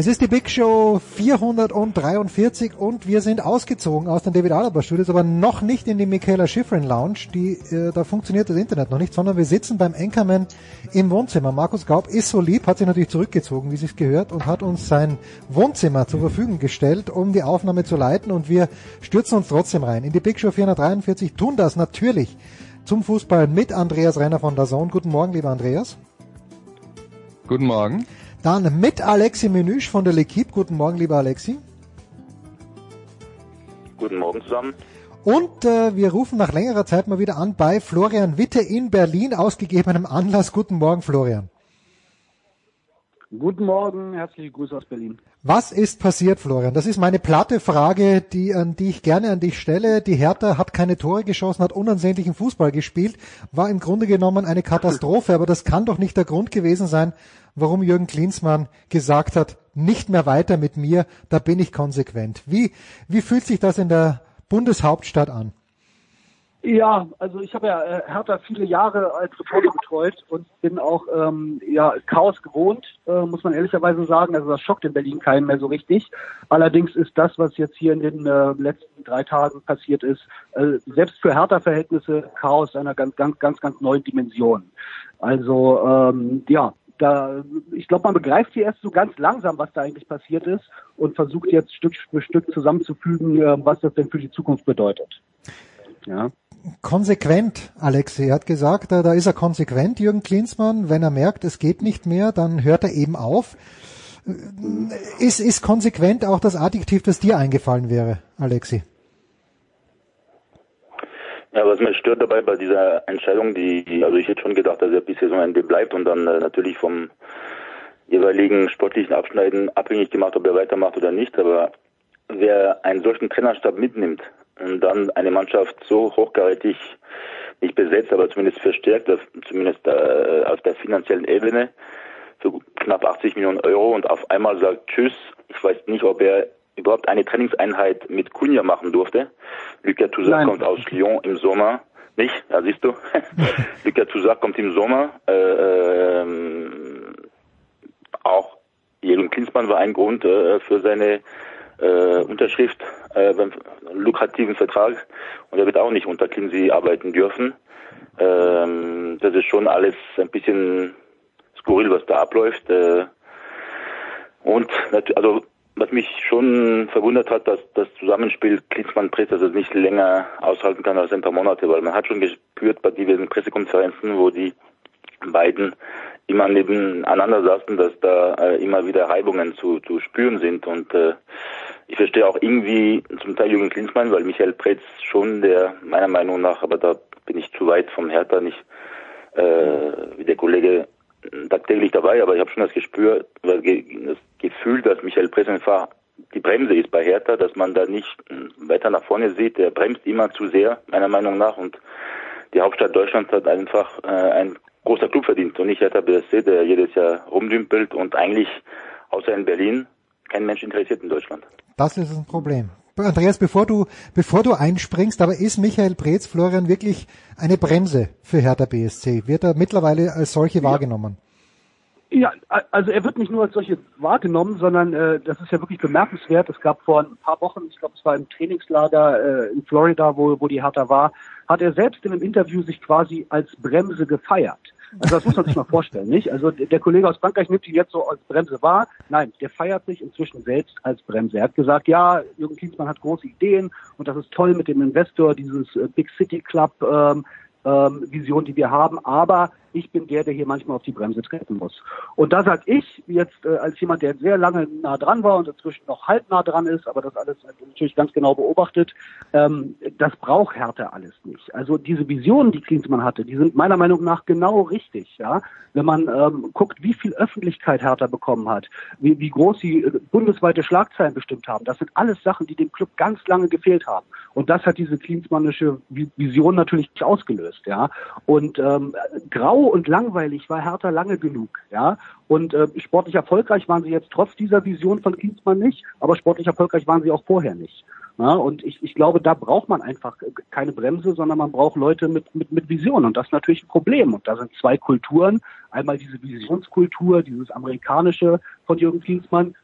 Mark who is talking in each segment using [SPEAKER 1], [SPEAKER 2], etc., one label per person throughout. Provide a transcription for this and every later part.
[SPEAKER 1] Es ist die Big Show 443 und wir sind ausgezogen aus den David Alaba Studios, aber noch nicht in die Michaela Schifrin Lounge. Die, äh, da funktioniert das Internet noch nicht, sondern wir sitzen beim Anchorman im Wohnzimmer. Markus Gaub ist so lieb, hat sich natürlich zurückgezogen, wie es gehört, und hat uns sein Wohnzimmer zur Verfügung gestellt, um die Aufnahme zu leiten. Und wir stürzen uns trotzdem rein in die Big Show 443. Tun das natürlich zum Fußball mit Andreas Renner von der Zone. Guten Morgen, lieber Andreas.
[SPEAKER 2] Guten Morgen.
[SPEAKER 1] Dann mit Alexi Menüsch von der L'Equipe. Guten Morgen, lieber Alexi.
[SPEAKER 3] Guten Morgen zusammen.
[SPEAKER 1] Und äh, wir rufen nach längerer Zeit mal wieder an bei Florian Witte in Berlin, ausgegebenem Anlass. Guten Morgen, Florian.
[SPEAKER 4] Guten Morgen, herzliche Grüße aus Berlin.
[SPEAKER 1] Was ist passiert, Florian? Das ist meine platte Frage, die, an die ich gerne an dich stelle. Die Hertha hat keine Tore geschossen, hat unansehnlichen Fußball gespielt, war im Grunde genommen eine Katastrophe, aber das kann doch nicht der Grund gewesen sein, warum Jürgen Klinsmann gesagt hat, nicht mehr weiter mit mir, da bin ich konsequent. Wie, wie fühlt sich das in der Bundeshauptstadt an?
[SPEAKER 4] Ja, also ich habe ja äh, Hertha viele Jahre als Reporter betreut und bin auch ähm, ja Chaos gewohnt, äh, muss man ehrlicherweise sagen. Also das schockt in Berlin keinen mehr so richtig. Allerdings ist das, was jetzt hier in den äh, letzten drei Tagen passiert ist, äh, selbst für Hertha-Verhältnisse Chaos einer ganz, ganz, ganz, ganz neuen Dimension. Also ähm, ja, da, ich glaube, man begreift hier erst so ganz langsam, was da eigentlich passiert ist und versucht jetzt Stück für Stück zusammenzufügen, äh, was das denn für die Zukunft bedeutet. Ja
[SPEAKER 1] konsequent, Alexi. Er hat gesagt, da, da ist er konsequent, Jürgen Klinsmann. Wenn er merkt, es geht nicht mehr, dann hört er eben auf. Ist, ist konsequent auch das Adjektiv, das dir eingefallen wäre, Alexi?
[SPEAKER 3] Ja, was mich stört dabei bei dieser Entscheidung, die, also ich hätte schon gedacht, dass er bis Saisonende bleibt und dann äh, natürlich vom jeweiligen sportlichen Abschneiden abhängig gemacht, ob er weitermacht oder nicht. Aber wer einen solchen Trainerstab mitnimmt und dann eine Mannschaft so hochkarätig nicht besetzt, aber zumindest verstärkt, zumindest äh, auf der finanziellen Ebene, für knapp 80 Millionen Euro und auf einmal sagt Tschüss. Ich weiß nicht, ob er überhaupt eine Trainingseinheit mit Cunha machen durfte. Lucas Toussaint kommt aus Lyon im Sommer. Nicht? Ja, siehst du. Lucas Toussaint kommt im Sommer. Äh, ähm, auch Jürgen Klinsmann war ein Grund äh, für seine äh, Unterschrift äh, beim lukrativen Vertrag und er wird auch nicht unter Clincy arbeiten dürfen. Ähm, das ist schon alles ein bisschen skurril, was da abläuft. Äh, und also was mich schon verwundert hat, dass das Zusammenspiel Klinsmann-Presse also nicht länger aushalten kann als ein paar Monate, weil man hat schon gespürt bei diversen Pressekonferenzen, wo die beiden immer nebeneinander saßen, dass da äh, immer wieder Reibungen zu, zu spüren sind und äh, ich verstehe auch irgendwie zum Teil Jürgen Klinsmann, weil Michael Pretz schon der meiner Meinung nach, aber da bin ich zu weit vom Hertha nicht äh, wie der Kollege tagtäglich dabei, aber ich habe schon das Gespür, das Gefühl, dass Michael Pretz einfach die Bremse ist bei Hertha, dass man da nicht weiter nach vorne sieht. Der bremst immer zu sehr, meiner Meinung nach, und die Hauptstadt Deutschlands hat einfach äh, ein großer Club verdient und nicht Hertha BSC, der jedes Jahr rumdümpelt und eigentlich außer in Berlin kein Mensch interessiert in Deutschland.
[SPEAKER 1] Das ist ein Problem. Andreas, bevor du, bevor du einspringst, aber ist Michael Preetz, Florian, wirklich eine Bremse für Hertha BSC? Wird er mittlerweile als solche ja. wahrgenommen?
[SPEAKER 4] Ja, also er wird nicht nur als solche wahrgenommen, sondern äh, das ist ja wirklich bemerkenswert. Es gab vor ein paar Wochen, ich glaube, es war im Trainingslager äh, in Florida, wo, wo die Hertha war, hat er selbst in einem Interview sich quasi als Bremse gefeiert. Also das muss man sich mal vorstellen, nicht? Also der Kollege aus Frankreich nimmt ihn jetzt so als Bremse wahr. Nein, der feiert sich inzwischen selbst als Bremse. Er hat gesagt, ja, Jürgen Klinsmann hat große Ideen und das ist toll mit dem Investor, dieses äh, Big City Club ähm, ähm, Vision, die wir haben, aber ich bin der, der hier manchmal auf die Bremse treten muss. Und da sage ich jetzt äh, als jemand, der sehr lange nah dran war und inzwischen noch halb nah dran ist, aber das alles natürlich ganz genau beobachtet, ähm, das braucht Härte alles nicht. Also diese Visionen, die Klinsmann hatte, die sind meiner Meinung nach genau richtig. Ja, wenn man ähm, guckt, wie viel Öffentlichkeit Hertha bekommen hat, wie, wie groß sie äh, bundesweite Schlagzeilen bestimmt haben, das sind alles Sachen, die dem Club ganz lange gefehlt haben. Und das hat diese Klinsmannische Vision natürlich ausgelöst. Ja, und ähm, grau und langweilig war Hertha lange genug, ja. Und äh, sportlich erfolgreich waren sie jetzt trotz dieser Vision von Klinsmann nicht, aber sportlich erfolgreich waren sie auch vorher nicht. Ja, und ich, ich glaube, da braucht man einfach keine Bremse, sondern man braucht Leute mit, mit, mit Vision. Und das ist natürlich ein Problem. Und da sind zwei Kulturen. Einmal diese Visionskultur, dieses amerikanische von Jürgen Klinsmann,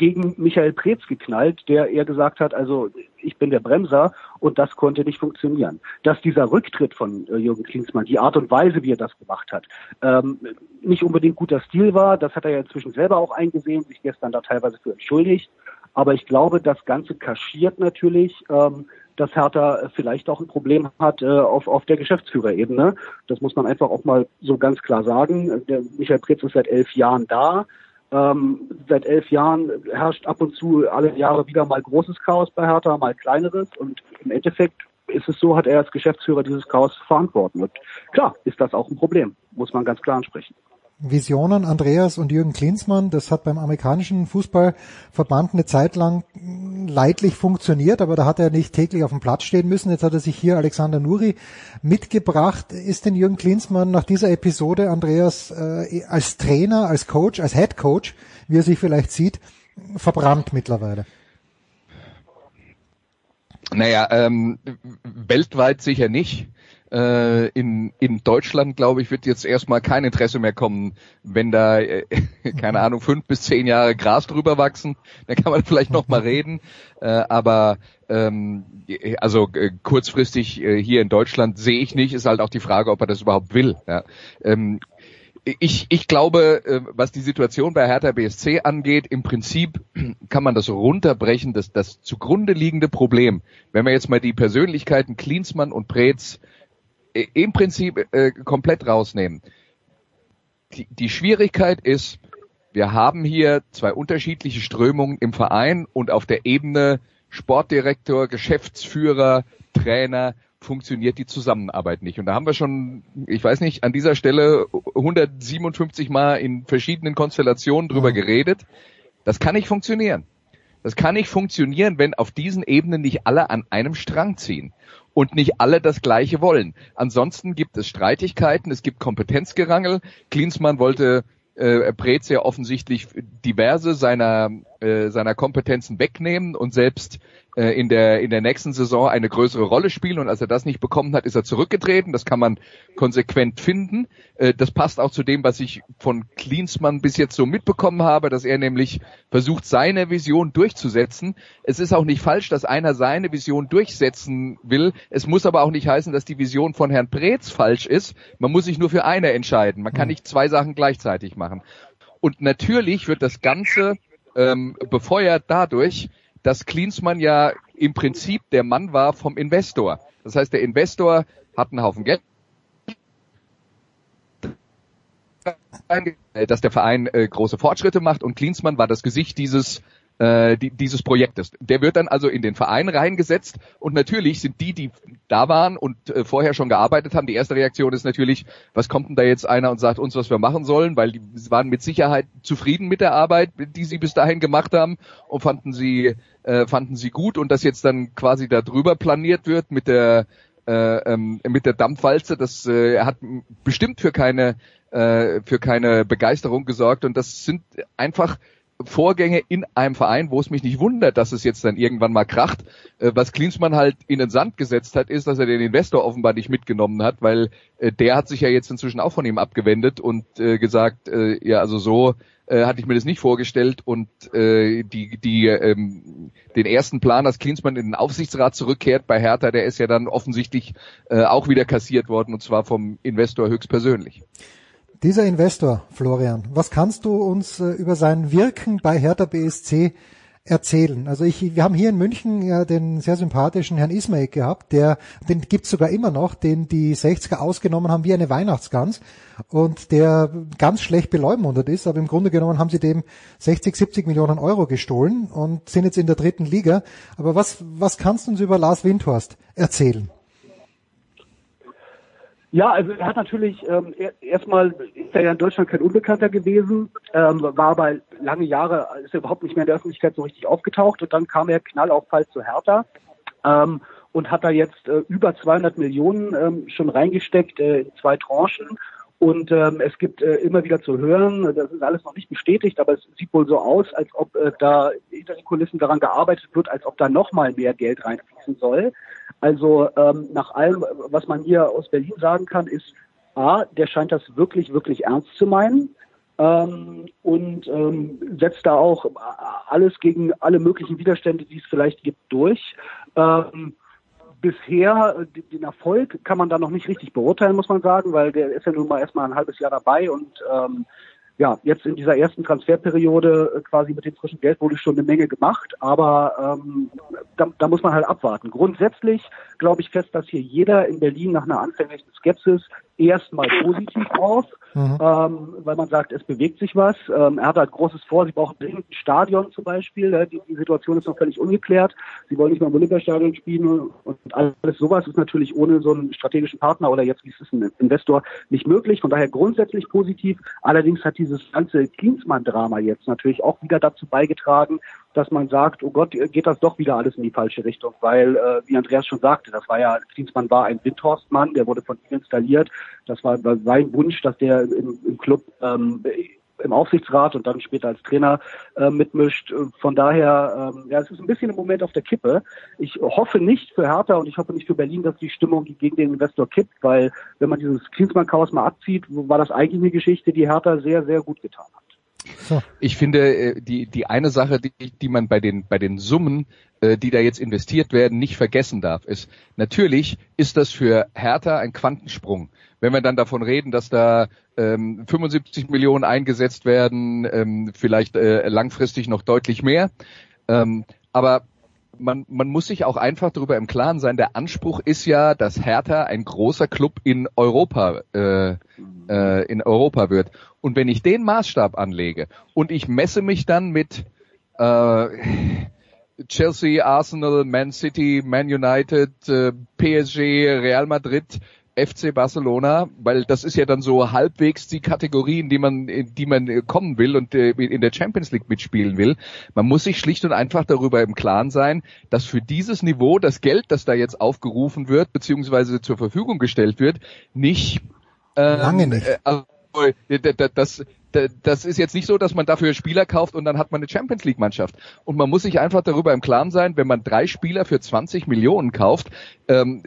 [SPEAKER 4] gegen Michael Preetz geknallt, der eher gesagt hat, also ich bin der Bremser und das konnte nicht funktionieren. Dass dieser Rücktritt von äh, Jürgen Klinsmann, die Art und Weise, wie er das gemacht hat, ähm, nicht unbedingt guter Stil war, das hat er ja inzwischen selber auch eingesehen, sich gestern da teilweise für entschuldigt. Aber ich glaube, das Ganze kaschiert natürlich, ähm, dass Hertha vielleicht auch ein Problem hat äh, auf, auf der Geschäftsführerebene. Das muss man einfach auch mal so ganz klar sagen. Der Michael Preetz ist seit elf Jahren da. Ähm, seit elf Jahren herrscht ab und zu alle Jahre wieder mal großes Chaos bei Hertha, mal kleineres. Und im Endeffekt ist es so, hat er als Geschäftsführer dieses Chaos verantworten. Und klar ist das auch ein Problem, muss man ganz klar ansprechen.
[SPEAKER 1] Visionen Andreas und Jürgen Klinsmann, das hat beim amerikanischen Fußballverband eine Zeit lang leidlich funktioniert, aber da hat er nicht täglich auf dem Platz stehen müssen. Jetzt hat er sich hier Alexander Nuri mitgebracht. Ist denn Jürgen Klinsmann nach dieser Episode, Andreas, äh, als Trainer, als Coach, als Head Coach, wie er sich vielleicht sieht, verbrannt mittlerweile?
[SPEAKER 2] Naja, ähm, weltweit sicher nicht. Äh, in, in Deutschland, glaube ich, wird jetzt erstmal kein Interesse mehr kommen, wenn da, äh, keine Ahnung, fünf bis zehn Jahre Gras drüber wachsen. Dann kann man vielleicht noch mal reden. Äh, aber ähm, also äh, kurzfristig äh, hier in Deutschland sehe ich nicht. Ist halt auch die Frage, ob er das überhaupt will. Ja. Ähm, ich, ich glaube, äh, was die Situation bei Hertha BSC angeht, im Prinzip kann man das runterbrechen, dass das zugrunde liegende Problem, wenn wir jetzt mal die Persönlichkeiten Klinsmann und Preetz im Prinzip äh, komplett rausnehmen. Die, die Schwierigkeit ist, wir haben hier zwei unterschiedliche Strömungen im Verein und auf der Ebene Sportdirektor, Geschäftsführer, Trainer funktioniert die Zusammenarbeit nicht. Und da haben wir schon, ich weiß nicht, an dieser Stelle 157 Mal in verschiedenen Konstellationen drüber geredet. Das kann nicht funktionieren. Das kann nicht funktionieren, wenn auf diesen Ebenen nicht alle an einem Strang ziehen und nicht alle das Gleiche wollen. Ansonsten gibt es Streitigkeiten, es gibt Kompetenzgerangel. Klinsmann wollte äh, Preetz ja offensichtlich diverse seiner, äh, seiner Kompetenzen wegnehmen und selbst äh, in der in der nächsten Saison eine größere Rolle spielen und als er das nicht bekommen hat, ist er zurückgetreten. Das kann man konsequent finden. Äh, das passt auch zu dem, was ich von Klinsmann bis jetzt so mitbekommen habe, dass er nämlich versucht, seine Vision durchzusetzen. Es ist auch nicht falsch, dass einer seine Vision durchsetzen will. Es muss aber auch nicht heißen, dass die Vision von Herrn Preetz falsch ist. Man muss sich nur für eine entscheiden. Man kann nicht zwei Sachen gleichzeitig machen. Und natürlich wird das Ganze ähm, befeuert dadurch, dass Klinsmann ja im Prinzip der Mann war vom Investor. Das heißt, der Investor hat einen Haufen Geld, dass der Verein äh, große Fortschritte macht und Klinsmann war das Gesicht dieses äh, die, dieses Projektes. Der wird dann also in den Verein reingesetzt und natürlich sind die, die da waren und äh, vorher schon gearbeitet haben, die erste Reaktion ist natürlich, was kommt denn da jetzt einer und sagt uns, was wir machen sollen, weil die waren mit Sicherheit zufrieden mit der Arbeit, die sie bis dahin gemacht haben und fanden sie äh, fanden sie gut. Und dass jetzt dann quasi da drüber planiert wird mit der äh, ähm, mit der Dampfwalze, das äh, hat bestimmt für keine äh, für keine Begeisterung gesorgt. Und das sind einfach Vorgänge in einem Verein, wo es mich nicht wundert, dass es jetzt dann irgendwann mal kracht. Äh, was Klinsmann halt in den Sand gesetzt hat, ist, dass er den Investor offenbar nicht mitgenommen hat, weil äh, der hat sich ja jetzt inzwischen auch von ihm abgewendet und äh, gesagt, ja, also so hatte ich mir das nicht vorgestellt und äh, die, die, ähm, den ersten Plan, dass Klinsmann in den Aufsichtsrat zurückkehrt bei Hertha, der ist ja dann offensichtlich auch wieder kassiert worden und zwar vom Investor höchstpersönlich.
[SPEAKER 1] Dieser Investor, Florian, was kannst du uns äh, über sein Wirken bei Hertha BSC erzählen? Also ich, wir haben hier in München ja den sehr sympathischen Herrn Ismail gehabt, der, den gibt's sogar immer noch, den die 60er ausgenommen haben wie eine Weihnachtsgans und der ganz schlecht beleumundet ist, aber im Grunde genommen haben sie dem 60, 70 Millionen Euro gestohlen und sind jetzt in der dritten Liga. Aber was, was kannst du uns über Lars Windhorst erzählen?
[SPEAKER 4] Ja, also er hat natürlich ähm, erstmal ist er ja in Deutschland kein Unbekannter gewesen, ähm, war aber lange Jahre ist er überhaupt nicht mehr in der Öffentlichkeit so richtig aufgetaucht und dann kam er knallauffall zu Hertha ähm, und hat da jetzt äh, über 200 Millionen ähm, schon reingesteckt äh, in zwei Tranchen und ähm, es gibt äh, immer wieder zu hören, das ist alles noch nicht bestätigt, aber es sieht wohl so aus, als ob äh, da hinter den Kulissen daran gearbeitet wird, als ob da nochmal mehr Geld reinfließen soll. Also ähm, nach allem, was man hier aus Berlin sagen kann, ist A, der scheint das wirklich, wirklich ernst zu meinen ähm, und ähm, setzt da auch alles gegen alle möglichen Widerstände, die es vielleicht gibt, durch. Ähm, bisher, den Erfolg kann man da noch nicht richtig beurteilen, muss man sagen, weil der ist ja nun mal erstmal ein halbes Jahr dabei und ähm, ja, jetzt in dieser ersten Transferperiode äh, quasi mit dem frischen Geld wurde schon eine Menge gemacht, aber ähm, da, da muss man halt abwarten. Grundsätzlich glaube ich fest, dass hier jeder in Berlin nach einer anfänglichen Skepsis erstmal positiv auf, mhm. ähm, weil man sagt, es bewegt sich was. Ähm, er hat halt großes vor, sie brauchen dringend ein Stadion zum Beispiel. Äh, die, die, Situation ist noch völlig ungeklärt. Sie wollen nicht mal im Olympiastadion spielen und alles sowas ist natürlich ohne so einen strategischen Partner oder jetzt wie es ist ein Investor nicht möglich. Von daher grundsätzlich positiv. Allerdings hat dieses ganze Klinsmann-Drama jetzt natürlich auch wieder dazu beigetragen, dass man sagt, oh Gott, geht das doch wieder alles in die falsche Richtung, weil, äh, wie Andreas schon sagte, das war ja, Klinsmann war ein Windhorstmann, der wurde von ihm installiert. Das war, sein Wunsch, dass der im, im Club ähm, im Aufsichtsrat und dann später als Trainer äh, mitmischt. Von daher, ähm, ja, es ist ein bisschen im Moment auf der Kippe. Ich hoffe nicht für Hertha und ich hoffe nicht für Berlin, dass die Stimmung gegen den Investor kippt, weil wenn man dieses Klinsmann-Chaos mal abzieht, war das eigentlich eine Geschichte, die Hertha sehr, sehr gut getan hat.
[SPEAKER 2] So. Ich finde, äh, die, die eine Sache, die, die man bei den, bei den Summen, äh, die da jetzt investiert werden, nicht vergessen darf, ist, natürlich ist das für Hertha ein Quantensprung. Wenn wir dann davon reden, dass da ähm, 75 Millionen eingesetzt werden, ähm, vielleicht äh, langfristig noch deutlich mehr. Ähm, aber man, man muss sich auch einfach darüber im Klaren sein, der Anspruch ist ja, dass Hertha ein großer Club in Europa, äh, äh, in Europa wird. Und wenn ich den Maßstab anlege und ich messe mich dann mit äh, Chelsea, Arsenal, Man City, Man United, äh, PSG, Real Madrid, FC Barcelona, weil das ist ja dann so halbwegs die Kategorien, die man, die man kommen will und äh, in der Champions League mitspielen will. Man muss sich schlicht und einfach darüber im Klaren sein, dass für dieses Niveau das Geld, das da jetzt aufgerufen wird, beziehungsweise zur Verfügung gestellt wird, nicht
[SPEAKER 1] ähm, lange nicht.
[SPEAKER 2] Äh, also, das, das ist jetzt nicht so, dass man dafür Spieler kauft und dann hat man eine Champions League Mannschaft. Und man muss sich einfach darüber im Klaren sein, wenn man drei Spieler für 20 Millionen kauft, ähm,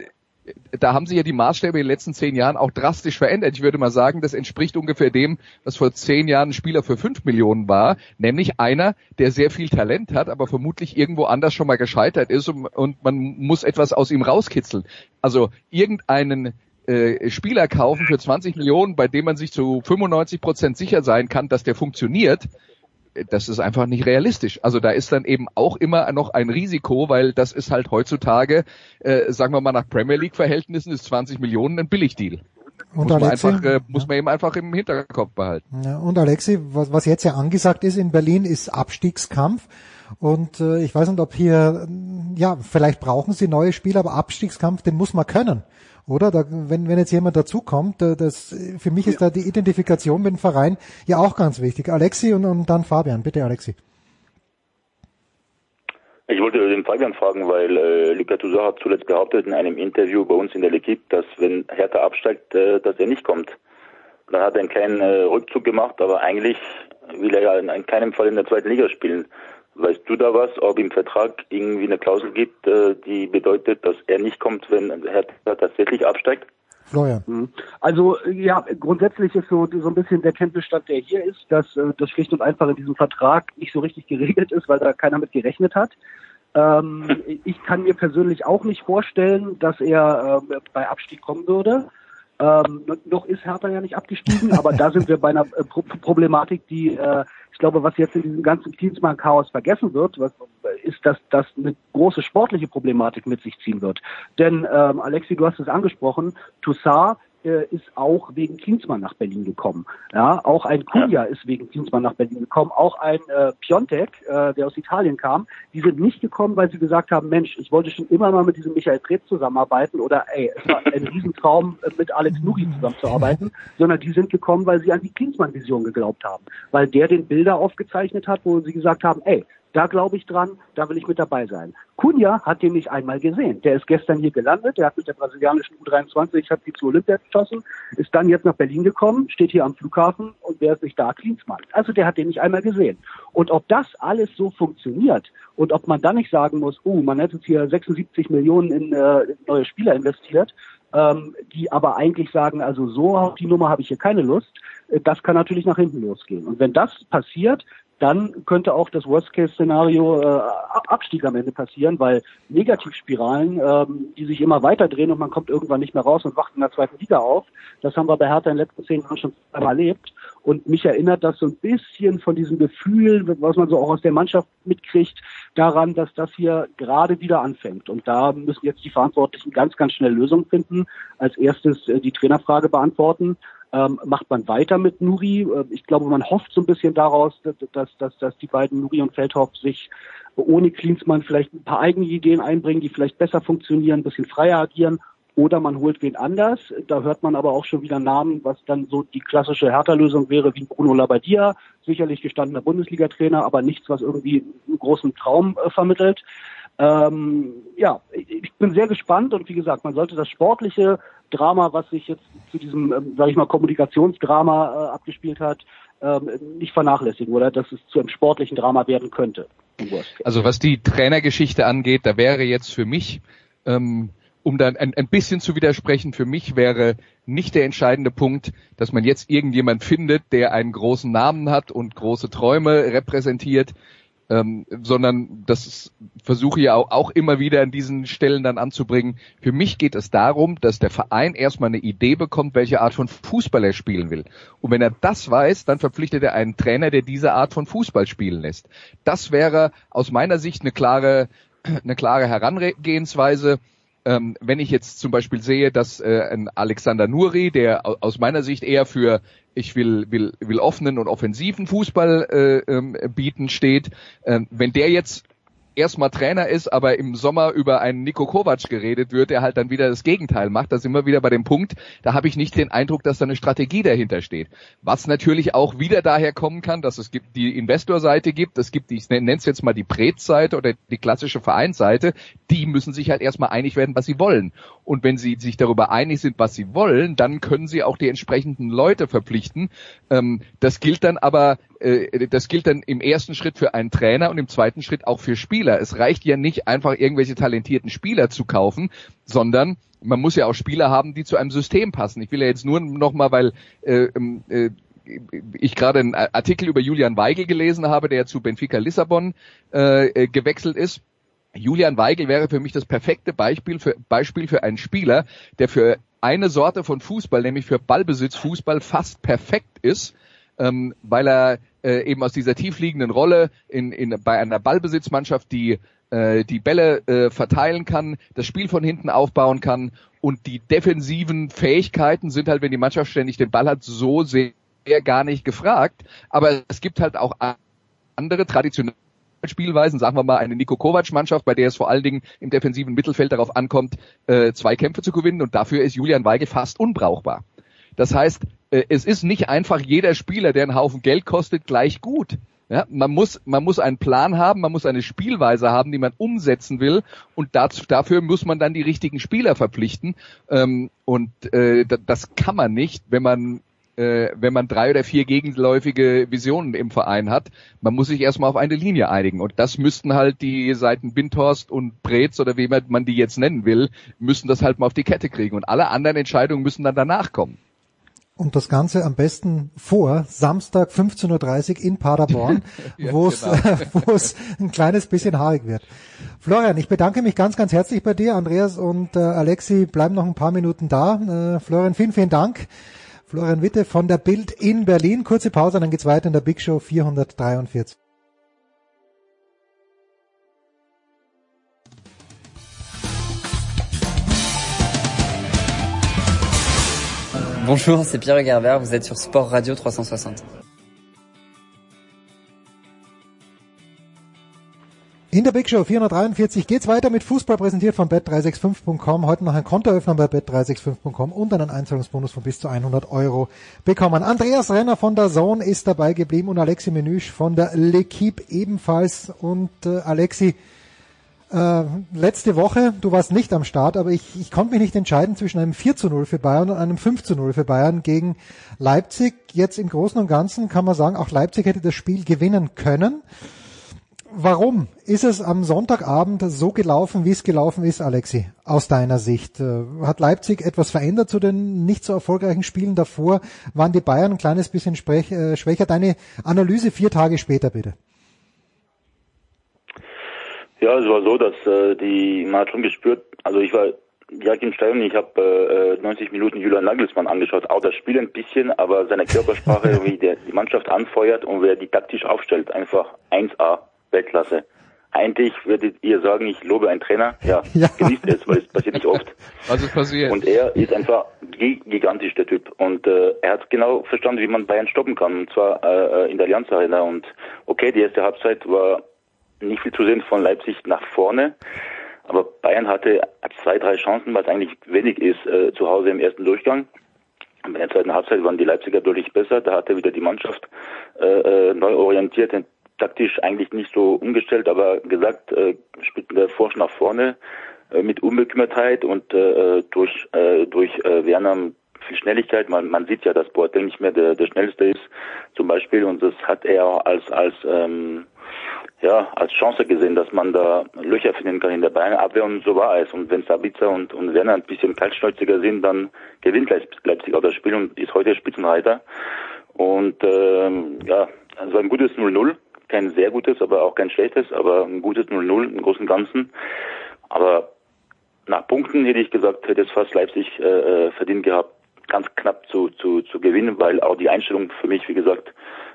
[SPEAKER 2] da haben sich ja die Maßstäbe in den letzten zehn Jahren auch drastisch verändert. Ich würde mal sagen, das entspricht ungefähr dem, was vor zehn Jahren ein Spieler für fünf Millionen war, nämlich einer, der sehr viel Talent hat, aber vermutlich irgendwo anders schon mal gescheitert ist und, und man muss etwas aus ihm rauskitzeln. Also irgendeinen äh, Spieler kaufen für 20 Millionen, bei dem man sich zu 95 Prozent sicher sein kann, dass der funktioniert, das ist einfach nicht realistisch. Also da ist dann eben auch immer noch ein Risiko, weil das ist halt heutzutage, äh, sagen wir mal nach Premier League Verhältnissen, ist 20 Millionen ein Billigdeal. Und muss, Alexi, man einfach, äh, muss man eben einfach im Hinterkopf behalten.
[SPEAKER 1] Ja, und Alexi, was, was jetzt ja angesagt ist in Berlin, ist Abstiegskampf. Und äh, ich weiß nicht, ob hier, ja, vielleicht brauchen sie neue Spieler, aber Abstiegskampf, den muss man können oder? Da, wenn, wenn jetzt jemand dazukommt, das, für mich ist da die Identifikation mit dem Verein ja auch ganz wichtig. Alexi und, und dann Fabian. Bitte, Alexi.
[SPEAKER 3] Ich wollte den Fabian fragen, weil äh, Luca Toussaint hat zuletzt behauptet in einem Interview bei uns in der L'Equipe, dass wenn Hertha absteigt, äh, dass er nicht kommt. Dann hat er einen kleinen äh, Rückzug gemacht, aber eigentlich will er ja in, in keinem Fall in der zweiten Liga spielen. Weißt du da was, ob im Vertrag irgendwie eine Klausel gibt, äh, die bedeutet, dass er nicht kommt, wenn Hertha tatsächlich absteigt?
[SPEAKER 1] Florian.
[SPEAKER 4] Mhm. Also ja, grundsätzlich ist so, so ein bisschen der Kenntnisstand, der hier ist, dass äh, das schlicht und einfach in diesem Vertrag nicht so richtig geregelt ist, weil da keiner mit gerechnet hat. Ähm, ich kann mir persönlich auch nicht vorstellen, dass er äh, bei Abstieg kommen würde. Ähm, noch ist Hertha ja nicht abgestiegen, aber da sind wir bei einer äh, Pro Problematik, die äh, ich glaube, was jetzt in diesem ganzen Klinsmann-Chaos vergessen wird, was, ist, dass das eine große sportliche Problematik mit sich ziehen wird. Denn ähm, Alexi, du hast es angesprochen, Toussaint äh, ist auch wegen Klinsmann nach Berlin gekommen. Ja, auch ein Kunja ist wegen Klinsmann nach Berlin gekommen. Auch ein äh, Piontek, äh, der aus Italien kam, die sind nicht gekommen, weil sie gesagt haben, Mensch, ich wollte schon immer mal mit diesem Michael Preetz zusammenarbeiten oder ey, es war ein Riesentraum, äh, mit Alex Nuri zusammenzuarbeiten, sondern die sind gekommen, weil sie an die Klinsmann-Vision geglaubt haben. Weil der den Bilder aufgezeichnet hat, wo sie gesagt haben, ey, da glaube ich dran, da will ich mit dabei sein. Cunha hat den nicht einmal gesehen. Der ist gestern hier gelandet, der hat mit der brasilianischen U23, hat sie zu Olympia geschossen, ist dann jetzt nach Berlin gekommen, steht hier am Flughafen und wer ist nicht da? Klinsmann. Also der hat den nicht einmal gesehen. Und ob das alles so funktioniert und ob man dann nicht sagen muss, oh, man hat jetzt hier 76 Millionen in, äh, neue Spieler investiert, ähm, die aber eigentlich sagen, also so auf die Nummer habe ich hier keine Lust, äh, das kann natürlich nach hinten losgehen. Und wenn das passiert, dann könnte auch das Worst-Case-Szenario äh, Abstieg am Ende passieren, weil Negativspiralen, ähm, die sich immer weiter drehen und man kommt irgendwann nicht mehr raus und wacht in der zweiten Liga auf, das haben wir bei Hertha in den letzten zehn Jahren schon einmal erlebt. Und mich erinnert das so ein bisschen von diesem Gefühl, was man so auch aus der Mannschaft mitkriegt, daran, dass das hier gerade wieder anfängt. Und da müssen jetzt die Verantwortlichen ganz, ganz schnell Lösungen finden. Als erstes äh, die Trainerfrage beantworten ähm, macht man weiter mit Nuri. Äh, ich glaube, man hofft so ein bisschen daraus, dass, dass, dass, dass die beiden Nuri und Feldhoff sich ohne Klinsmann vielleicht ein paar eigene Ideen einbringen, die vielleicht besser funktionieren, ein bisschen freier agieren. Oder man holt wen anders. Da hört man aber auch schon wieder Namen, was dann so die klassische Hertha-Lösung wäre, wie Bruno Labbadia, sicherlich gestandener Bundesliga-Trainer, aber nichts, was irgendwie einen großen Traum äh, vermittelt. Ähm, ja, ich bin sehr gespannt und wie gesagt, man sollte das sportliche Drama, was sich jetzt zu diesem, ähm, sage ich mal, Kommunikationsdrama äh, abgespielt hat, ähm, nicht vernachlässigen oder dass es zu einem sportlichen Drama werden könnte.
[SPEAKER 2] Also was die Trainergeschichte angeht, da wäre jetzt für mich, ähm, um dann ein, ein bisschen zu widersprechen, für mich wäre nicht der entscheidende Punkt, dass man jetzt irgendjemand findet, der einen großen Namen hat und große Träume repräsentiert, ähm, sondern das versuche ich auch, auch immer wieder an diesen Stellen dann anzubringen. Für mich geht es darum, dass der Verein erstmal eine Idee bekommt, welche Art von Fußball er spielen will. Und wenn er das weiß, dann verpflichtet er einen Trainer, der diese Art von Fußball spielen lässt. Das wäre aus meiner Sicht eine klare, eine klare Herangehensweise ähm, wenn ich jetzt zum Beispiel sehe, dass äh, ein Alexander Nuri, der aus meiner Sicht eher für ich will, will, will offenen und offensiven Fußball äh, ähm, bieten steht, äh, wenn der jetzt erstmal Trainer ist, aber im Sommer über einen Niko Kovac geredet wird, der halt dann wieder das Gegenteil macht. Da sind wir wieder bei dem Punkt, da habe ich nicht den Eindruck, dass da eine Strategie dahinter steht. Was natürlich auch wieder daher kommen kann, dass es gibt die Investorseite gibt, es gibt ich nenne es jetzt mal die Prez-Seite oder die klassische Vereinsseite, die müssen sich halt erstmal einig werden, was sie wollen. Und wenn sie sich darüber einig sind, was sie wollen, dann können sie auch die entsprechenden Leute verpflichten. Ähm, das gilt dann aber äh, das gilt dann im ersten Schritt für einen Trainer und im zweiten Schritt auch für Spieler. Es reicht ja nicht einfach irgendwelche talentierten Spieler zu kaufen, sondern man muss ja auch Spieler haben, die zu einem System passen. Ich will ja jetzt nur noch mal, weil äh, ähm, äh, ich gerade einen Artikel über Julian Weigel gelesen habe, der zu Benfica Lissabon äh, äh, gewechselt ist. Julian Weigel wäre für mich das perfekte Beispiel für, Beispiel für einen Spieler, der für eine Sorte von Fußball, nämlich für Ballbesitzfußball, fast perfekt ist, ähm, weil er äh, eben aus dieser tiefliegenden Rolle in, in, bei einer Ballbesitzmannschaft, die äh, die Bälle äh, verteilen kann, das Spiel von hinten aufbauen kann und die defensiven Fähigkeiten sind halt, wenn die Mannschaft ständig den Ball hat, so sehr gar nicht gefragt. Aber es gibt halt auch andere traditionelle Spielweisen, sagen wir mal eine Niko Kovac-Mannschaft, bei der es vor allen Dingen im defensiven Mittelfeld darauf ankommt, äh, zwei Kämpfe zu gewinnen und dafür ist Julian Weigel fast unbrauchbar. Das heißt, äh, es ist nicht einfach jeder Spieler, der einen Haufen Geld kostet, gleich gut. Ja, man muss, man muss einen Plan haben, man muss eine Spielweise haben, die man umsetzen will, und dazu, dafür muss man dann die richtigen Spieler verpflichten. Ähm, und äh, das kann man nicht, wenn man äh, wenn man drei oder vier gegenläufige Visionen im Verein hat. Man muss sich erstmal auf eine Linie einigen. Und das müssten halt die Seiten Bindhorst und Brez oder wie man die jetzt nennen will, müssen das halt mal auf die Kette kriegen. Und alle anderen Entscheidungen müssen dann danach kommen.
[SPEAKER 1] Und das Ganze am besten vor Samstag 15.30 Uhr in Paderborn, ja, wo es genau. wo es ein kleines bisschen haarig wird. Florian, ich bedanke mich ganz, ganz herzlich bei dir. Andreas und äh, Alexi bleiben noch ein paar Minuten da. Äh, Florian, vielen, vielen Dank. Florian Witte von der Bild in Berlin. Kurze Pause, dann geht's weiter in der Big Show 443.
[SPEAKER 5] Bonjour, c'est Pierre Gerber, vous êtes sur Sport Radio 360.
[SPEAKER 1] In der Big Show 443 geht's weiter mit Fußball präsentiert von bet365.com. Heute noch ein Kontoöffner bei bet365.com und einen Einzahlungsbonus von bis zu 100 Euro bekommen. Andreas Renner von der Zone ist dabei geblieben und Alexi Menüsch von der L'Equipe ebenfalls. Und äh, Alexi, äh, letzte Woche, du warst nicht am Start, aber ich, ich konnte mich nicht entscheiden zwischen einem 4 zu 0 für Bayern und einem 5 zu 0 für Bayern gegen Leipzig. Jetzt im Großen und Ganzen kann man sagen, auch Leipzig hätte das Spiel gewinnen können. Warum ist es am Sonntagabend so gelaufen, wie es gelaufen ist, Alexi, aus deiner Sicht? Äh, hat Leipzig etwas verändert zu den nicht so erfolgreichen Spielen davor? Waren die Bayern ein kleines bisschen äh, schwächer? Deine Analyse vier Tage später, bitte.
[SPEAKER 3] Ja, es war so, dass äh, die, man hat schon gespürt, also ich war direkt im Stadion, ich habe äh, 90 Minuten Julian Nagelsmann angeschaut, auch das Spiel ein bisschen, aber seine Körpersprache, wie der die Mannschaft anfeuert und wer die taktisch aufstellt, einfach 1A, Weltklasse. Eigentlich würdet ihr sagen, ich lobe einen Trainer. Ja, ja. genießt es, weil es passiert nicht oft.
[SPEAKER 2] Was ist passiert?
[SPEAKER 3] Und er ist einfach gigantisch, der Typ. Und äh, er hat genau verstanden, wie man Bayern stoppen kann. Und zwar äh, in der Allianz Arena. Und okay, die erste Halbzeit war nicht viel zu sehen von Leipzig nach vorne. Aber Bayern hatte zwei, drei Chancen, was eigentlich wenig ist, äh, zu Hause im ersten Durchgang. In der zweiten Halbzeit waren die Leipziger deutlich besser. Da hatte wieder die Mannschaft äh, äh neu orientiert, taktisch eigentlich nicht so umgestellt, aber gesagt, äh, spielt der Forsch nach vorne äh, mit Unbekümmertheit und äh, durch äh, durch äh, Werner viel Schnelligkeit. Man, man sieht ja, dass Boateng nicht mehr der, der schnellste ist, zum Beispiel, und das hat er als als ähm, ja, als Chance gesehen, dass man da Löcher finden kann in der Bayernabwehr und so war es. Und wenn Sabitzer und, und Werner ein bisschen kaltschnäuziger sind, dann gewinnt Leipzig auch das Spiel und ist heute Spitzenreiter. Und ähm, ja, war ein gutes 0-0. Kein sehr gutes, aber auch kein schlechtes, aber ein gutes 0-0 im Großen und Ganzen. Aber nach Punkten hätte ich gesagt, hätte es fast Leipzig äh, äh verdient gehabt, ganz knapp zu, zu, zu gewinnen, weil auch die Einstellung für mich, wie gesagt,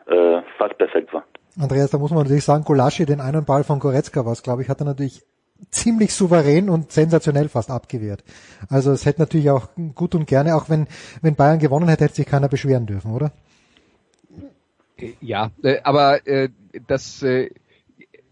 [SPEAKER 3] äh, fast perfekt war.
[SPEAKER 1] Andreas, da muss man natürlich sagen, Golaschi, den einen Ball von Goretzka was, glaube ich, hat er natürlich ziemlich souverän und sensationell fast abgewehrt. Also es hätte natürlich auch gut und gerne, auch wenn, wenn Bayern gewonnen hätte, hätte sich keiner beschweren dürfen, oder?
[SPEAKER 2] Ja, äh, aber äh, das äh,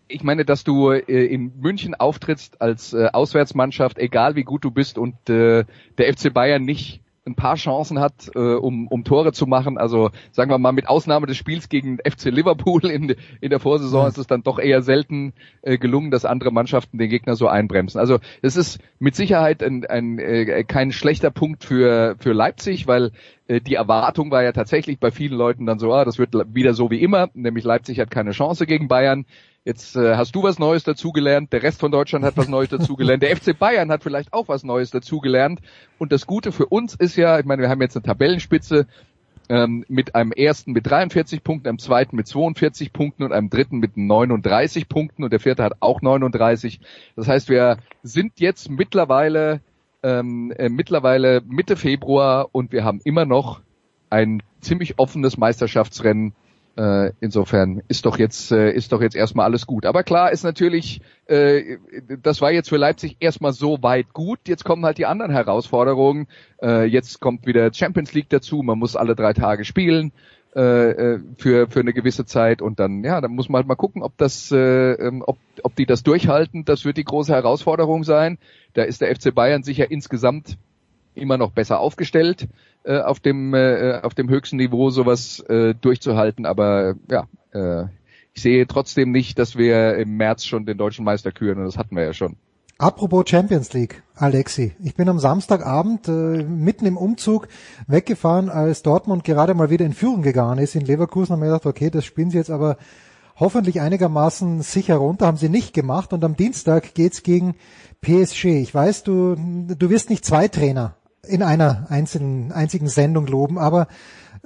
[SPEAKER 2] ich meine, dass du äh, in München auftrittst als äh, Auswärtsmannschaft, egal wie gut du bist und äh, der FC Bayern nicht ein paar Chancen hat, äh, um, um Tore zu machen. Also sagen wir mal, mit Ausnahme des Spiels gegen FC Liverpool in, in der Vorsaison mhm. ist es dann doch eher selten äh, gelungen, dass andere Mannschaften den Gegner so einbremsen. Also es ist mit Sicherheit ein, ein, äh, kein schlechter Punkt für, für Leipzig, weil äh, die Erwartung war ja tatsächlich bei vielen Leuten dann so, ah, das wird wieder so wie immer, nämlich Leipzig hat keine Chance gegen Bayern. Jetzt äh, hast du was Neues dazugelernt, der Rest von Deutschland hat was Neues dazugelernt, der FC Bayern hat vielleicht auch was Neues dazugelernt. Und das Gute für uns ist ja, ich meine, wir haben jetzt eine Tabellenspitze ähm, mit einem ersten mit 43 Punkten, einem zweiten mit 42 Punkten und einem dritten mit 39 Punkten und der vierte hat auch 39. Das heißt, wir sind jetzt mittlerweile ähm, äh, mittlerweile Mitte Februar und wir haben immer noch ein ziemlich offenes Meisterschaftsrennen äh, insofern ist doch jetzt äh, ist doch jetzt erstmal alles gut. Aber klar ist natürlich, äh, das war jetzt für Leipzig erstmal so weit gut. Jetzt kommen halt die anderen Herausforderungen. Äh, jetzt kommt wieder Champions League dazu. Man muss alle drei Tage spielen äh, äh für für eine gewisse Zeit und dann ja, dann muss man halt mal gucken, ob das äh, ähm, ob ob die das durchhalten. Das wird die große Herausforderung sein. Da ist der FC Bayern sicher insgesamt immer noch besser aufgestellt äh, auf dem äh, auf dem höchsten Niveau sowas äh, durchzuhalten. Aber ja, äh, ich sehe trotzdem nicht, dass wir im März schon den deutschen Meister küren und das hatten wir ja schon.
[SPEAKER 1] Apropos Champions League, Alexi. Ich bin am Samstagabend äh, mitten im Umzug weggefahren, als Dortmund gerade mal wieder in Führung gegangen ist in Leverkusen. Haben mir gedacht, okay, das spielen sie jetzt aber hoffentlich einigermaßen sicher runter. Haben sie nicht gemacht. Und am Dienstag geht's gegen PSG. Ich weiß, du, du wirst nicht zwei Trainer in einer einzelnen, einzigen Sendung loben, aber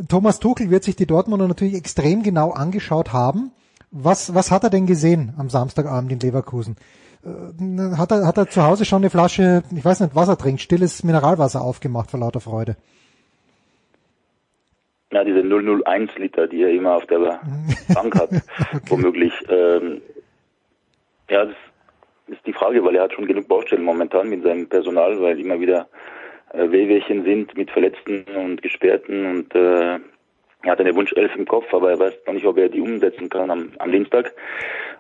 [SPEAKER 1] Thomas Tuchel wird sich die Dortmunder natürlich extrem genau angeschaut haben. Was, was hat er denn gesehen am Samstagabend in Leverkusen? Äh, hat er, hat er zu Hause schon eine Flasche, ich weiß nicht, Wasser trinkt, stilles Mineralwasser aufgemacht vor lauter Freude?
[SPEAKER 3] Ja, diese 001 Liter, die er immer auf der Bank hat, okay. womöglich. Ähm, ja, das ist die Frage, weil er hat schon genug Baustellen momentan mit seinem Personal, weil immer wieder äh, Wehwehchen sind mit Verletzten und Gesperrten und äh, er hat eine Wunschelf im Kopf, aber er weiß noch nicht, ob er die umsetzen kann am, am Dienstag.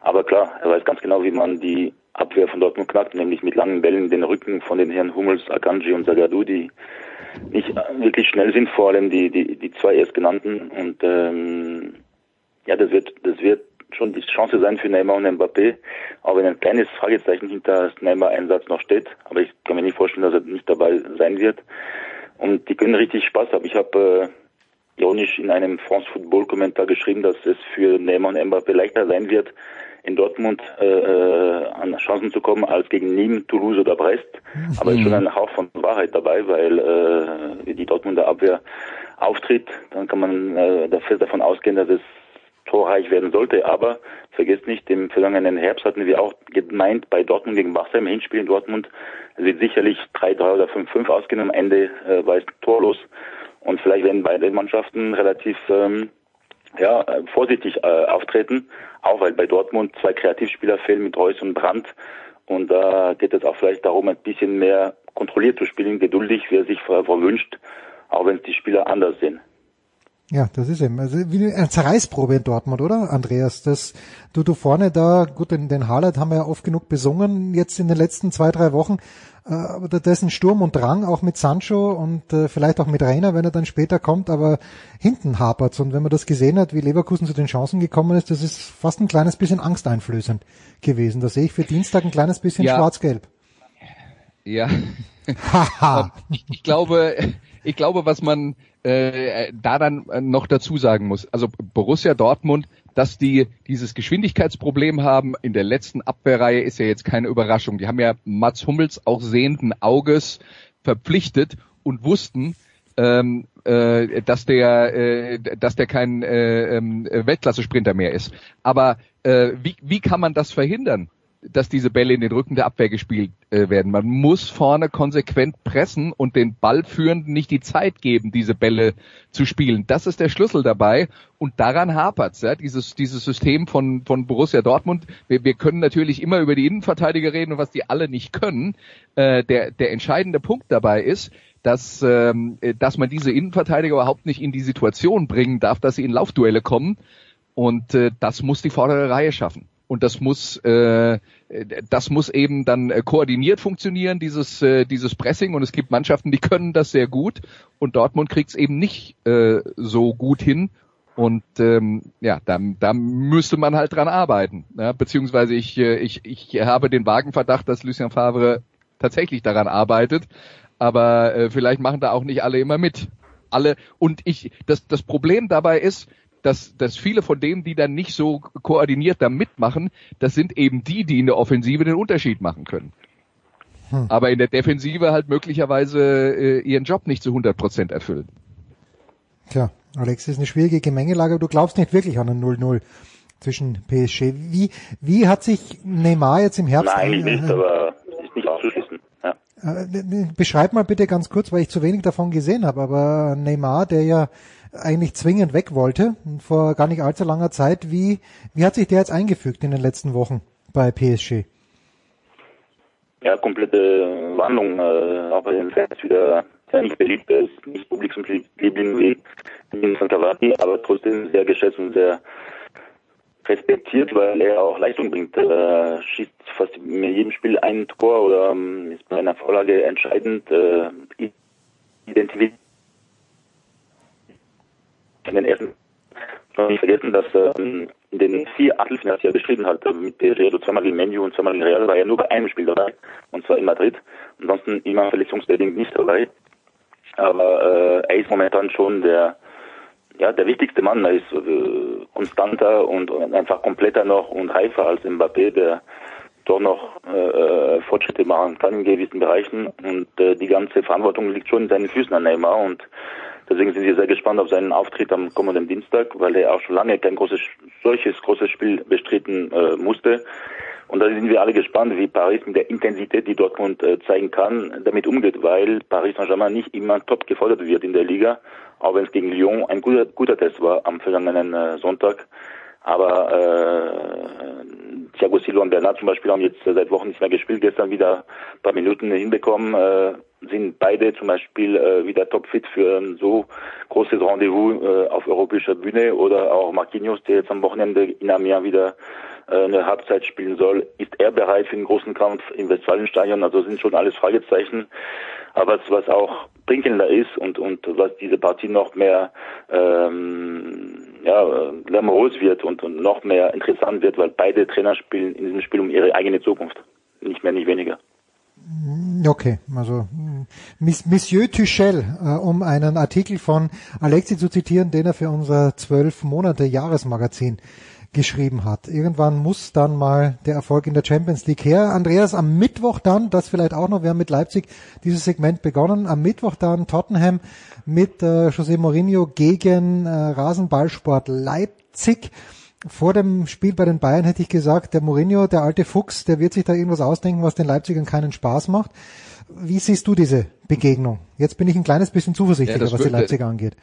[SPEAKER 3] Aber klar, er weiß ganz genau, wie man die Abwehr von Dortmund knackt, nämlich mit langen Bällen den Rücken von den Herren Hummels, Akanji und Zagadou, die nicht wirklich schnell sind, vor allem die, die, die zwei erstgenannten. Und ähm, ja, das wird, das wird schon die Chance sein für Neymar und Mbappé, auch wenn ein kleines Fragezeichen hinter Neymar-Einsatz noch steht. Aber ich kann mir nicht vorstellen, dass er nicht dabei sein wird. Und die können richtig Spaß haben. Ich habe äh, ironisch in einem France Football Kommentar geschrieben, dass es für Neymar und Mbappé leichter sein wird, in Dortmund äh, äh, an Chancen zu kommen als gegen Nîmes, Toulouse oder Brest. Aber es ist schon ein Hauch von Wahrheit dabei, weil äh, die Dortmunder Abwehr auftritt, dann kann man äh, dafür davon ausgehen, dass es torreich werden sollte. Aber vergesst nicht, im vergangenen Herbst hatten wir auch gemeint, bei Dortmund gegen Barca im Hinspiel in Dortmund wird sicherlich 3-3 oder 5-5 ausgehen. Am Ende äh, war es torlos. Und vielleicht werden beide Mannschaften relativ ähm, ja, äh, vorsichtig äh, auftreten, auch weil bei Dortmund zwei Kreativspieler fehlen mit Reus und Brandt. Und da geht es auch vielleicht darum, ein bisschen mehr kontrolliert zu spielen, geduldig, wie er sich verwünscht, auch wenn es die Spieler anders sehen.
[SPEAKER 1] Ja, das ist eben, also wie eine Zerreißprobe in Dortmund, oder, Andreas? Das, du, du vorne da, gut, den, den Haaland haben wir ja oft genug besungen, jetzt in den letzten zwei, drei Wochen, äh, aber dessen Sturm und Drang, auch mit Sancho und äh, vielleicht auch mit Rainer, wenn er dann später kommt, aber hinten hapert's. Und wenn man das gesehen hat, wie Leverkusen zu den Chancen gekommen ist, das ist fast ein kleines bisschen angsteinflößend gewesen. Da sehe ich für Dienstag ein kleines bisschen ja. schwarz-gelb.
[SPEAKER 2] Ja. Haha. ich glaube, ich glaube, was man äh, da dann noch dazu sagen muss, also Borussia Dortmund, dass die dieses Geschwindigkeitsproblem haben in der letzten Abwehrreihe ist ja jetzt keine Überraschung. Die haben ja Mats Hummels auch sehenden Auges verpflichtet und wussten, ähm, äh, dass der, äh, dass der kein äh, äh, Weltklasse-Sprinter mehr ist. Aber äh, wie, wie kann man das verhindern? Dass diese Bälle in den Rücken der Abwehr gespielt äh, werden. Man muss vorne konsequent pressen und den Ballführenden nicht die Zeit geben, diese Bälle zu spielen. Das ist der Schlüssel dabei und daran hapert's. Ja? Dieses, dieses System von, von Borussia Dortmund. Wir, wir können natürlich immer über die Innenverteidiger reden und was die alle nicht können. Äh, der, der entscheidende Punkt dabei ist, dass, ähm, dass man diese Innenverteidiger überhaupt nicht in die Situation bringen darf, dass sie in Laufduelle kommen. Und äh, das muss die vordere Reihe schaffen und das muss äh, das muss eben dann äh, koordiniert funktionieren dieses äh, dieses Pressing. Und es gibt Mannschaften die können das sehr gut. Und Dortmund kriegt es eben nicht äh, so gut hin. Und ähm, ja da, da müsste man halt dran arbeiten ja? beziehungsweise ich äh, ich ich habe den Wagenverdacht dass Lucien Favre tatsächlich daran arbeitet. Aber äh, vielleicht machen da auch nicht alle immer mit. Alle und ich das das Problem dabei ist dass, dass viele von denen, die dann nicht so koordiniert da mitmachen, das sind eben die, die in der Offensive den Unterschied machen können. Hm. Aber in der Defensive halt möglicherweise äh, ihren Job nicht zu 100 Prozent erfüllen.
[SPEAKER 1] Tja, Alex, das ist eine schwierige Gemengelage, aber du glaubst nicht wirklich an ein 0-0 zwischen PSG. Wie, wie hat sich Neymar jetzt im Herbst...
[SPEAKER 3] Nein, eigentlich nicht, aber ist nicht auszuschließen. Ja.
[SPEAKER 1] Äh, beschreib mal bitte ganz kurz, weil ich zu wenig davon gesehen habe, aber Neymar, der ja eigentlich zwingend weg wollte, vor gar nicht allzu langer Zeit. Wie, wie hat sich der jetzt eingefügt in den letzten Wochen bei PSG?
[SPEAKER 3] Ja, komplette Wandlung, äh, auch bei den Fans wieder sehr nicht beliebt, ist nicht Publikumsliebling wie in Santavati, aber trotzdem sehr geschätzt und sehr respektiert, weil er auch Leistung bringt. Er schießt fast in jedem Spiel ein Tor oder ähm, ist bei einer Vorlage entscheidend. Äh, identifiziert in den ersten nicht vergessen, dass ähm, in den vier Achtelfinals, die er bestritten hat, mit PSG, also zweimal gegen Menu und zweimal gegen Real, war er nur bei einem Spiel dabei, und zwar in Madrid. Ansonsten immer verletzungsbedingt nicht dabei. Aber äh, er ist momentan schon der ja, der wichtigste Mann. Er ist äh, konstanter und, und einfach kompletter noch und reifer als Mbappé, der doch noch äh, Fortschritte machen kann in gewissen Bereichen. Und äh, die ganze Verantwortung liegt schon in seinen Füßen an Neymar. Und deswegen sind wir sehr gespannt auf seinen Auftritt am kommenden Dienstag, weil er auch schon lange kein großes, solches großes Spiel bestritten äh, musste. Und da sind wir alle gespannt, wie Paris mit der Intensität, die Dortmund äh, zeigen kann, damit umgeht, weil Paris Saint-Germain nicht immer top gefordert wird in der Liga, auch wenn es gegen Lyon ein guter, guter Test war am vergangenen äh, Sonntag. Aber äh, Thiago Silva und Bernard zum Beispiel haben jetzt seit Wochen nicht mehr gespielt, gestern wieder ein paar Minuten hinbekommen, äh, sind beide zum Beispiel äh, wieder topfit für ein so großes Rendezvous äh, auf europäischer Bühne oder auch Marquinhos, der jetzt am Wochenende in Amiens wieder äh, eine Halbzeit spielen soll. Ist er bereit für den großen Kampf im Westfalenstadion? Also sind schon alles Fragezeichen. Aber was, was auch prickelnder ist und, und was diese Partie noch mehr ähm, ja, glamourös wird und, und noch mehr interessant wird, weil beide Trainer spielen in diesem Spiel um ihre eigene Zukunft. Nicht mehr, nicht weniger.
[SPEAKER 1] Okay, also Monsieur Tuchel, äh, um einen Artikel von Alexi zu zitieren, den er für unser zwölf Monate Jahresmagazin geschrieben hat. Irgendwann muss dann mal der Erfolg in der Champions League her. Andreas, am Mittwoch dann, das vielleicht auch noch, wir haben mit Leipzig dieses Segment begonnen, am Mittwoch dann Tottenham mit äh, José Mourinho gegen äh, Rasenballsport Leipzig. Vor dem Spiel bei den Bayern hätte ich gesagt, der Mourinho, der alte Fuchs, der wird sich da irgendwas ausdenken, was den Leipzigern keinen Spaß macht. Wie siehst du diese Begegnung? Jetzt bin ich ein kleines bisschen zuversichtlicher, ja, was die Leipziger angeht.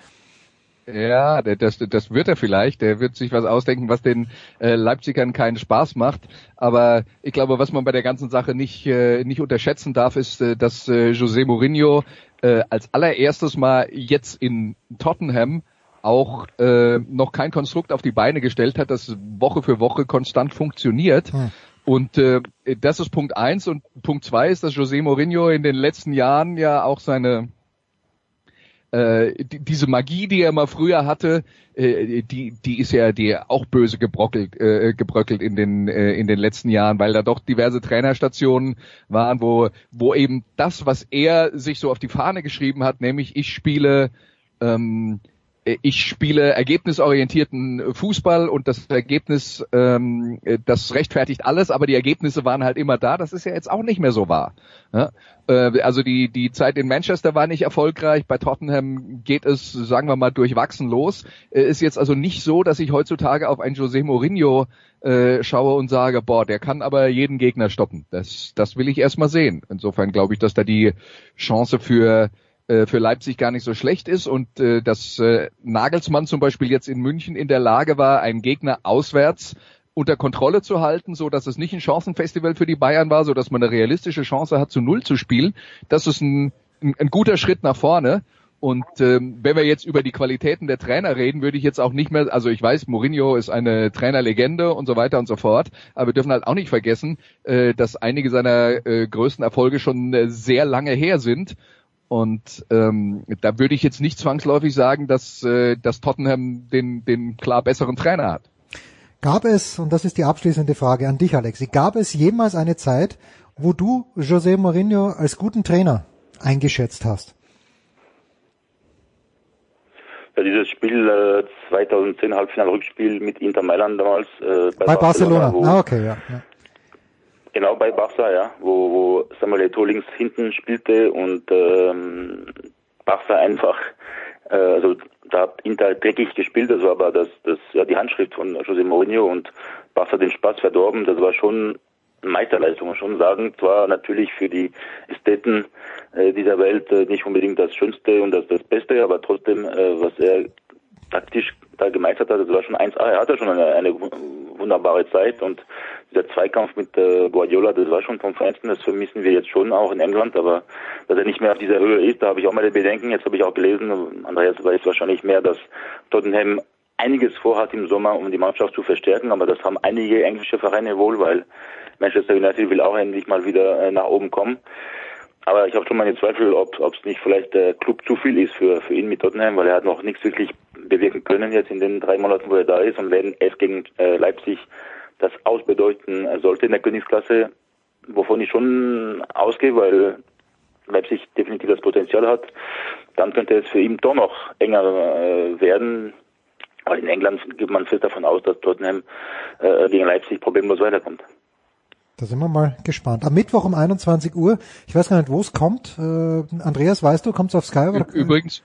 [SPEAKER 2] Ja, das, das wird er vielleicht. Der wird sich was ausdenken, was den äh, Leipzigern keinen Spaß macht. Aber ich glaube, was man bei der ganzen Sache nicht, äh, nicht unterschätzen darf, ist, äh, dass äh, José Mourinho äh, als allererstes Mal jetzt in Tottenham auch äh, noch kein Konstrukt auf die Beine gestellt hat, das Woche für Woche konstant funktioniert. Hm. Und äh, das ist Punkt eins. Und Punkt zwei ist, dass José Mourinho in den letzten Jahren ja auch seine äh, die, diese Magie, die er mal früher hatte, äh, die, die ist ja die auch böse gebrockelt, äh, gebröckelt in den äh, in den letzten Jahren, weil da doch diverse Trainerstationen waren, wo wo eben das, was er sich so auf die Fahne geschrieben hat, nämlich ich spiele ähm, ich spiele ergebnisorientierten Fußball und das Ergebnis, ähm, das rechtfertigt alles, aber die Ergebnisse waren halt immer da. Das ist ja jetzt auch nicht mehr so wahr. Ja? Äh, also die, die Zeit in Manchester war nicht erfolgreich. Bei Tottenham geht es, sagen wir mal, durchwachsen los. Äh, ist jetzt also nicht so, dass ich heutzutage auf einen José Mourinho äh, schaue und sage, boah, der kann aber jeden Gegner stoppen. Das, das will ich erstmal sehen. Insofern glaube ich, dass da die Chance für äh, für Leipzig gar nicht so schlecht ist und äh, dass äh, Nagelsmann zum Beispiel jetzt in München in der Lage war, einen Gegner auswärts unter Kontrolle zu halten, so dass es nicht ein Chancenfestival für die Bayern war, so dass man eine realistische Chance hat, zu Null zu spielen. Das ist ein, ein, ein guter Schritt nach vorne. Und ähm, wenn wir jetzt über die Qualitäten der Trainer reden, würde ich jetzt auch nicht mehr, also ich weiß, Mourinho ist eine Trainerlegende und so weiter und so fort, aber wir dürfen halt auch nicht vergessen, äh, dass einige seiner äh, größten Erfolge schon äh, sehr lange her sind und ähm, da würde ich jetzt nicht zwangsläufig sagen, dass, äh, dass Tottenham den, den klar besseren Trainer hat.
[SPEAKER 1] Gab es, und das ist die abschließende Frage an dich, Alexi, gab es jemals eine Zeit, wo du José Mourinho als guten Trainer eingeschätzt hast?
[SPEAKER 3] Ja, dieses Spiel äh, 2010 Halbfinal-Rückspiel mit Inter Mailand damals äh,
[SPEAKER 1] bei, bei Barcelona. Barcelona. ah, okay, ja. ja.
[SPEAKER 3] Genau, bei Barca, ja, wo, wo Samuel Eto'o links hinten spielte und ähm, Barca einfach, äh, also da hat Inter dreckig gespielt, das war aber das, das, ja, die Handschrift von José Mourinho und Barca den Spaß verdorben, das war schon Meisterleistung, schon sagen. Zwar natürlich für die Ästheten äh, dieser Welt äh, nicht unbedingt das Schönste und das, das Beste, aber trotzdem, äh, was er taktisch da gemeistert hat, das war schon 1A. Er hatte schon eine, eine wunderbare Zeit und dieser Zweikampf mit äh, Guardiola, das war schon vom Feinsten, das vermissen wir jetzt schon auch in England, aber dass er nicht mehr auf dieser Höhe ist, da habe ich auch meine Bedenken. Jetzt habe ich auch gelesen, Andreas weiß wahrscheinlich mehr, dass Tottenham einiges vorhat im Sommer, um die Mannschaft zu verstärken, aber das haben einige englische Vereine wohl, weil Manchester United will auch endlich mal wieder äh, nach oben kommen. aber ich habe schon meine Zweifel, ob es nicht vielleicht der Club zu viel ist für, für ihn mit Tottenham, weil er hat noch nichts wirklich bewirken können jetzt in den drei Monaten, wo er da ist. Und wenn es gegen äh, Leipzig das ausbedeuten sollte in der Königsklasse, wovon ich schon ausgehe, weil Leipzig definitiv das Potenzial hat, dann könnte es für ihn doch noch enger äh, werden. Weil in England geht man fest davon aus, dass Tottenham äh, gegen Leipzig problemlos weiterkommt.
[SPEAKER 1] Da sind wir mal gespannt. Am Mittwoch um 21 Uhr, ich weiß gar nicht, wo es kommt. Äh, Andreas, weißt du, kommt es auf Sky? Oder?
[SPEAKER 2] Übrigens,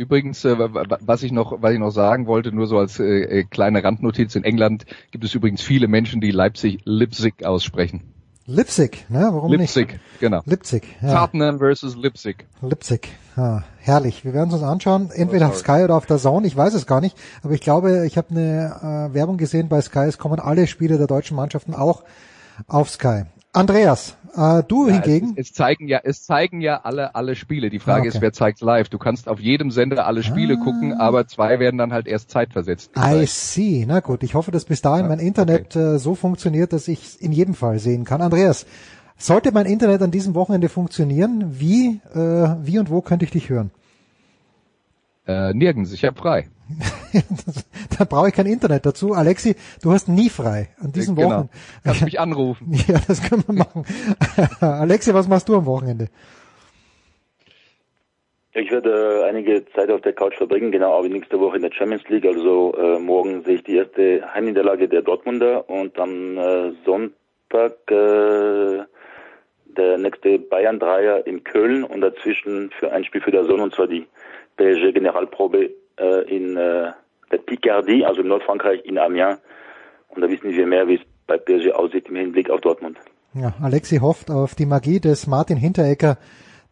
[SPEAKER 2] übrigens, äh, was ich noch, was ich noch sagen wollte, nur so als äh, äh, kleine Randnotiz: In England gibt es übrigens viele Menschen, die Leipzig Leipzig aussprechen.
[SPEAKER 1] Leipzig, ne? Warum
[SPEAKER 2] Leipzig,
[SPEAKER 1] nicht?
[SPEAKER 2] genau.
[SPEAKER 1] Leipzig,
[SPEAKER 2] ja. Tottenham versus Leipzig.
[SPEAKER 1] Leipzig, ja, herrlich. Wir werden es uns anschauen, entweder auf Sky oder auf der Zone. Ich weiß es gar nicht, aber ich glaube, ich habe eine äh, Werbung gesehen bei Sky. Es kommen alle Spiele der deutschen Mannschaften auch auf Sky. Andreas, äh, du ja, hingegen?
[SPEAKER 2] Es, es, zeigen ja, es zeigen ja alle alle Spiele. Die Frage ah, okay. ist, wer zeigt live? Du kannst auf jedem Sender alle Spiele ah. gucken, aber zwei werden dann halt erst zeitversetzt.
[SPEAKER 1] I see. Na gut, ich hoffe, dass bis dahin ja, mein Internet okay. äh, so funktioniert, dass ich es in jedem Fall sehen kann. Andreas, sollte mein Internet an diesem Wochenende funktionieren, wie äh, wie und wo könnte ich dich hören?
[SPEAKER 2] Äh, nirgends, ich habe frei.
[SPEAKER 1] da brauche ich kein Internet dazu. Alexi, du hast nie frei an diesen genau. Wochen.
[SPEAKER 2] Kannst mich anrufen.
[SPEAKER 1] ja, das können wir machen. Alexi, was machst du am Wochenende?
[SPEAKER 3] Ich werde äh, einige Zeit auf der Couch verbringen, genau, aber nächste Woche in der Champions League. Also äh, morgen sehe ich die erste Heimniederlage der Dortmunder und am äh, Sonntag äh, der nächste Bayern-Dreier in Köln und dazwischen für ein Spiel für der Sonne und zwar die PSG Generalprobe äh, in äh, der Picardie, also Nordfrankreich, in Amiens. Und da wissen wir mehr, wie es bei PSG aussieht im Hinblick auf Dortmund.
[SPEAKER 1] Ja, Alexi hofft auf die Magie des Martin Hinteregger,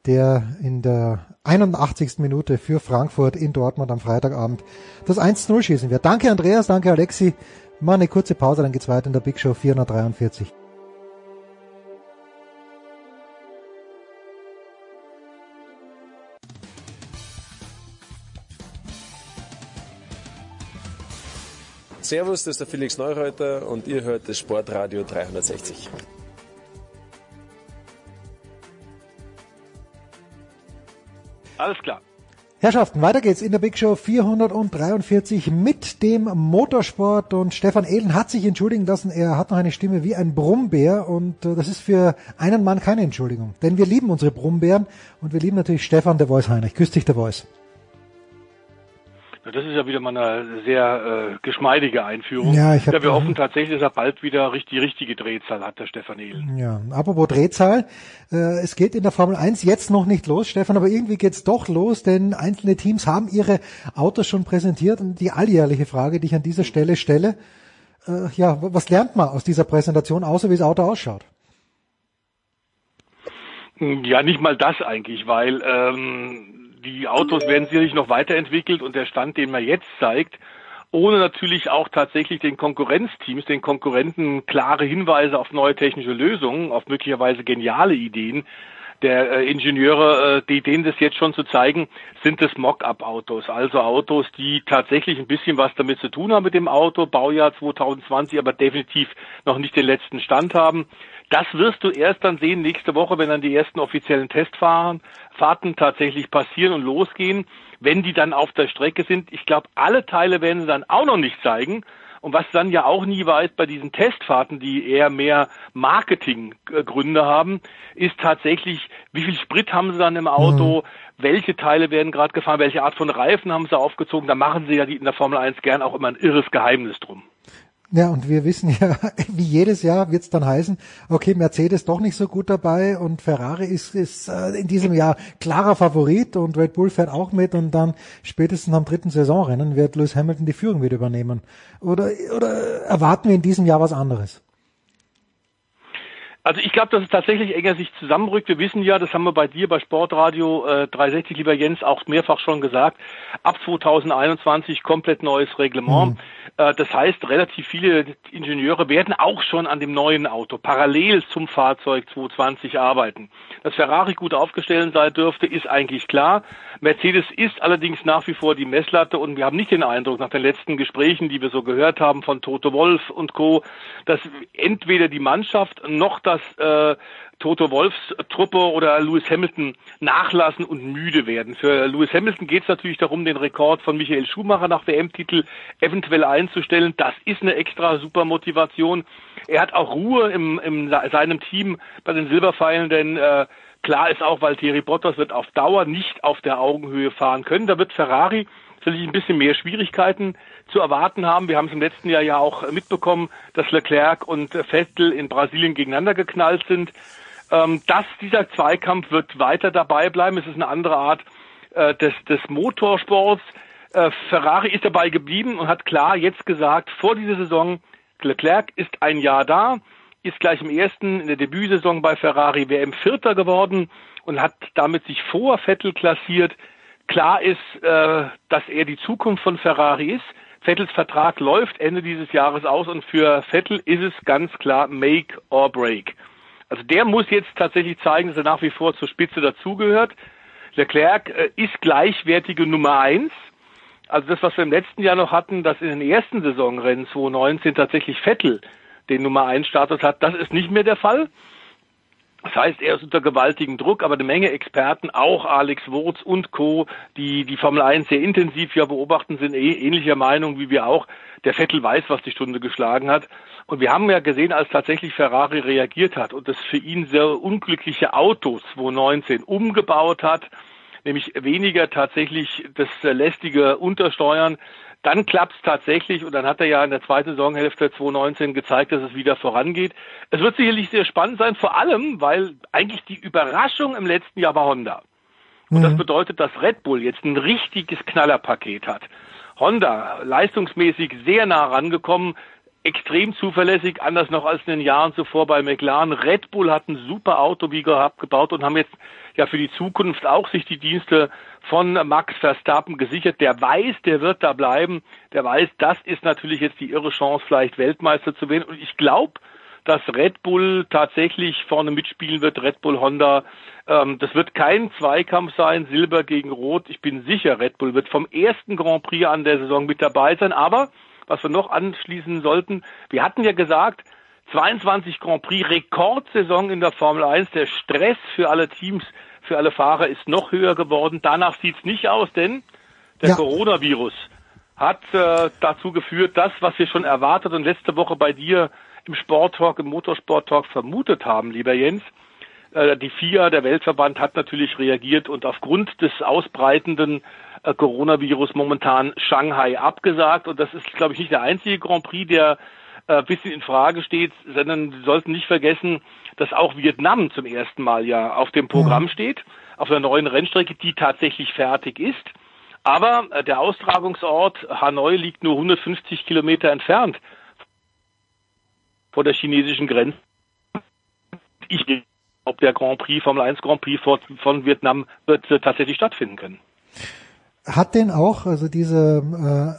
[SPEAKER 1] der in der 81. Minute für Frankfurt in Dortmund am Freitagabend das 1-0 schießen wird. Danke Andreas, danke Alexi. Mal eine kurze Pause, dann geht's weiter in der Big Show 443.
[SPEAKER 6] Servus, das ist der Felix Neureuter und ihr hört das Sportradio 360.
[SPEAKER 7] Alles klar.
[SPEAKER 1] Herrschaften, weiter geht's in der Big Show 443 mit dem Motorsport und Stefan Ehlen hat sich entschuldigen lassen, er hat noch eine Stimme wie ein Brummbär und äh, das ist für einen Mann keine Entschuldigung, denn wir lieben unsere Brummbären und wir lieben natürlich Stefan der Voice Heinrich. Küss dich der Voice.
[SPEAKER 7] Das ist ja wieder mal eine sehr äh, geschmeidige Einführung.
[SPEAKER 1] Ja, ich hab,
[SPEAKER 7] ja, wir hoffen tatsächlich, dass er bald wieder richtig, die richtige Drehzahl hat, der Stefan Ehlen.
[SPEAKER 1] Ja, apropos Drehzahl, äh, es geht in der Formel 1 jetzt noch nicht los, Stefan, aber irgendwie geht's doch los, denn einzelne Teams haben ihre Autos schon präsentiert und die alljährliche Frage, die ich an dieser Stelle stelle, äh, ja, was lernt man aus dieser Präsentation, außer wie das Auto ausschaut?
[SPEAKER 7] Ja, nicht mal das eigentlich, weil ähm, die Autos werden sicherlich noch weiterentwickelt und der Stand, den man jetzt zeigt, ohne natürlich auch tatsächlich den Konkurrenzteams, den Konkurrenten klare Hinweise auf neue technische Lösungen, auf möglicherweise geniale Ideen der äh, Ingenieure, äh, die, denen das jetzt schon zu zeigen, sind es Mock-up-Autos, also Autos, die tatsächlich ein bisschen was damit zu tun haben mit dem Auto, Baujahr 2020, aber definitiv noch nicht den letzten Stand haben. Das wirst du erst dann sehen nächste Woche, wenn dann die ersten offiziellen Testfahrten Fahrten tatsächlich passieren und losgehen, wenn die dann auf der Strecke sind. Ich glaube, alle Teile werden sie dann auch noch nicht zeigen. Und was dann ja auch nie weiß bei diesen Testfahrten, die eher mehr Marketinggründe haben, ist tatsächlich, wie viel Sprit haben sie dann im Auto, mhm. welche Teile werden gerade gefahren, welche Art von Reifen haben sie aufgezogen. Da machen sie ja in der Formel 1 gern auch immer ein irres Geheimnis drum.
[SPEAKER 1] Ja, und wir wissen ja, wie jedes Jahr wird es dann heißen, okay, Mercedes doch nicht so gut dabei und Ferrari ist, ist äh, in diesem Jahr klarer Favorit und Red Bull fährt auch mit und dann spätestens am dritten Saisonrennen wird Lewis Hamilton die Führung wieder übernehmen. Oder, oder erwarten wir in diesem Jahr was anderes?
[SPEAKER 7] Also ich glaube, dass es tatsächlich enger sich zusammenrückt. Wir wissen ja, das haben wir bei dir bei Sportradio äh, 360, lieber Jens, auch mehrfach schon gesagt, ab 2021 komplett neues Reglement. Mhm. Äh, das heißt, relativ viele Ingenieure werden auch schon an dem neuen Auto parallel zum Fahrzeug 220 arbeiten. Dass Ferrari gut aufgestellt sein dürfte, ist eigentlich klar. Mercedes ist allerdings nach wie vor die Messlatte und wir haben nicht den Eindruck nach den letzten Gesprächen, die wir so gehört haben von Toto Wolf und Co., dass entweder die Mannschaft noch das dass äh, Toto Wolfs Truppe oder Lewis Hamilton nachlassen und müde werden. Für Lewis Hamilton geht es natürlich darum, den Rekord von Michael Schumacher nach WM-Titel eventuell einzustellen. Das ist eine extra super Motivation. Er hat auch Ruhe im, im seinem Team bei den Silberpfeilen, denn äh, klar ist auch, weil Thierry Bottas wird auf Dauer nicht auf der Augenhöhe fahren können. Da wird Ferrari sicherlich ein bisschen mehr Schwierigkeiten zu erwarten haben. Wir haben es im letzten Jahr ja auch mitbekommen, dass Leclerc und Vettel in Brasilien gegeneinander geknallt sind. Ähm, dass dieser Zweikampf wird weiter dabei bleiben. Es ist eine andere Art äh, des, des Motorsports. Äh, Ferrari ist dabei geblieben und hat klar jetzt gesagt, vor dieser Saison, Leclerc ist ein Jahr da, ist gleich im ersten in der Debütsaison bei Ferrari WM Vierter geworden und hat damit sich vor Vettel klassiert. Klar ist, äh, dass er die Zukunft von Ferrari ist. Vettels Vertrag läuft Ende dieses Jahres aus und für Vettel ist es ganz klar Make or Break. Also der muss jetzt tatsächlich zeigen, dass er nach wie vor zur Spitze dazugehört. Leclerc äh, ist gleichwertige Nummer eins. Also das, was wir im letzten Jahr noch hatten, dass in den ersten Saisonrennen 2019 tatsächlich Vettel den Nummer eins Status hat, das ist nicht mehr der Fall. Das heißt, er ist unter gewaltigem Druck, aber eine Menge Experten, auch Alex Wurz und Co., die die Formel 1 sehr intensiv ja beobachten, sind eh ähnlicher Meinung wie wir auch. Der Vettel weiß, was die Stunde geschlagen hat. Und wir haben ja gesehen, als tatsächlich Ferrari reagiert hat und das für ihn sehr unglückliche Autos 2019 umgebaut hat, nämlich weniger tatsächlich das lästige Untersteuern, dann klappt es tatsächlich und dann hat er ja in der zweiten Saisonhälfte 2019 gezeigt, dass es wieder vorangeht. Es wird sicherlich sehr spannend sein, vor allem, weil eigentlich die Überraschung im letzten Jahr war Honda. Und mhm. das bedeutet, dass Red Bull jetzt ein richtiges Knallerpaket hat. Honda leistungsmäßig sehr nah rangekommen, extrem zuverlässig, anders noch als in den Jahren zuvor bei McLaren. Red Bull hat ein super Auto wie gehabt gebaut und haben jetzt ja für die Zukunft auch sich die Dienste von Max Verstappen gesichert. Der weiß, der wird da bleiben. Der weiß, das ist natürlich jetzt die irre Chance, vielleicht Weltmeister zu werden. Und ich glaube, dass Red Bull tatsächlich vorne mitspielen wird, Red Bull Honda. Ähm, das wird kein Zweikampf sein, Silber gegen Rot. Ich bin sicher, Red Bull wird vom ersten Grand Prix an der Saison mit dabei sein. Aber was wir noch anschließen sollten, wir hatten ja gesagt, 22 Grand Prix Rekordsaison in der Formel 1. Der Stress für alle Teams für alle Fahrer ist noch höher geworden. Danach sieht es nicht aus, denn der ja. Coronavirus hat äh, dazu geführt, das, was wir schon erwartet und letzte Woche bei dir im Sporttalk, im Motorsporttalk vermutet haben, lieber Jens. Äh, die FIA, der Weltverband, hat natürlich reagiert und aufgrund des ausbreitenden äh, Coronavirus momentan Shanghai abgesagt. Und das ist, glaube ich, nicht der einzige Grand Prix, der äh, bisschen in Frage steht, sondern Sie sollten nicht vergessen, dass auch Vietnam zum ersten Mal ja auf dem Programm steht, auf einer neuen Rennstrecke, die tatsächlich fertig ist. Aber äh, der Austragungsort Hanoi liegt nur 150 Kilometer entfernt vor der chinesischen Grenze. Ich ob der Grand Prix, Formel 1 Grand Prix von Vietnam wird äh, tatsächlich stattfinden können.
[SPEAKER 1] Hat denn auch, also diese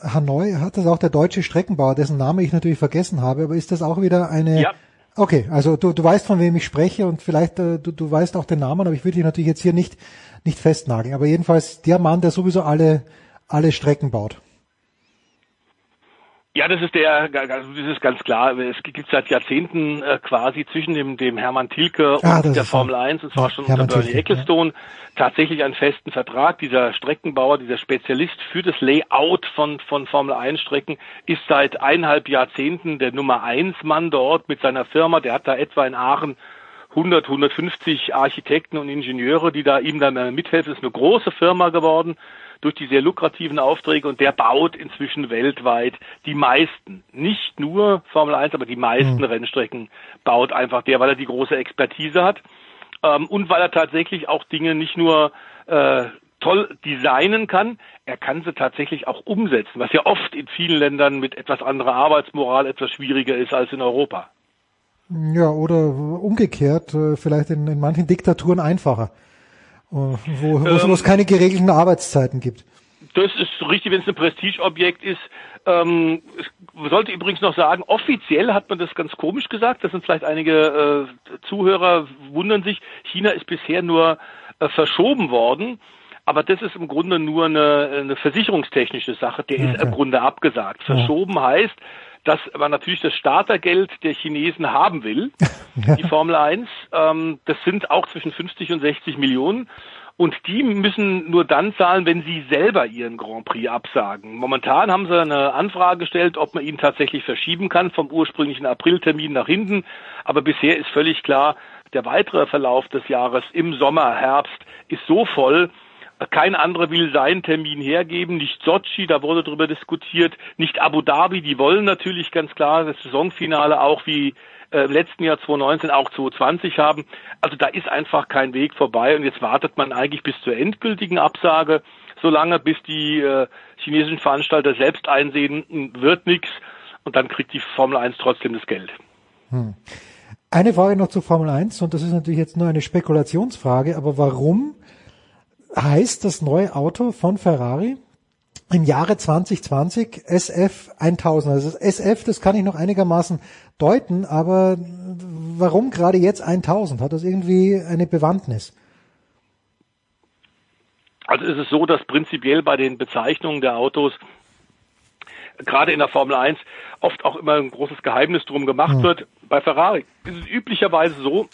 [SPEAKER 1] äh, Hanoi, hat das auch der deutsche Streckenbauer, dessen Name ich natürlich vergessen habe, aber ist das auch wieder eine ja. Okay, also du, du weißt, von wem ich spreche und vielleicht äh, du, du weißt auch den Namen, aber ich würde dich natürlich jetzt hier nicht, nicht festnageln. Aber jedenfalls der Mann, der sowieso alle, alle Strecken baut.
[SPEAKER 7] Ja, das ist der, also das ist ganz klar. Es gibt seit Jahrzehnten äh, quasi zwischen dem, dem Hermann Tilke und ah, der Formel 1, und zwar schon Hermann unter Bernie Ecclestone, ja. tatsächlich einen festen Vertrag. Dieser Streckenbauer, dieser Spezialist für das Layout von, von Formel 1 Strecken ist seit eineinhalb Jahrzehnten der Nummer 1 Mann dort mit seiner Firma. Der hat da etwa in Aachen 100, 150 Architekten und Ingenieure, die da ihm dann mithelfen. Das ist eine große Firma geworden durch die sehr lukrativen Aufträge und der baut inzwischen weltweit die meisten, nicht nur Formel 1, aber die meisten mhm. Rennstrecken baut einfach der, weil er die große Expertise hat ähm, und weil er tatsächlich auch Dinge nicht nur äh, toll designen kann, er kann sie tatsächlich auch umsetzen, was ja oft in vielen Ländern mit etwas anderer Arbeitsmoral etwas schwieriger ist als in Europa.
[SPEAKER 1] Ja, oder umgekehrt, äh, vielleicht in, in manchen Diktaturen einfacher. Wo, wo, ähm, es keine geregelten Arbeitszeiten gibt.
[SPEAKER 7] Das ist richtig, wenn es ein Prestigeobjekt ist. Ähm, ich sollte übrigens noch sagen, offiziell hat man das ganz komisch gesagt. Das sind vielleicht einige äh, Zuhörer wundern sich. China ist bisher nur äh, verschoben worden. Aber das ist im Grunde nur eine, eine versicherungstechnische Sache. Der okay. ist im Grunde abgesagt. Verschoben heißt, dass man natürlich das Startergeld der Chinesen haben will, die Formel 1. Ähm, das sind auch zwischen 50 und 60 Millionen. Und die müssen nur dann zahlen, wenn sie selber ihren Grand Prix absagen. Momentan haben sie eine Anfrage gestellt, ob man ihn tatsächlich verschieben kann vom ursprünglichen Apriltermin nach hinten. Aber bisher ist völlig klar, der weitere Verlauf des Jahres im Sommer, Herbst ist so voll, kein anderer will seinen Termin hergeben, nicht Sochi, da wurde darüber diskutiert, nicht Abu Dhabi, die wollen natürlich ganz klar das Saisonfinale auch wie äh, im letzten Jahr 2019 auch 2020 haben. Also da ist einfach kein Weg vorbei und jetzt wartet man eigentlich bis zur endgültigen Absage, solange bis die äh, chinesischen Veranstalter selbst einsehen, hm, wird nichts und dann kriegt die Formel 1 trotzdem das Geld.
[SPEAKER 1] Hm. Eine Frage noch zu Formel 1 und das ist natürlich jetzt nur eine Spekulationsfrage, aber warum heißt das neue Auto von Ferrari im Jahre 2020 SF 1000. Also das SF, das kann ich noch einigermaßen deuten, aber warum gerade jetzt 1000? Hat das irgendwie eine Bewandtnis?
[SPEAKER 7] Also ist es so, dass prinzipiell bei den Bezeichnungen der Autos gerade in der Formel 1 oft auch immer ein großes Geheimnis drum gemacht hm. wird. Bei Ferrari ist es üblicherweise so,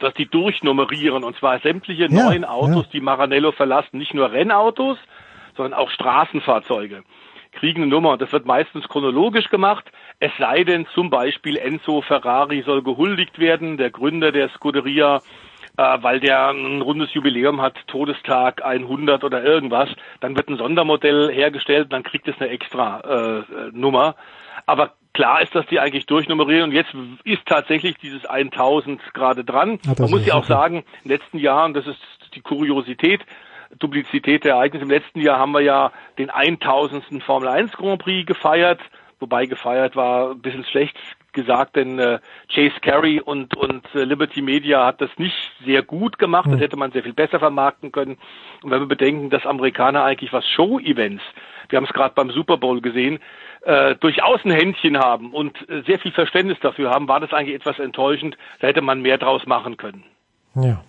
[SPEAKER 7] dass die durchnummerieren und zwar sämtliche ja, neuen Autos, ja. die Maranello verlassen, nicht nur Rennautos, sondern auch Straßenfahrzeuge kriegen eine Nummer und das wird meistens chronologisch gemacht, es sei denn zum Beispiel Enzo Ferrari soll gehuldigt werden, der Gründer der Scuderia, äh, weil der ein rundes Jubiläum hat, Todestag 100 oder irgendwas, dann wird ein Sondermodell hergestellt, dann kriegt es eine extra äh, Nummer. Aber klar ist, dass die eigentlich durchnummerieren und jetzt ist tatsächlich dieses 1000 gerade dran. Ja, Man muss ja auch sagen, in den letzten Jahren, das ist die Kuriosität, Duplizität der Ereignisse. Im letzten Jahr haben wir ja den 1000. Formel 1 Grand Prix gefeiert, wobei gefeiert war ein bisschen schlecht gesagt, denn äh, Chase Carey und, und äh, Liberty Media hat das nicht sehr gut gemacht. Das hm. hätte man sehr viel besser vermarkten können. Und wenn wir bedenken, dass Amerikaner eigentlich was Show-Events, wir haben es gerade beim Super Bowl gesehen, äh, durchaus ein Händchen haben und äh, sehr viel Verständnis dafür haben, war das eigentlich etwas enttäuschend. Da hätte man mehr draus machen können.
[SPEAKER 1] Ja.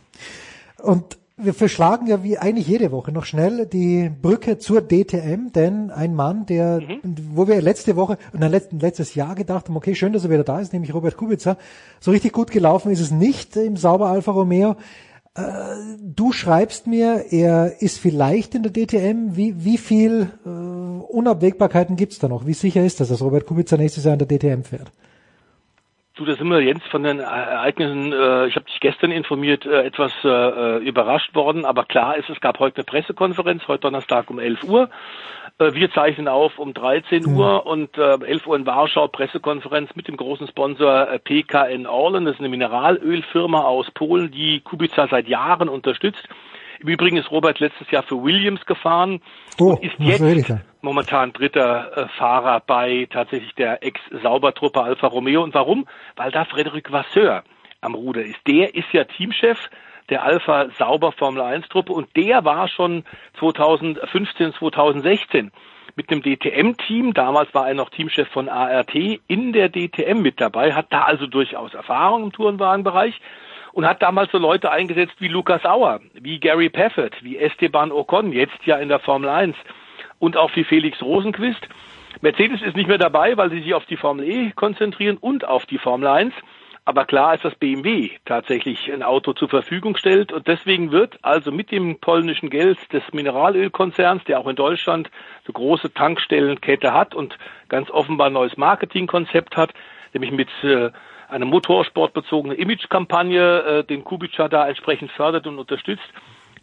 [SPEAKER 1] Und wir verschlagen ja wie eigentlich jede Woche noch schnell die Brücke zur DTM, denn ein Mann, der, mhm. wo wir letzte Woche und dann letztes Jahr gedacht haben, okay, schön, dass er wieder da ist, nämlich Robert Kubica. So richtig gut gelaufen ist es nicht im Sauber Alfa Romeo. Äh, du schreibst mir, er ist vielleicht in der DTM. Wie, wie viel äh, Unabwägbarkeiten gibt's da noch? Wie sicher ist das, dass Robert Kubica nächstes Jahr in der DTM fährt?
[SPEAKER 7] Du, da sind wir Jens von den Ereignissen, äh, ich habe dich gestern informiert, äh, etwas äh, überrascht worden, aber klar ist, es gab heute eine Pressekonferenz, heute Donnerstag um 11 Uhr. Äh, wir zeichnen auf um 13 mhm. Uhr und äh, 11 Uhr in Warschau Pressekonferenz mit dem großen Sponsor äh, PKN Orlen, das ist eine Mineralölfirma aus Polen, die Kubica seit Jahren unterstützt. Im Übrigen ist Robert letztes Jahr für Williams gefahren oh, und ist jetzt momentan dritter äh, Fahrer bei tatsächlich der Ex-Saubertruppe Alfa Romeo. Und warum? Weil da Frederic Vasseur am Ruder ist. Der ist ja Teamchef der Alpha Sauber Formel 1 Truppe und der war schon 2015, 2016 mit einem DTM-Team, damals war er noch Teamchef von ART, in der DTM mit dabei, hat da also durchaus Erfahrung im Tourenwagenbereich und hat damals so Leute eingesetzt wie Lukas Auer, wie Gary Paffett, wie Esteban Ocon, jetzt ja in der Formel 1 und auch wie Felix Rosenquist. Mercedes ist nicht mehr dabei, weil sie sich auf die Formel E konzentrieren und auf die Formel 1. Aber klar ist, dass BMW tatsächlich ein Auto zur Verfügung stellt und deswegen wird also mit dem polnischen Geld des Mineralölkonzerns, der auch in Deutschland so große Tankstellenkette hat und ganz offenbar ein neues Marketingkonzept hat, nämlich mit äh, einer motorsportbezogene Imagekampagne, äh, den Kubica da entsprechend fördert und unterstützt,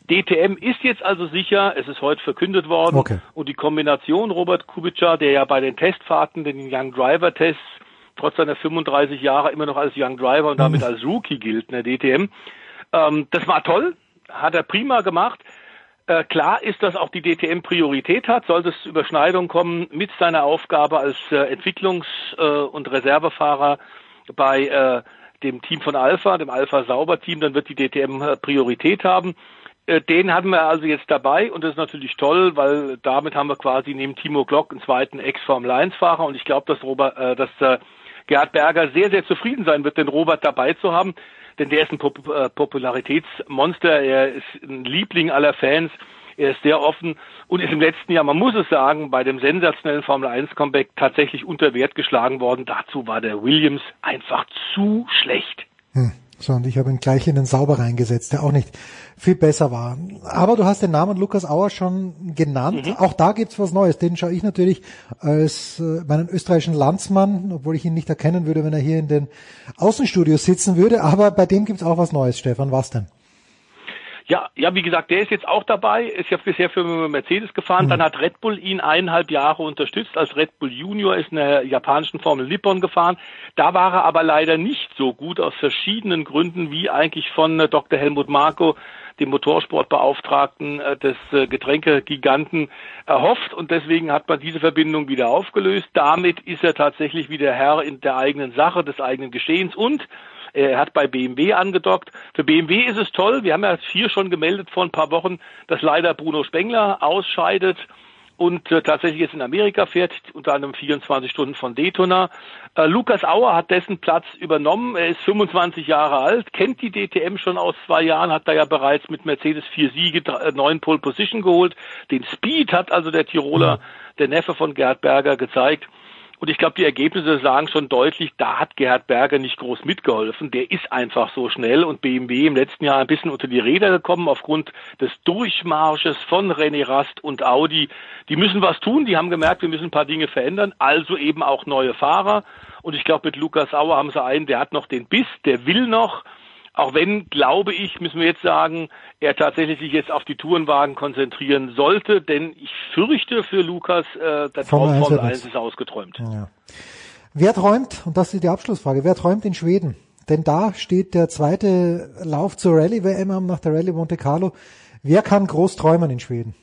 [SPEAKER 7] DTM ist jetzt also sicher, es ist heute verkündet worden. Okay. Und die Kombination Robert Kubica, der ja bei den Testfahrten, den Young Driver Tests, trotz seiner 35 Jahre immer noch als Young Driver und damit mhm. als Rookie gilt in der DTM. Ähm, das war toll, hat er prima gemacht. Äh, klar ist, dass auch die DTM Priorität hat. Sollte es Überschneidung kommen mit seiner Aufgabe als äh, Entwicklungs- äh, und Reservefahrer bei äh, dem Team von Alpha, dem Alpha Sauber Team, dann wird die DTM äh, Priorität haben. Äh, den haben wir also jetzt dabei und das ist natürlich toll, weil damit haben wir quasi neben Timo Glock einen zweiten Ex-Formel 1-Fahrer und ich glaube, dass Robert, äh, dass Gerhard Berger sehr, sehr zufrieden sein wird, den Robert dabei zu haben, denn der ist ein Pop äh, Popularitätsmonster, er ist ein Liebling aller Fans. Er ist sehr offen und ist im letzten Jahr, man muss es sagen, bei dem sensationellen Formel 1 Comeback tatsächlich unter Wert geschlagen worden. Dazu war der Williams einfach zu schlecht.
[SPEAKER 1] Hm. So, und ich habe ihn gleich in den Sauber reingesetzt, der auch nicht viel besser war. Aber du hast den Namen Lukas Auer schon genannt. Mhm. Auch da gibt's was Neues. Den schaue ich natürlich als äh, meinen österreichischen Landsmann, obwohl ich ihn nicht erkennen würde, wenn er hier in den Außenstudios sitzen würde. Aber bei dem gibt's auch was Neues, Stefan. Was denn?
[SPEAKER 7] Ja, ja, wie gesagt, der ist jetzt auch dabei, ist ja bisher für Mercedes gefahren, mhm. dann hat Red Bull ihn eineinhalb Jahre unterstützt, als Red Bull Junior ist in der japanischen Formel Nippon gefahren. Da war er aber leider nicht so gut aus verschiedenen Gründen, wie eigentlich von äh, Dr. Helmut Marko, dem Motorsportbeauftragten äh, des äh, Getränkegiganten, erhofft und deswegen hat man diese Verbindung wieder aufgelöst. Damit ist er tatsächlich wieder Herr in der eigenen Sache, des eigenen Geschehens und er hat bei BMW angedockt. Für BMW ist es toll. Wir haben ja hier schon gemeldet vor ein paar Wochen, dass leider Bruno Spengler ausscheidet und äh, tatsächlich jetzt in Amerika fährt, unter anderem 24 Stunden von Daytona. Äh, Lukas Auer hat dessen Platz übernommen. Er ist 25 Jahre alt, kennt die DTM schon aus zwei Jahren, hat da ja bereits mit Mercedes vier Siege, äh, neun Pole Position geholt. Den Speed hat also der Tiroler, der Neffe von Gerhard Berger, gezeigt. Und ich glaube, die Ergebnisse sagen schon deutlich, da hat Gerhard Berger nicht groß mitgeholfen. Der ist einfach so schnell und BMW im letzten Jahr ein bisschen unter die Räder gekommen aufgrund des Durchmarsches von René Rast und Audi. Die müssen was tun, die haben gemerkt, wir müssen ein paar Dinge verändern, also eben auch neue Fahrer. Und ich glaube, mit Lukas Sauer haben sie einen, der hat noch den Biss, der will noch. Auch wenn, glaube ich, müssen wir jetzt sagen, er tatsächlich sich jetzt auf die Tourenwagen konzentrieren sollte, denn ich fürchte für Lukas, äh, der Traum Formel 1 ist ausgeträumt.
[SPEAKER 1] Ja. Wer träumt, und das ist die Abschlussfrage, wer träumt in Schweden? Denn da steht der zweite Lauf zur Rallye-WM nach der Rallye Monte Carlo. Wer kann groß träumen in Schweden?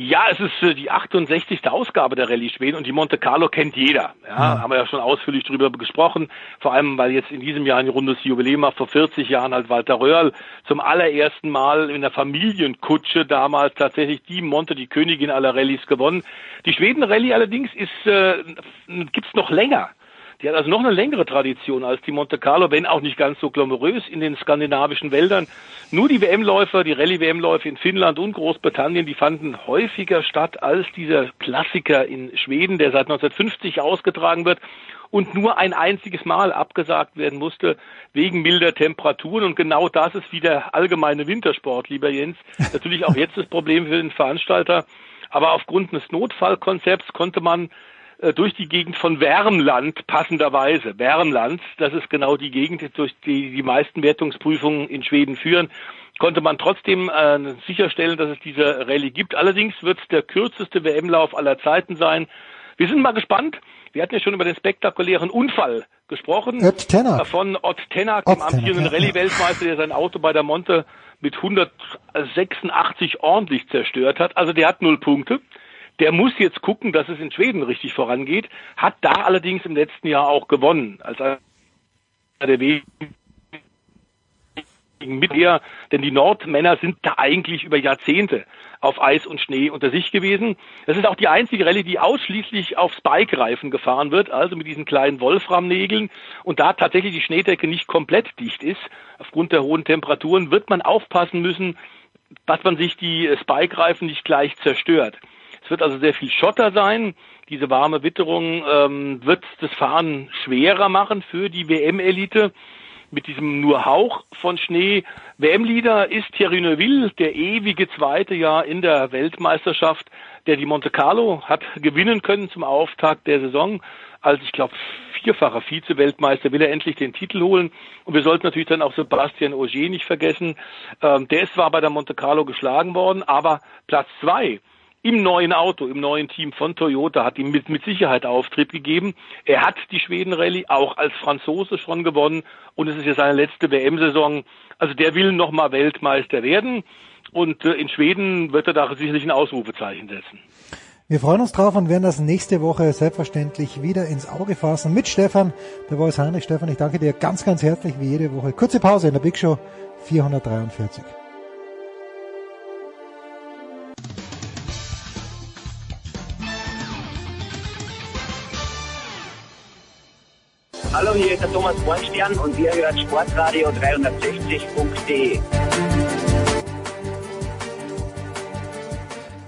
[SPEAKER 7] Ja, es ist äh, die 68. Ausgabe der Rallye Schweden und die Monte Carlo kennt jeder. Ja, ja, haben wir ja schon ausführlich drüber gesprochen. Vor allem, weil jetzt in diesem Jahr ein rundes Jubiläum war. Vor 40 Jahren hat Walter Röhrl zum allerersten Mal in der Familienkutsche damals tatsächlich die Monte, die Königin aller Rallyes gewonnen. Die Schweden Rallye allerdings ist, äh, gibt's noch länger. Die hat also noch eine längere Tradition als die Monte Carlo, wenn auch nicht ganz so glamourös in den skandinavischen Wäldern. Nur die WM-Läufer, die Rallye-WM-Läufe in Finnland und Großbritannien, die fanden häufiger statt als dieser Klassiker in Schweden, der seit 1950 ausgetragen wird und nur ein einziges Mal abgesagt werden musste wegen milder Temperaturen. Und genau das ist wie der allgemeine Wintersport, lieber Jens. Natürlich auch jetzt das Problem für den Veranstalter. Aber aufgrund des Notfallkonzepts konnte man äh, durch die Gegend von Wärmland passenderweise. Wärmland, das ist genau die Gegend, durch die die meisten Wertungsprüfungen in Schweden führen, konnte man trotzdem äh, sicherstellen, dass es diese Rallye gibt. Allerdings wird es der kürzeste WM-Lauf aller Zeiten sein. Wir sind mal gespannt. Wir hatten ja schon über den spektakulären Unfall gesprochen.
[SPEAKER 1] Ott Tenak.
[SPEAKER 7] Von Ott Tenak, dem amtierenden ja, Rallye-Weltmeister, der sein Auto bei der Monte mit 186 ordentlich zerstört hat. Also der hat null Punkte. Der muss jetzt gucken, dass es in Schweden richtig vorangeht, hat da allerdings im letzten Jahr auch gewonnen, als einer der wenigen mit ihr, denn die Nordmänner sind da eigentlich über Jahrzehnte auf Eis und Schnee unter sich gewesen. Das ist auch die einzige Rallye, die ausschließlich auf Spike-Reifen gefahren wird, also mit diesen kleinen Wolframnägeln. Und da tatsächlich die Schneedecke nicht komplett dicht ist, aufgrund der hohen Temperaturen, wird man aufpassen müssen, dass man sich die Spike-Reifen nicht gleich zerstört. Es wird also sehr viel Schotter sein. Diese warme Witterung ähm, wird das Fahren schwerer machen für die WM-Elite mit diesem nur Hauch von Schnee. WM-Leader ist Thierry Neuville, der ewige zweite Jahr in der Weltmeisterschaft, der die Monte Carlo hat gewinnen können zum Auftakt der Saison. Als ich glaube vierfacher Vize-Weltmeister will er endlich den Titel holen. Und wir sollten natürlich dann auch Sebastian Auger nicht vergessen. Ähm, der ist zwar bei der Monte Carlo geschlagen worden, aber Platz zwei im neuen Auto, im neuen Team von Toyota, hat ihm mit, mit Sicherheit Auftrieb gegeben. Er hat die Schweden-Rallye auch als Franzose schon gewonnen und es ist ja seine letzte WM-Saison. Also der will nochmal Weltmeister werden und äh, in Schweden wird er da sicherlich ein Ausrufezeichen setzen.
[SPEAKER 1] Wir freuen uns drauf und werden das nächste Woche selbstverständlich wieder ins Auge fassen mit Stefan, der Voice Heinrich. Stefan, ich danke dir ganz, ganz herzlich wie jede Woche. Kurze Pause in der Big Show 443.
[SPEAKER 8] Hallo, hier ist der Thomas Bornstern und ihr hört Sportradio 360.de.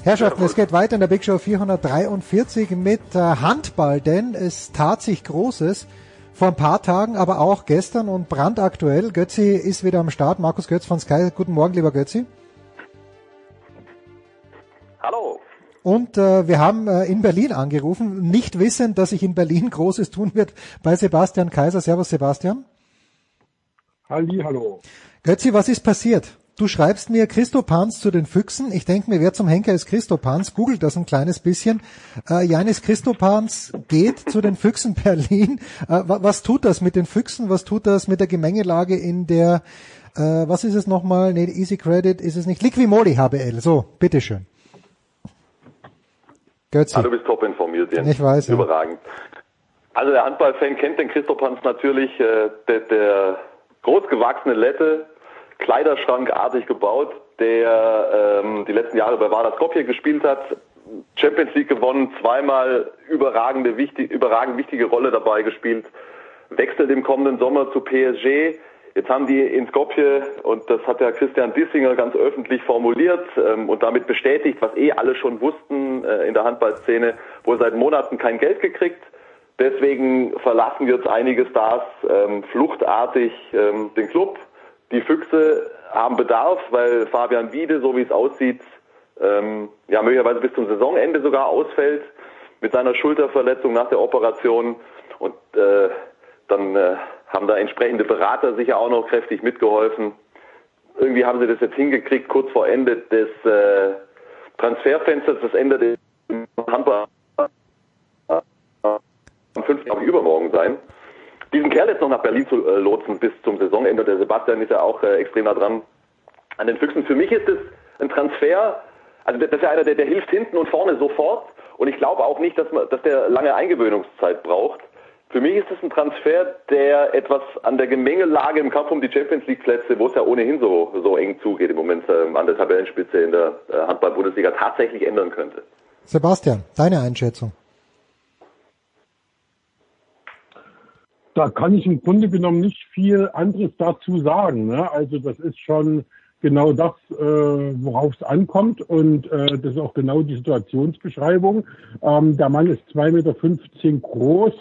[SPEAKER 1] Herrschaften, es geht weiter in der Big Show 443 mit äh, Handball, denn es tat sich Großes vor ein paar Tagen, aber auch gestern und brandaktuell. Götzi ist wieder am Start. Markus Götz von Sky. Guten Morgen, lieber Götzi.
[SPEAKER 8] Hallo.
[SPEAKER 1] Und äh, wir haben äh, in Berlin angerufen, nicht wissend, dass sich in Berlin Großes tun wird bei Sebastian Kaiser. Servus, Sebastian.
[SPEAKER 9] Halli, hallo.
[SPEAKER 1] Götzi, was ist passiert? Du schreibst mir Christopans zu den Füchsen. Ich denke mir, wer zum Henker ist Christopans? Googelt das ein kleines bisschen. Äh, Janis Christopans geht zu den Füchsen Berlin. Äh, was tut das mit den Füchsen? Was tut das mit der Gemengelage in der, äh, was ist es nochmal? Nee, Easy Credit ist es nicht. Liquimoli HBL. So, bitteschön.
[SPEAKER 8] Götzi. Ah, du bist top informiert, Jens.
[SPEAKER 1] Ich weiß.
[SPEAKER 8] Überragend. Ja. Also der Handballfan kennt den Christopans natürlich, äh, der, der großgewachsene Lette, Kleiderschrankartig gebaut, der ähm, die letzten Jahre bei Vardar Skopje gespielt hat, Champions League gewonnen, zweimal überragende, wichtig, überragend wichtige Rolle dabei gespielt, wechselt im kommenden Sommer zu PSG. Jetzt haben die in Skopje, und das hat der Christian Dissinger ganz öffentlich formuliert ähm, und damit bestätigt, was eh alle schon wussten äh, in der Handballszene, wohl seit Monaten kein Geld gekriegt. Deswegen verlassen jetzt einige Stars ähm, fluchtartig ähm, den Club. Die Füchse haben Bedarf, weil Fabian Wiede, so wie es aussieht, ähm, ja möglicherweise bis zum Saisonende sogar ausfällt mit seiner Schulterverletzung nach der Operation. Und äh, dann äh, haben da entsprechende Berater sicher auch noch kräftig mitgeholfen. Irgendwie haben sie das jetzt hingekriegt, kurz vor Ende des äh, Transferfensters, das Ende des Handball am 5. übermorgen sein diesen Kerl jetzt noch nach Berlin zu äh, lotsen bis zum Saisonende. Der Sebastian ist ja auch äh, extrem nah dran an den Füchsen. Für mich ist es ein Transfer, also das ist ja einer, der, der hilft hinten und vorne sofort. Und ich glaube auch nicht, dass, man, dass der lange Eingewöhnungszeit braucht. Für mich ist es ein Transfer, der etwas an der Gemengelage im Kampf um die Champions League Plätze, wo es ja ohnehin so, so eng zugeht im Moment äh, an der Tabellenspitze in der äh, Handball-Bundesliga, tatsächlich ändern könnte.
[SPEAKER 1] Sebastian, deine Einschätzung?
[SPEAKER 9] da kann ich im Grunde genommen nicht viel anderes dazu sagen. Ne? Also das ist schon genau das, äh, worauf es ankommt und äh, das ist auch genau die Situationsbeschreibung. Ähm, der Mann ist 2,15 Meter groß,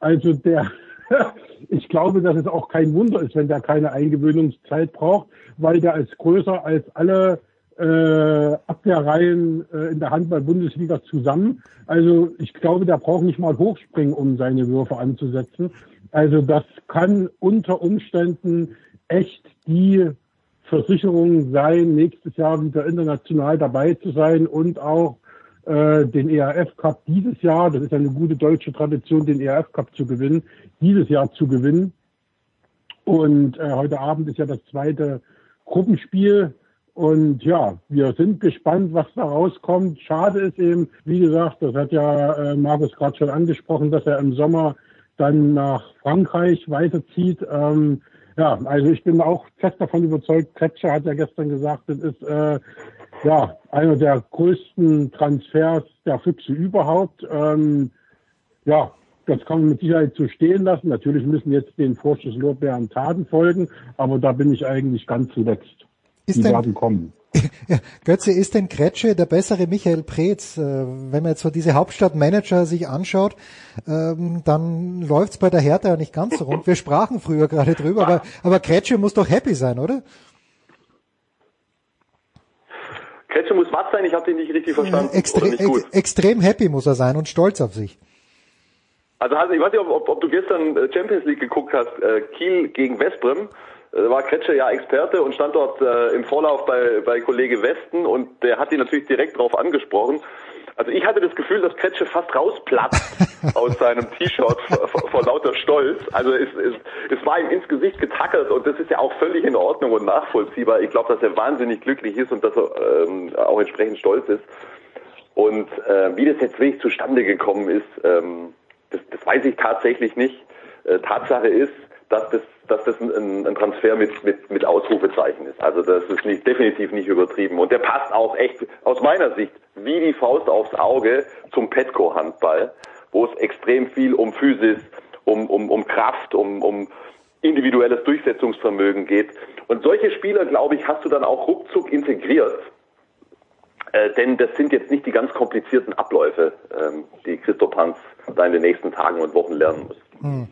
[SPEAKER 9] also der, ich glaube, dass es auch kein Wunder ist, wenn der keine Eingewöhnungszeit braucht, weil der ist größer als alle äh, Abwehrreihen äh, in der Handball-Bundesliga zusammen. Also ich glaube, der braucht nicht mal hochspringen, um seine Würfe anzusetzen. Also das kann unter Umständen echt die Versicherung sein, nächstes Jahr wieder international dabei zu sein und auch äh, den ERF Cup dieses Jahr, das ist eine gute deutsche Tradition, den ERF Cup zu gewinnen, dieses Jahr zu gewinnen. Und äh, heute Abend ist ja das zweite Gruppenspiel. Und ja, wir sind gespannt, was da rauskommt. Schade ist eben, wie gesagt, das hat ja äh, Markus gerade schon angesprochen, dass er im Sommer dann nach Frankreich weiterzieht. Ähm, ja, also ich bin auch fest davon überzeugt, Kretscher hat ja gestern gesagt, das ist äh, ja einer der größten Transfers der Füchse überhaupt. Ähm, ja, das kann man mit Sicherheit so stehen lassen. Natürlich müssen jetzt den Vorschusslorbeeren Taten folgen, aber da bin ich eigentlich ganz zuletzt.
[SPEAKER 1] Ist Die denn, werden kommen. Götze, ist denn Kretsche der bessere Michael Preetz? Äh, wenn man jetzt so diese Hauptstadtmanager sich anschaut, ähm, dann läuft's bei der Hertha ja nicht ganz so rund. Wir sprachen früher gerade drüber, aber, aber Kretsche muss doch happy sein, oder?
[SPEAKER 8] Kretsche muss was sein? Ich habe den nicht richtig verstanden.
[SPEAKER 1] Extre ex extrem happy muss er sein und stolz auf sich.
[SPEAKER 8] Also, also ich weiß nicht, ob, ob, du gestern äh, Champions League geguckt hast, äh, Kiel gegen Westbrem. Äh, war Kretscher ja Experte und stand dort im Vorlauf bei, bei Kollege Westen und der hat ihn natürlich direkt darauf angesprochen. Also ich hatte das Gefühl, dass Kretsche fast rausplatzt aus seinem T-Shirt vor, vor, lauter Stolz. Also es, es, es war ihm ins Gesicht getackert und das ist ja auch völlig in Ordnung und nachvollziehbar. Ich glaube, dass er wahnsinnig glücklich ist und dass er ähm, auch entsprechend stolz ist. Und äh, wie das jetzt wirklich zustande gekommen ist, ähm, das, das weiß ich tatsächlich nicht. Äh, Tatsache ist, dass das, dass das ein, ein Transfer mit, mit, mit Ausrufezeichen ist. Also das ist nicht, definitiv nicht übertrieben. Und der passt auch echt aus meiner Sicht wie die Faust aufs Auge zum Petco-Handball, wo es extrem viel um Physis, um, um, um Kraft, um, um individuelles Durchsetzungsvermögen geht. Und solche Spieler, glaube ich, hast du dann auch ruckzuck integriert Äh, denn das sind jetzt nicht die ganz komplizierten Abläufe, ähm, die Christoph Hans da in den nächsten Tagen und Wochen lernen muss.
[SPEAKER 1] Hm.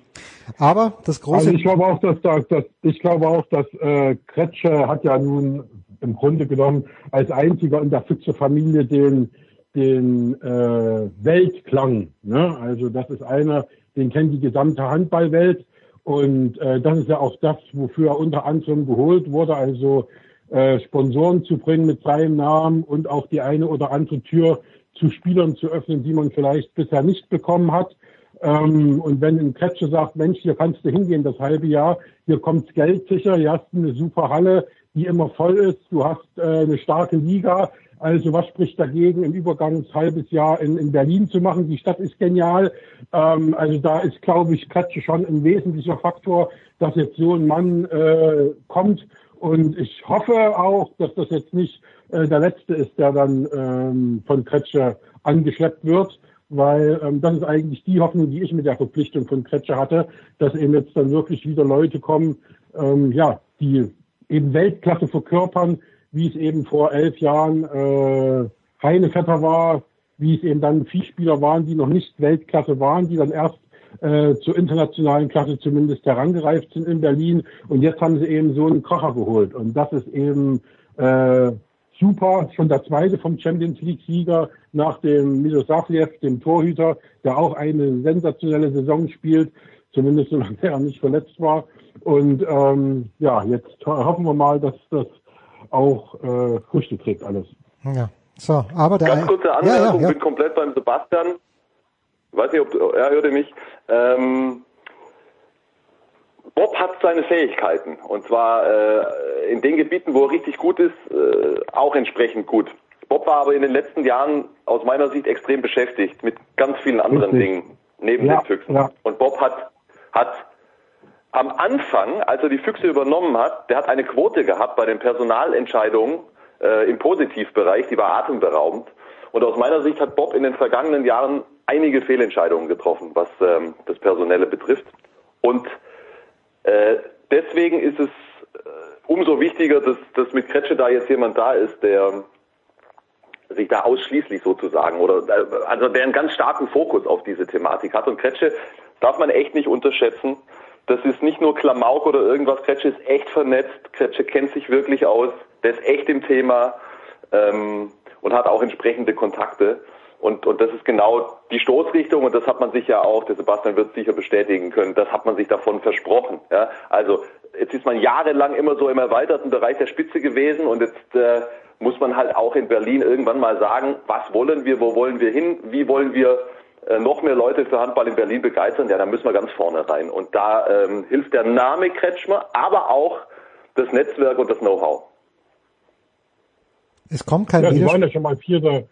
[SPEAKER 1] Aber das große.
[SPEAKER 9] Also ich glaube auch, dass, dass, dass ich glaube auch, dass äh, Kretsche hat ja nun im Grunde genommen als einziger in der Füchse-Familie den den äh, Weltklang. Ne? Also das ist einer, den kennt die gesamte Handballwelt und äh, das ist ja auch das, wofür er unter anderem geholt wurde. Also äh, Sponsoren zu bringen mit seinem Namen und auch die eine oder andere Tür zu Spielern zu öffnen, die man vielleicht bisher nicht bekommen hat. Ähm, und wenn ein Kretsche sagt, Mensch, hier kannst du hingehen das halbe Jahr, hier kommt's Geld sicher, hier hast du eine super Halle, die immer voll ist, du hast äh, eine starke Liga. Also was spricht dagegen, ein übergangshalbes Jahr in, in Berlin zu machen? Die Stadt ist genial. Ähm, also da ist, glaube ich, Kretsche schon ein wesentlicher Faktor, dass jetzt so ein Mann äh, kommt und ich hoffe auch, dass das jetzt nicht äh, der letzte ist, der dann ähm, von Kretscher angeschleppt wird, weil ähm, das ist eigentlich die Hoffnung, die ich mit der Verpflichtung von Kretscher hatte, dass eben jetzt dann wirklich wieder Leute kommen, ähm, ja, die eben Weltklasse verkörpern, wie es eben vor elf Jahren äh, Heinevetter war, wie es eben dann Viehspieler waren, die noch nicht Weltklasse waren, die dann erst äh, zur internationalen Klasse zumindest herangereift sind in Berlin. Und jetzt haben sie eben so einen Kracher geholt. Und das ist eben äh, super. Schon der zweite vom Champions League-Sieger nach dem Milosavljev, dem Torhüter, der auch eine sensationelle Saison spielt, zumindest solange er nicht verletzt war. Und ähm, ja, jetzt hoffen wir mal, dass das auch äh, Früchte trägt alles.
[SPEAKER 1] Ja. So, aber der
[SPEAKER 8] Ganz kurze Anmerkung,
[SPEAKER 1] ja, ja, ja.
[SPEAKER 8] bin komplett beim Sebastian. Weiß nicht, ob er hörte mich. Ähm, Bob hat seine Fähigkeiten und zwar äh, in den Gebieten, wo er richtig gut ist, äh, auch entsprechend gut. Bob war aber in den letzten Jahren aus meiner Sicht extrem beschäftigt mit ganz vielen anderen
[SPEAKER 9] Richtig.
[SPEAKER 8] Dingen neben
[SPEAKER 9] Ja,
[SPEAKER 8] den Füchsen.
[SPEAKER 9] ja.
[SPEAKER 8] Und Bob hat hat am Anfang, als er die Füchse übernommen hat, der hat eine Quote gehabt bei den Personalentscheidungen äh, im Positivbereich, die war atemberaubend. Und aus meiner Sicht hat Bob in den vergangenen Jahren einige Fehlentscheidungen getroffen, was ähm, das Personelle betrifft. Und deswegen ist es äh, umso wichtiger, dass, dass mit Kretsche da jetzt jemand da ist, der sich da ausschließlich sozusagen oder äh, also der einen ganz starken Fokus auf diese Thematik hat. Und Kretsche darf man echt nicht unterschätzen. Das ist nicht nur Klamauk oder irgendwas. Kretsche ist echt vernetzt. Kretsche kennt sich wirklich aus. Der ist echt im Thema ähm, und hat auch entsprechende Kontakte. Und, und das ist genau die Stoßrichtung und das hat man sich ja auch, der Sebastian wird es sicher bestätigen können, das hat man sich davon versprochen. Ja? Also jetzt ist man jahrelang immer so im erweiterten Bereich der Spitze gewesen und jetzt äh, muss man halt auch in Berlin irgendwann mal sagen, was wollen wir, wo wollen wir hin, wie wollen wir äh, noch mehr Leute für Handball in Berlin begeistern, ja, da müssen wir ganz vorne rein. Und da ähm, hilft der Name Kretschmer, aber auch das Netzwerk und das Know-how.
[SPEAKER 1] Es kommt kein
[SPEAKER 9] Ja, sie waren
[SPEAKER 1] Widerspruch.
[SPEAKER 9] ja schon mal Vierter,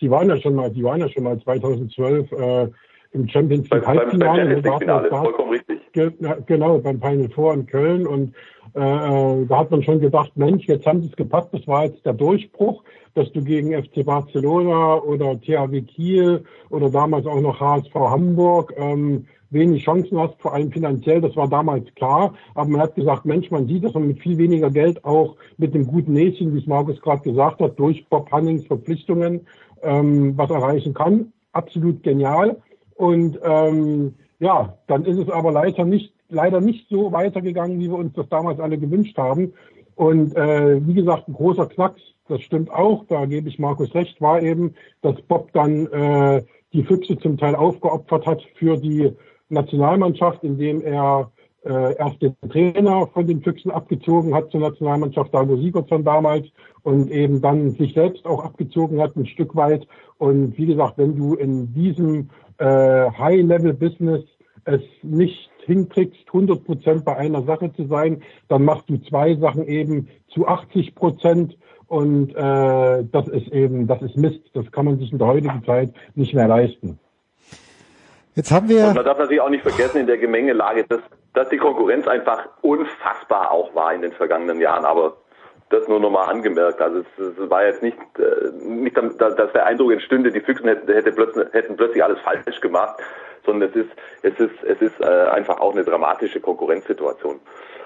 [SPEAKER 9] sie waren ja schon mal, sie waren ja schon mal 2012 äh, im Champions League Halbfinale.
[SPEAKER 8] Vollkommen richtig.
[SPEAKER 9] Ge genau, beim Final Four in Köln und äh, äh, da hat man schon gedacht, Mensch, jetzt haben sie es gepackt, das war jetzt der Durchbruch, dass du gegen FC Barcelona oder THW Kiel oder damals auch noch HSV Hamburg ähm, wenig Chancen hast, vor allem finanziell, das war damals klar, aber man hat gesagt, Mensch, man sieht, dass man mit viel weniger Geld auch mit dem guten Näschen, wie es Markus gerade gesagt hat, durch Bob Hannings Verpflichtungen ähm, was erreichen kann. Absolut genial. Und ähm, ja, dann ist es aber leider nicht, leider nicht so weitergegangen, wie wir uns das damals alle gewünscht haben. Und äh, wie gesagt, ein großer Knacks, das stimmt auch, da gebe ich Markus recht, war eben, dass Bob dann äh, die Füchse zum Teil aufgeopfert hat für die Nationalmannschaft, indem er äh, erst den Trainer von den Füchsen abgezogen hat zur Nationalmannschaft, Dago Sigurdsson damals, und eben dann sich selbst auch abgezogen hat, ein Stück weit. Und wie gesagt, wenn du in diesem äh, High-Level-Business es nicht hinkriegst, 100 Prozent bei einer Sache zu sein, dann machst du zwei Sachen eben zu 80 Prozent und äh, das ist eben, das ist Mist. Das kann man sich in der heutigen Zeit nicht mehr leisten.
[SPEAKER 1] Jetzt haben
[SPEAKER 8] Und
[SPEAKER 1] wir,
[SPEAKER 8] man darf natürlich auch nicht vergessen in der Gemengelage, dass, dass die Konkurrenz einfach unfassbar auch war in den vergangenen Jahren. Aber das nur nochmal angemerkt. Also es, es war jetzt nicht, äh, nicht, dass der Eindruck entstünde, die Füchsen hätten, hätte plötzlich, hätten plötzlich alles falsch gemacht, sondern es ist, es ist, es ist äh, einfach auch eine dramatische Konkurrenzsituation.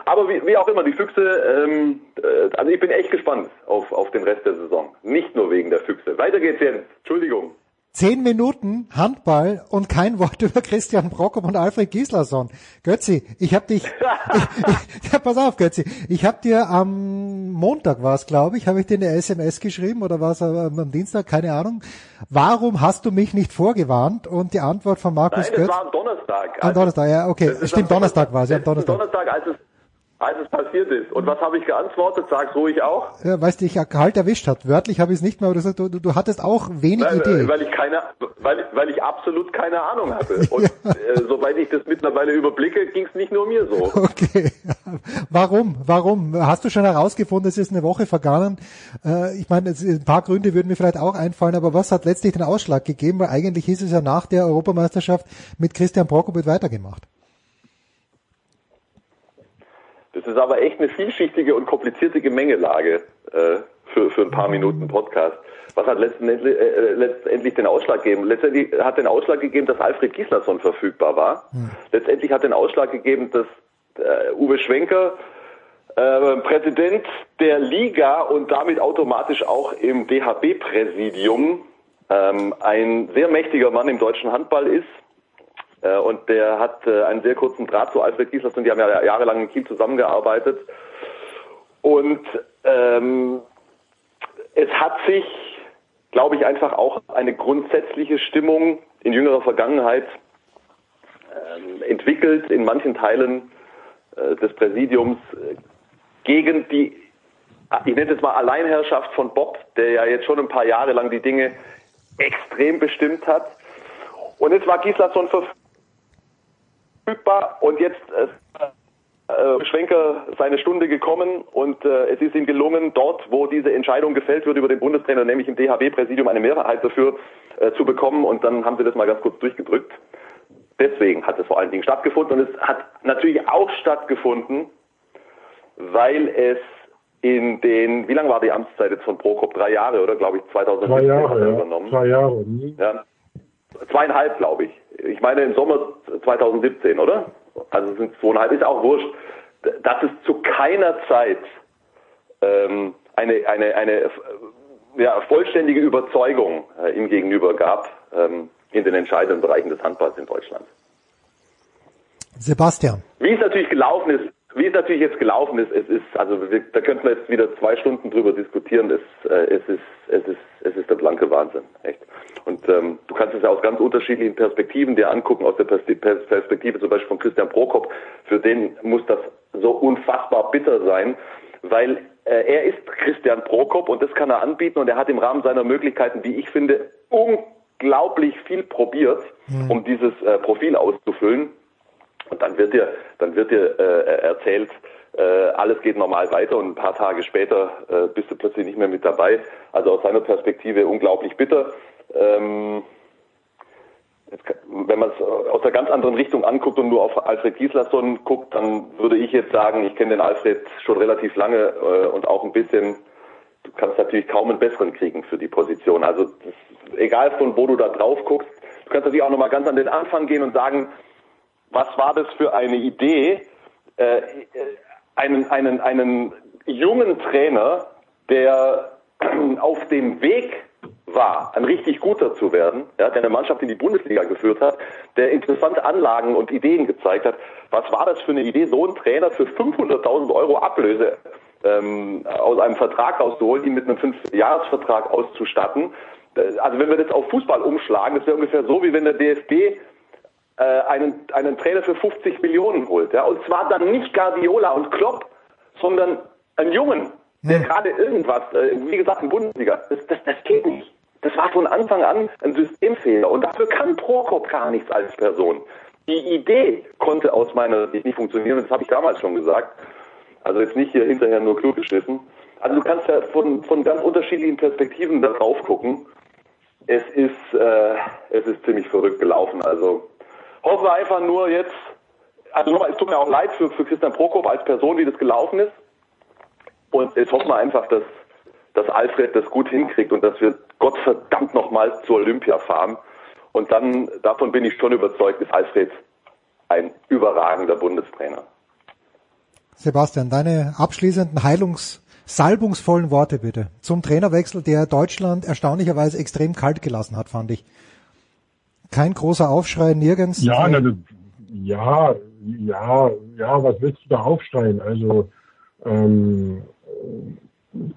[SPEAKER 8] Aber wie, wie auch immer, die Füchse, ähm, äh, also ich bin echt gespannt auf, auf den Rest der Saison. Nicht nur wegen der Füchse. Weiter geht's jetzt. Entschuldigung.
[SPEAKER 1] Zehn Minuten Handball und kein Wort über Christian Prokop und Alfred Gislason. Götzi, ich hab dich, ich, ja, pass auf Götzi, ich hab dir am Montag war es, glaube ich, habe ich dir eine SMS geschrieben oder war es am Dienstag, keine Ahnung. Warum hast du mich nicht vorgewarnt? Und die Antwort von Markus
[SPEAKER 8] Nein, das
[SPEAKER 1] Götz.
[SPEAKER 8] war am Donnerstag.
[SPEAKER 1] Am Donnerstag, ja, okay.
[SPEAKER 8] Das
[SPEAKER 1] Stimmt,
[SPEAKER 8] am
[SPEAKER 1] Donnerstag war es, ja, am Donnerstag.
[SPEAKER 8] Donnerstag, als es, als es passiert ist. Und was habe ich geantwortet? Sag's ruhig auch.
[SPEAKER 1] Ja, weißt du, ich kalt erwischt hat. Wörtlich habe ich es nicht mehr, aber du, du, du hattest auch wenig
[SPEAKER 8] Weil,
[SPEAKER 1] Idee.
[SPEAKER 8] äh, weil ich keine, weil, weil ich absolut keine Ahnung hatte. Und äh, soweit ich das mittlerweile überblicke, ging es nicht nur mir so.
[SPEAKER 1] Okay. Warum? Warum? Hast du schon herausgefunden, es ist eine Woche vergangen? Äh, ich meine, es- ein paar Gründe würden mir vielleicht auch einfallen, aber was hat letztlich den Ausschlag gegeben? Weil eigentlich hieß es ja nach der Europameisterschaft mit Christian Prokopit weitergemacht.
[SPEAKER 8] Das ist aber echt eine vielschichtige und komplizierte Gemengelage äh, für, für ein paar Minuten Podcast. Was hat letztendlich, äh, letztendlich den Ausschlag gegeben? Letztendlich hat den Ausschlag gegeben, dass Alfred Gislason verfügbar war. Letztendlich hat den Ausschlag gegeben, dass äh, Uwe Schwenker, äh, Präsident der Liga und damit automatisch auch im DHB-Präsidium, ähm, ein sehr mächtiger Mann im deutschen Handball ist. Äh, und der hat äh, einen sehr kurzen Draht zu Alfred Gislason. Die haben ja jahrelang in Kiel zusammengearbeitet. Und ähm, es hat sich, glaube ich, einfach auch eine grundsätzliche Stimmung in jüngerer Vergangenheit ähm, entwickelt in manchen Teilen äh, des Präsidiums äh, gegen die, ich nenne es mal Alleinherrschaft von Bob, der ja jetzt schon ein paar Jahre lang die Dinge extrem bestimmt hat. Und jetzt war Gislason verfügbar und jetzt äh, äh, Schwenker seine Stunde gekommen und äh, es ist ihm gelungen, dort, wo diese Entscheidung gefällt wird über den Bundestrainer, nämlich im DHB-Präsidium, eine Mehrheit dafür äh, zu bekommen und dann haben sie das mal ganz kurz durchgedrückt. Deswegen hat es vor allen Dingen stattgefunden und es hat natürlich auch stattgefunden, weil es in den, wie lange war die Amtszeit jetzt von Prokop? Drei Jahre, oder? Glaube ich, 2017
[SPEAKER 9] Zwei
[SPEAKER 8] hat er
[SPEAKER 9] Jahre, ja.
[SPEAKER 8] übernommen.
[SPEAKER 9] Zwei Jahre. hm.
[SPEAKER 8] Ja. Zweieinhalb, glaube ich. Ich meine im Sommer 2017, oder? Also es sind zweieinhalb, ist auch wurscht. Dass es zu keiner Zeit ähm, eine, eine, eine äh, ja, vollständige Überzeugung äh, ihm gegenüber gab ähm, in den entscheidenden Bereichen des Handballs in Deutschland.
[SPEAKER 1] Sebastian.
[SPEAKER 8] Wie es natürlich gelaufen ist, wie es natürlich jetzt gelaufen ist, es ist, also wir, da könnten wir jetzt wieder zwei Stunden drüber diskutieren. Es, äh, es ist, es ist, es ist der blanke Wahnsinn, echt. Und ähm, du kannst es ja aus ganz unterschiedlichen Perspektiven dir angucken, aus der Pers Pers- Perspektive zum Beispiel von Christian Prokop. Für den muss das so unfassbar bitter sein, weil äh, er ist Christian Prokop und das kann er anbieten und er hat im Rahmen seiner Möglichkeiten, wie ich finde, unglaublich viel probiert, um dieses äh, Profil auszufüllen. Und dann wird dir, dann wird dir äh, erzählt, äh, alles geht normal weiter und ein paar Tage später äh, bist du plötzlich nicht mehr mit dabei. Also aus seiner Perspektive unglaublich bitter. Ähm, jetzt, wenn man es aus einer ganz anderen Richtung anguckt und nur auf Alfred Gislason guckt, dann würde ich jetzt sagen, ich kenne den Alfred schon relativ lange äh, und auch ein bisschen, du kannst natürlich kaum einen besseren kriegen für die Position. Also das, egal von wo du da drauf guckst, du kannst natürlich auch nochmal ganz an den Anfang gehen und sagen, was war das für eine Idee, äh, einen, einen, einen jungen Trainer, der auf dem Weg war, ein richtig guter zu werden, ja, der eine Mannschaft in die Bundesliga geführt hat, der interessante Anlagen und Ideen gezeigt hat. Was war das für eine Idee, so einen Trainer für 500.000 Euro Ablöse ähm, aus einem Vertrag rauszuholen, ihn mit einem Fünfjahresvertrag auszustatten? Äh, Also wenn wir das auf Fußball umschlagen, das wäre ungefähr so, wie wenn der DFB äh, einen, einen Trainer für 50 Millionen holt. Ja? Und zwar dann nicht Guardiola und Klopp, sondern einen Jungen, der gerade irgendwas, äh, wie gesagt, in Bundesliga, das, das, das geht nicht. Das war von Anfang an ein Systemfehler. Und dafür kann Prokop gar nichts als Person. Die Idee konnte aus meiner Sicht nicht funktionieren. Das habe ich damals schon gesagt. Also jetzt nicht hier hinterher nur klug geschnitten. Also du kannst ja von, von ganz unterschiedlichen Perspektiven darauf gucken. Es ist, äh, es ist ziemlich verrückt gelaufen. Also hoffen wir einfach nur jetzt, also nochmal, es tut mir auch leid für, für Christian Prokop als Person, wie das gelaufen ist. Und jetzt hoffen wir einfach, dass, dass Alfred das gut hinkriegt und dass wir Gottverdammt nochmal zur Olympia fahren. Und dann, davon bin ich schon überzeugt, ist Alfred ein überragender Bundestrainer.
[SPEAKER 1] Sebastian, deine abschließenden Heilungs salbungsvollen Worte bitte zum Trainerwechsel, der Deutschland erstaunlicherweise extrem kalt gelassen hat, fand ich. Kein großer Aufschrei nirgends.
[SPEAKER 9] Ja, na, das, ja, ja, ja, was willst du da aufschreien? Also ähm,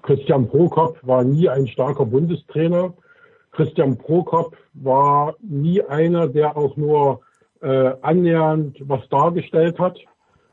[SPEAKER 9] Christian Prokop war nie ein starker Bundestrainer. Christian Prokop war nie einer, der auch nur äh, annähernd was dargestellt hat.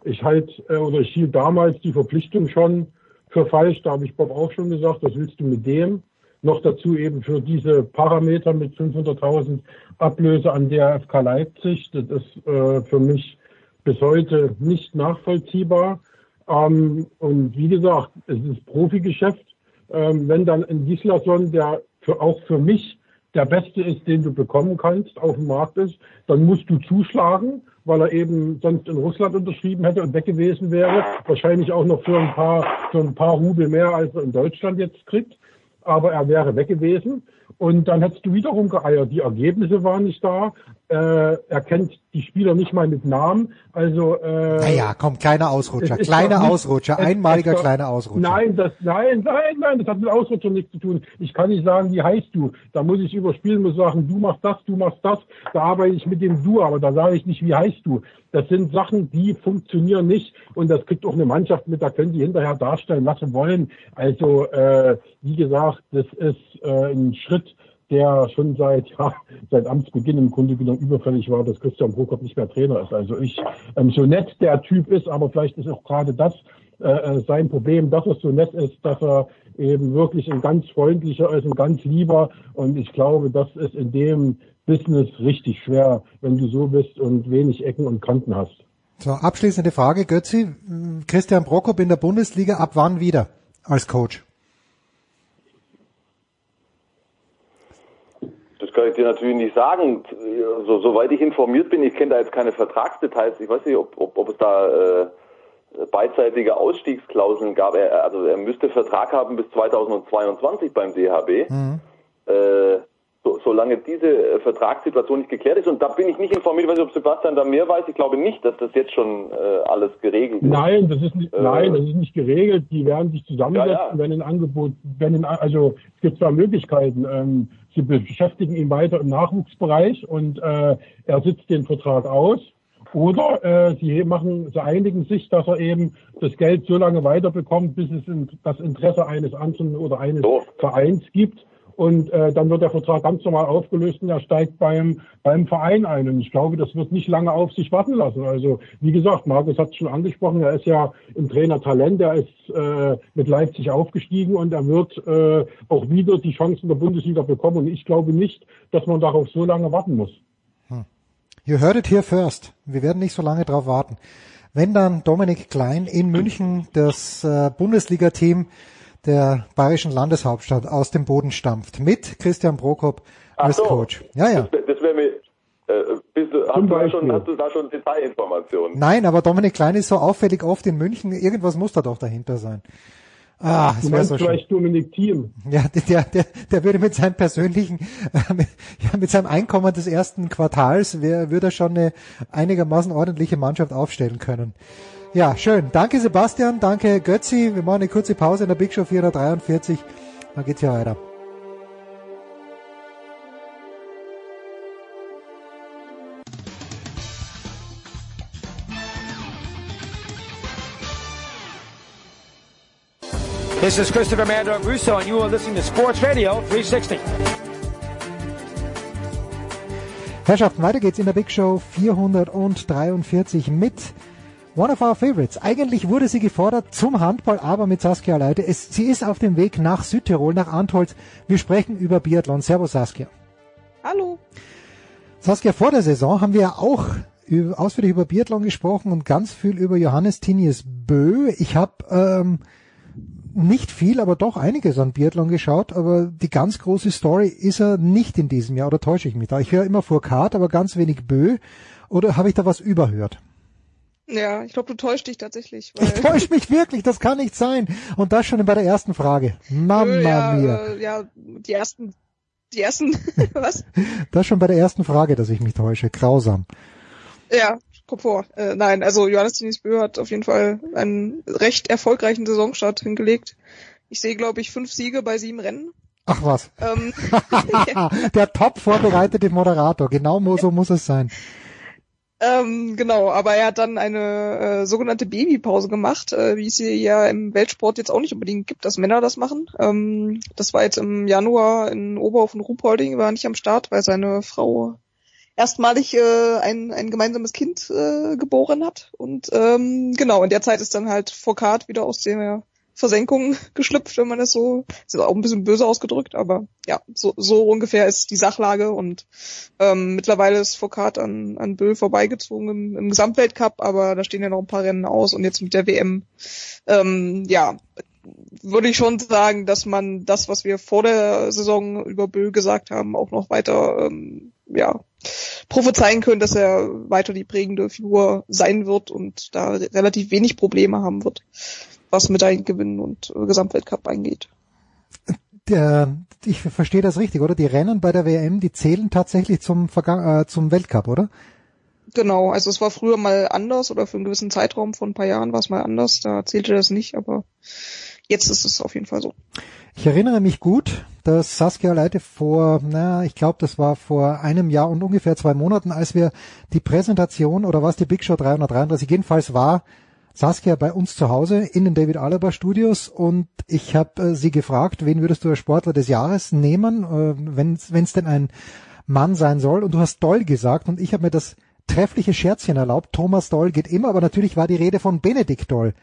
[SPEAKER 9] Ich halt äh, oder ich hielt damals die Verpflichtung schon für falsch. Da habe ich Bob auch schon gesagt, was willst du mit dem? Noch dazu eben für diese Parameter mit 500.000 Ablöse an der FK Leipzig. Das ist äh, für mich bis heute nicht nachvollziehbar. Ähm, und wie gesagt, es ist Profigeschäft. Ähm, wenn dann ein Gislason, der für, auch für mich der beste ist, den du bekommen kannst, auf dem Markt ist, dann musst du zuschlagen, weil er eben sonst in Russland unterschrieben hätte und weg gewesen wäre. Wahrscheinlich auch noch für ein paar, für ein paar Rubel mehr, als er in Deutschland jetzt kriegt. Aber er wäre weg gewesen. Und dann hättest du wiederum geeiert. Die Ergebnisse waren nicht da. Äh, er kennt die Spieler nicht mal mit Namen. Also äh,
[SPEAKER 1] naja, komm, kleiner Ausrutscher, kleiner Ausrutscher, einmaliger kleiner Ausrutscher.
[SPEAKER 9] Nein, das, nein, nein, nein, das hat mit Ausrutscher nichts zu tun. Ich kann nicht sagen, wie heißt du. Da muss ich überspielen, muss sagen, du machst das, du machst das. Da arbeite ich mit dem Du, aber da sage ich nicht, wie heißt du. Das sind Sachen, die funktionieren nicht und das kriegt auch eine Mannschaft mit. Da können die hinterher darstellen, was sie wollen. Also äh, wie gesagt, das ist äh, ein Schritt der schon seit, ja, seit Amtsbeginn im Grunde genommen überfällig war, dass Christian Prokop nicht mehr Trainer ist. Also ich, ähm, so nett der Typ ist, aber vielleicht ist auch gerade das äh, äh, sein Problem, dass er so nett ist, dass er eben wirklich ein ganz freundlicher ist, ein ganz lieber. Und ich glaube, das ist in dem Business richtig schwer, wenn du so bist und wenig Ecken und Kanten hast.
[SPEAKER 1] So, abschließende Frage, Götzi. Christian Prokop in der Bundesliga ab wann wieder als Coach?
[SPEAKER 8] Das kann ich dir natürlich nicht sagen. So, soweit ich informiert bin, ich kenne da jetzt keine Vertragsdetails. Ich weiß nicht, ob, ob, ob es da äh, beidseitige Ausstiegsklauseln gab. Er, also er müsste Vertrag haben bis 2022 beim DHB. Mhm. Äh, so, solange diese äh, Vertragssituation nicht geklärt ist. Und da bin ich nicht informiert, ich weiß nicht, ob Sebastian da mehr weiß. Ich glaube nicht, dass das jetzt schon äh, alles geregelt ist.
[SPEAKER 9] Nein, das ist nicht, äh, nein, das ist nicht geregelt. Die werden sich zusammensetzen, ja, ja. wenn ein Angebot, wenn ein, also es gibt zwei Möglichkeiten. Ähm, sie beschäftigen ihn weiter im Nachwuchsbereich und äh, er sitzt den Vertrag aus. Oder äh, sie machen, sie einigen sich, dass er eben das Geld so lange weiterbekommt, bis es in, das Interesse eines anderen oder eines so. Vereins gibt und äh, dann wird der Vertrag ganz normal aufgelöst und er steigt beim, beim Verein ein. Und ich glaube, das wird nicht lange auf sich warten lassen. Also wie gesagt, Markus hat es schon angesprochen, er ist ja ein Trainer Talent, er ist äh, mit Leipzig aufgestiegen und er wird äh, auch wieder die Chancen der Bundesliga bekommen. Und ich glaube nicht, dass man darauf so lange warten muss.
[SPEAKER 1] Hm. You heard it here first. Wir werden nicht so lange darauf warten. Wenn dann Dominik Klein in München das äh, Bundesliga-Team der bayerischen Landeshauptstadt aus dem Boden stampft. Mit Christian Prokop als so, Coach. Ja, ja.
[SPEAKER 8] Das, das wäre mir, äh, bist du, hast, du da schon, hast du da schon Detailinformationen?
[SPEAKER 1] Nein, aber Dominik Klein ist so auffällig oft in München. Irgendwas muss da doch dahinter sein.
[SPEAKER 9] Ah, das wäre so vielleicht schön. Dominik Thiem.
[SPEAKER 1] Ja, der, der, der würde mit seinem persönlichen, äh, mit, ja, mit seinem Einkommen des ersten Quartals, wär, würde er schon eine einigermaßen ordentliche Mannschaft aufstellen können. Ja, schön. Danke Sebastian, danke Götzi. Wir machen eine kurze Pause in der Big Show 443. Dann geht's hier weiter.
[SPEAKER 10] This is Christopher Mando Russo, and you are listening to Sports Radio 360.
[SPEAKER 1] Herrschaften, weiter geht's in der Big Show 443 mit One of our favorites. Eigentlich wurde sie gefordert zum Handball, aber mit Saskia Leite. Es, sie ist auf dem Weg nach Südtirol, nach Antholz. Wir sprechen über Biathlon. Servus Saskia.
[SPEAKER 11] Hallo.
[SPEAKER 1] Saskia, vor der Saison haben wir ja auch ausführlich über Biathlon gesprochen und ganz viel über Johannes Tinius Bö. Ich habe ähm, nicht viel, aber doch einiges an Biathlon geschaut, aber die ganz große Story ist er nicht in diesem Jahr, oder täusche ich mich da? Ich höre immer Furkat, aber ganz wenig Bö. Oder habe ich da was überhört?
[SPEAKER 11] Ja, ich glaube, du täuschst dich tatsächlich.
[SPEAKER 1] ich täusche mich wirklich, das kann nicht sein. Und das schon bei der ersten Frage. Mama
[SPEAKER 11] ja,
[SPEAKER 1] mia.
[SPEAKER 11] Äh, ja, die ersten, die ersten, was?
[SPEAKER 1] Das schon bei der ersten Frage, dass ich mich täusche. Grausam.
[SPEAKER 11] Ja, Komfort. Äh, nein, also Johannes Denis Bö hat auf jeden Fall einen recht erfolgreichen Saisonstart hingelegt. Ich sehe, glaube ich, fünf Siege bei sieben Rennen.
[SPEAKER 1] Ach was.
[SPEAKER 11] Ähm,
[SPEAKER 1] Der top vorbereitete Moderator. Genau so muss es sein.
[SPEAKER 11] Ähm, genau, aber er hat dann eine äh, sogenannte Babypause gemacht, äh, wie es hier ja im Weltsport jetzt auch nicht unbedingt gibt, dass Männer das machen. Ähm, das war jetzt im Januar in Oberhof und Ruhpolding, war nicht am Start, weil seine Frau erstmalig äh, ein, ein gemeinsames Kind äh, geboren hat. Und ähm, genau, in der Zeit ist dann halt Foucault wieder aus der Versenkung geschlüpft, wenn man das so, ist auch ein bisschen böse ausgedrückt, aber ja, so, so ungefähr ist die Sachlage und ähm, mittlerweile ist Foucault an, an Böll vorbeigezogen im, im Gesamtweltcup, aber da stehen ja noch ein paar Rennen aus und jetzt mit der WM, ähm, ja, würde ich schon sagen, dass man das, was wir vor der Saison über Böll gesagt haben, auch noch weiter ähm, ja, prophezeien können, dass er weiter die prägende Figur sein wird und da relativ wenig Probleme haben wird was Medaillengewinnen und äh, Gesamtweltcup eingeht.
[SPEAKER 1] Der, ich verstehe das richtig, oder? Die Rennen bei der WM, die zählen tatsächlich zum, Vergang äh, zum Weltcup, oder?
[SPEAKER 11] Genau, also es war früher mal anders oder für einen gewissen Zeitraum von ein paar Jahren war es mal anders, da zählte das nicht, aber jetzt ist es auf jeden Fall so.
[SPEAKER 1] Ich erinnere mich gut, dass Saskia Leite vor, na, ich glaube, das war vor einem Jahr und ungefähr zwei Monaten, als wir die Präsentation oder was die Big Show 333 jedenfalls war, Saskia bei uns zu Hause in den David Alaba Studios und ich habe äh, sie gefragt, wen würdest du als Sportler des Jahres nehmen, äh, wenn es denn ein Mann sein soll und du hast Doll gesagt und ich habe mir das treffliche Scherzchen erlaubt, Thomas Doll geht immer, aber natürlich war die Rede von Benedikt Doll.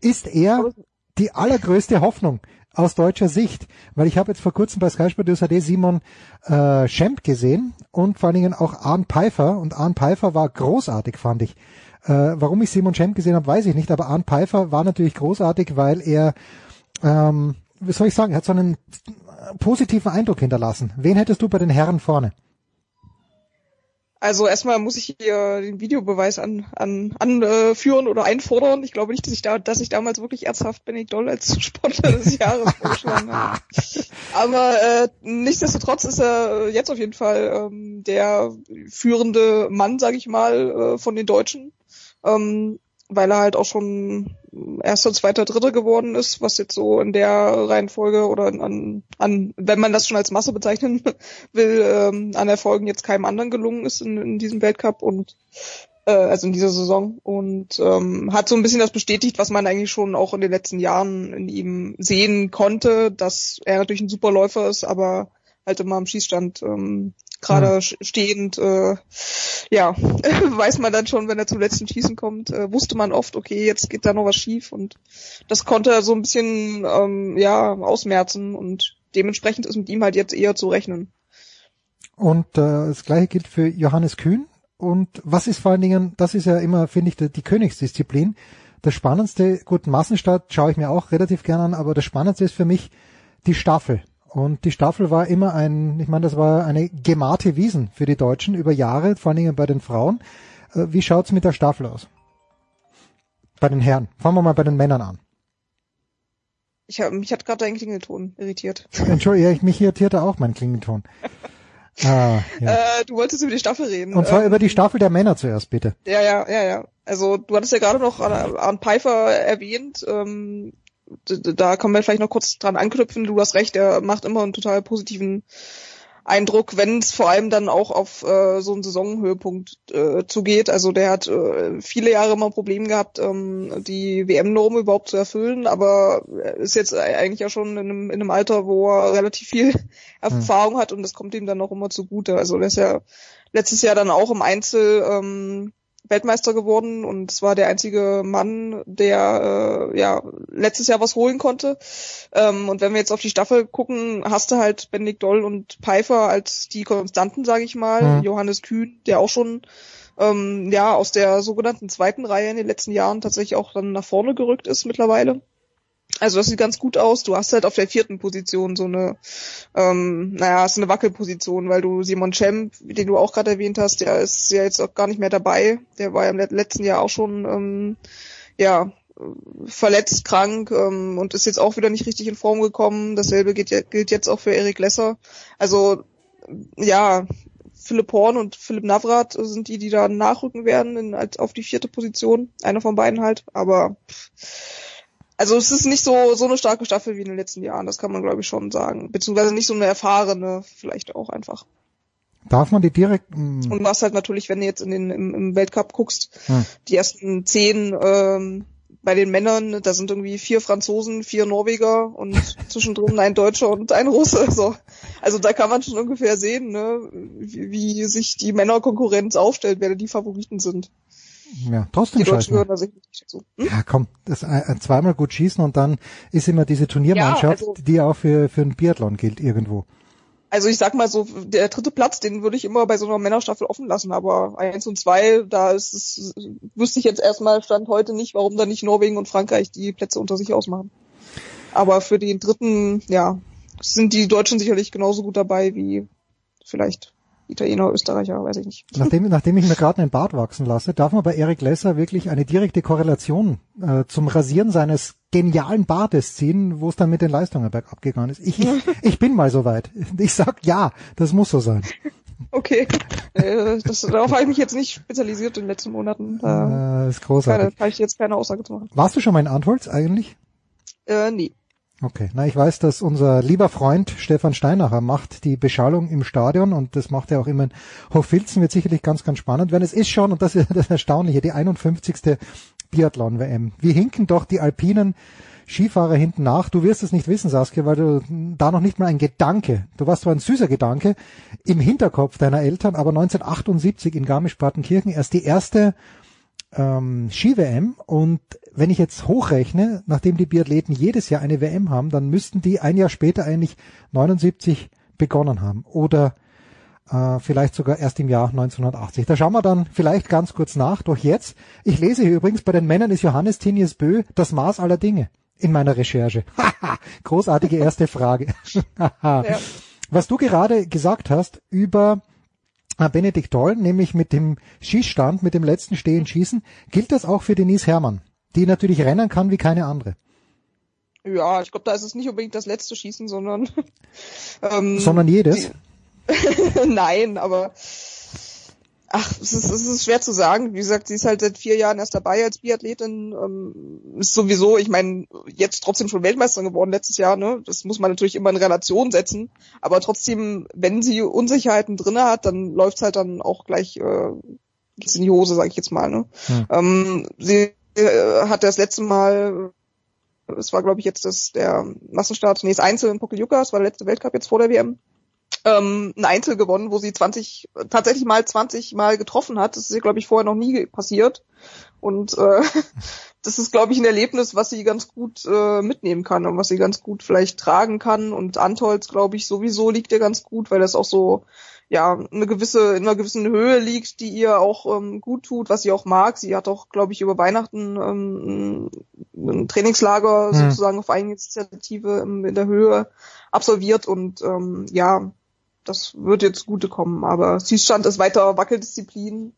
[SPEAKER 1] Ist er die allergrößte Hoffnung aus deutscher Sicht? Weil ich habe jetzt vor kurzem bei Sky Sport HD Simon äh, Schemp gesehen und vor allen Dingen auch Arne Pfeiffer und Arne Pfeiffer war großartig, fand ich. Äh, warum ich Simon Schemp gesehen habe, weiß ich nicht, aber Arne Pfeiffer war natürlich großartig, weil er, ähm, wie soll ich sagen, er hat so einen positiven Eindruck hinterlassen. Wen hättest du bei den Herren vorne?
[SPEAKER 11] Also erstmal muss ich hier den Videobeweis an, an, anführen oder einfordern. Ich glaube nicht, dass ich da, dass ich damals wirklich ernsthaft Benny Doll als Sportler des Jahres vorgeschlagen habe. Aber äh, nichtsdestotrotz ist er jetzt auf jeden Fall ähm, der führende Mann, sage ich mal, äh, von den Deutschen ähm, weil er halt auch schon erster, zweiter, dritter geworden ist, was jetzt so in der Reihenfolge oder an, an wenn man das schon als Masse bezeichnen will, ähm, an Erfolgen jetzt keinem anderen gelungen ist in, in diesem Weltcup und äh, also in dieser Saison. Und ähm, hat so ein bisschen das bestätigt, was man eigentlich schon auch in den letzten Jahren in ihm sehen konnte, dass er natürlich ein super Läufer ist, aber halt immer am Schießstand ähm, gerade ja. stehend, äh, ja, weiß man dann schon, wenn er zum letzten Schießen kommt, äh, wusste man oft, okay, jetzt geht da noch was schief und das konnte er so ein bisschen, ähm, ja, ausmerzen und dementsprechend ist mit ihm halt jetzt eher zu rechnen.
[SPEAKER 1] Und äh, das gleiche gilt für Johannes Kühn. Und was ist vor allen Dingen, das ist ja immer, finde ich, die, die Königsdisziplin. Das Spannendste, gut, Massenstart schaue ich mir auch relativ gern an, aber das Spannendste ist für mich die Staffel. Und die Staffel war immer ein, ich meine, das war eine gemarte Wiesen für die Deutschen über Jahre, vor allen Dingen bei den Frauen. Äh, wie schaut's mit der Staffel aus? Bei den Herren. Fangen wir mal bei den Männern an.
[SPEAKER 11] Ich hab, mich hat gerade dein Klingelton irritiert.
[SPEAKER 1] Entschuldige, mich irritierte auch mein Klingelton.
[SPEAKER 11] Ah, ja. äh, du wolltest über die Staffel reden.
[SPEAKER 1] Und zwar ähm, über die Staffel der Männer zuerst, bitte.
[SPEAKER 11] Ja, ja, ja, ja. Also du hattest ja gerade noch Arne Pfeiffer erwähnt. Ähm, da können wir vielleicht noch kurz dran anknüpfen. Du hast recht, er macht immer einen total positiven Eindruck, wenn es vor allem dann auch auf äh, so einen Saisonhöhepunkt äh, zugeht. Also der hat äh, viele Jahre immer ein Problem gehabt, ähm, die WM-Norm überhaupt zu erfüllen, aber ist jetzt eigentlich ja schon in einem, in einem Alter, wo er relativ viel Erfahrung hat und das kommt ihm dann auch immer zugute. Also der ist ja letztes Jahr dann auch im Einzel ähm, Weltmeister geworden und es war der einzige Mann, der äh, ja letztes Jahr was holen konnte. Ähm, und wenn wir jetzt auf die Staffel gucken, hast du halt Benedikt Doll und Pfeiffer als die Konstanten, sage ich mal. Mhm. Johannes Kühn, der auch schon ähm, ja aus der sogenannten zweiten Reihe in den letzten Jahren tatsächlich auch dann nach vorne gerückt ist mittlerweile. Also das sieht ganz gut aus. Du hast halt auf der vierten Position so eine, ähm, naja, ist eine Wackelposition, weil du Simon Schemp, den du auch gerade erwähnt hast, der ist ja jetzt auch gar nicht mehr dabei. Der war ja im letzten Jahr auch schon, ähm, ja, verletzt, krank ähm, und ist jetzt auch wieder nicht richtig in Form gekommen. Dasselbe gilt, gilt jetzt auch für Erik Lesser. Also ja, Philipp Horn und Philipp Navrat sind die, die da nachrücken werden in, als auf die vierte Position. Einer von beiden halt. Aber also es ist nicht so so eine starke Staffel wie in den letzten Jahren. Das kann man glaube ich schon sagen. Beziehungsweise nicht so eine erfahrene, vielleicht auch einfach.
[SPEAKER 1] Darf man die direkt? Mh.
[SPEAKER 11] Und was halt natürlich, wenn du jetzt in den im, im Weltcup guckst,
[SPEAKER 1] Hm.
[SPEAKER 11] die ersten zehn ähm, bei den Männern, da sind irgendwie vier Franzosen, vier Norweger und zwischendrin ein Deutscher und ein Russe. So. Also da kann man schon ungefähr sehen, ne, wie, wie sich die Männerkonkurrenz aufstellt, wer die Favoriten sind.
[SPEAKER 1] Ja, trotzdem
[SPEAKER 11] Die
[SPEAKER 1] scheiß
[SPEAKER 11] Deutschen
[SPEAKER 1] mal.
[SPEAKER 11] gehören da sicher nicht dazu. Hm?
[SPEAKER 1] Ja, komm, das ein, ein, zweimal gut schießen und dann ist immer diese Turniermannschaft,
[SPEAKER 11] Ja, also-
[SPEAKER 1] die auch für, für einen Biathlon gilt irgendwo.
[SPEAKER 11] Also ich sag mal so, der dritte Platz, den würde ich immer bei so einer Männerstaffel offen lassen, aber eins und zwei, da ist es, wüsste ich jetzt erstmal Stand heute nicht, warum da nicht Norwegen und Frankreich die Plätze unter sich ausmachen. Aber für den dritten, ja, sind die Deutschen sicherlich genauso gut dabei wie vielleicht Italiener, Österreicher, weiß ich nicht.
[SPEAKER 1] Nachdem, nachdem ich mir gerade einen Bart wachsen lasse, darf man bei Eric Lesser wirklich eine direkte Korrelation äh, zum Rasieren seines genialen Bartes ziehen, wo es dann mit den Leistungen bergab gegangen ist. Ich, ich, ich bin mal soweit. Ich sag ja, das muss so sein.
[SPEAKER 11] Okay, äh, das, darauf habe ich mich jetzt nicht spezialisiert in den letzten Monaten.
[SPEAKER 1] Äh, ist großartig.
[SPEAKER 11] keine, kann ich jetzt keine Aussage zu machen.
[SPEAKER 1] Warst du schon mal in Antholz eigentlich?
[SPEAKER 11] Äh, nee.
[SPEAKER 1] Okay, na ich weiß, dass unser lieber Freund Stefan Steinacher macht die Beschallung im Stadion und das macht er auch immer in Hochfilzen, wird sicherlich ganz, ganz spannend werden. Es ist schon, und das ist das Erstaunliche, die 51. Biathlon-WM. Wir hinken doch die alpinen Skifahrer hinten nach. Du wirst es nicht wissen, Saskia, weil du da noch nicht mal ein Gedanke, du warst zwar ein süßer Gedanke im Hinterkopf deiner Eltern, aber 1978 in Garmisch-Partenkirchen erst die erste ähm, Ski-WM und wenn ich jetzt hochrechne, nachdem die Biathleten jedes Jahr eine WM haben, dann müssten die ein Jahr später eigentlich 79 begonnen haben oder äh, vielleicht sogar erst im Jahr 1980. Da schauen wir dann vielleicht ganz kurz nach. Doch jetzt, ich lese hier übrigens, bei den Männern ist Johannes Tinius Bö das Maß aller Dinge in meiner Recherche. Großartige erste Frage. Was du gerade gesagt hast über äh, Benedikt Doll, nämlich mit dem Schießstand, mit dem letzten Stehen schießen, gilt das auch für Denise Herrmann, die natürlich rennen kann wie keine andere.
[SPEAKER 11] Ja, ich glaube, da ist es nicht unbedingt das letzte Schießen, sondern ähm,
[SPEAKER 1] Sondern jedes.
[SPEAKER 11] Nein, aber ach, es ist, es ist schwer zu sagen. Wie gesagt, sie ist halt seit vier Jahren erst dabei als Biathletin. Ähm, ist sowieso, ich meine, jetzt trotzdem schon Weltmeisterin geworden letztes Jahr. Ne, das muss man natürlich immer in Relation setzen. Aber trotzdem, wenn sie Unsicherheiten drinne hat, dann läuft's halt dann auch gleich äh, geht's in die Hose, sage ich jetzt mal. Ne?
[SPEAKER 1] Hm.
[SPEAKER 11] Ähm, sie äh, hat das letzte Mal es war, glaube ich, jetzt das der Massenstart, nee, das Einzel in Pokljuka, das war der letzte Weltcup jetzt vor der WM, ähm, ein Einzel gewonnen, wo sie 20, tatsächlich mal 20 Mal getroffen hat. Das ist ihr, glaube ich, vorher noch nie passiert. Und äh, das ist, glaube ich, ein Erlebnis, was sie ganz gut äh, mitnehmen kann und was sie ganz gut vielleicht tragen kann. Und Antolz, glaube ich, sowieso liegt ihr ganz gut, weil das auch so ja eine gewisse in einer gewissen Höhe liegt, die ihr auch ähm, gut tut, was sie auch mag. Sie hat auch, glaube ich, über Weihnachten ähm, ein Trainingslager
[SPEAKER 1] Hm.
[SPEAKER 11] sozusagen auf Eigeninitiative ähm, in der Höhe absolviert und ähm, ja, das wird jetzt gute kommen. Aber Schießstand ist weiter Wackeldisziplin.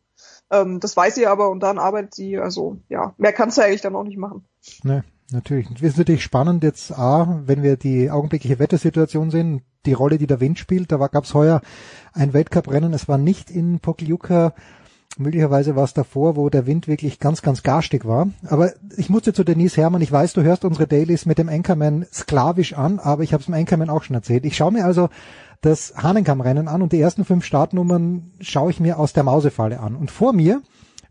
[SPEAKER 11] Ähm, das weiß sie aber und daran arbeitet sie. Also ja, mehr kannst du eigentlich dann auch nicht machen.
[SPEAKER 1] Ne, natürlich. Es ist natürlich spannend jetzt A, wenn wir die augenblickliche Wettersituation sehen, die Rolle, die der Wind spielt. Da gab es heuer ein Weltcuprennen. Es war nicht in Pokljuka. Möglicherweise war es davor, wo der Wind wirklich ganz, ganz garstig war. Aber ich musste zu Denise Herrmann. Ich weiß, du hörst unsere Dailies mit dem Anchorman sklavisch an, aber ich habe es dem Anchorman auch schon erzählt. Ich schaue mir also das Hahnenkammrennen an und die ersten fünf Startnummern schaue ich mir aus der Mausefalle an. Und vor mir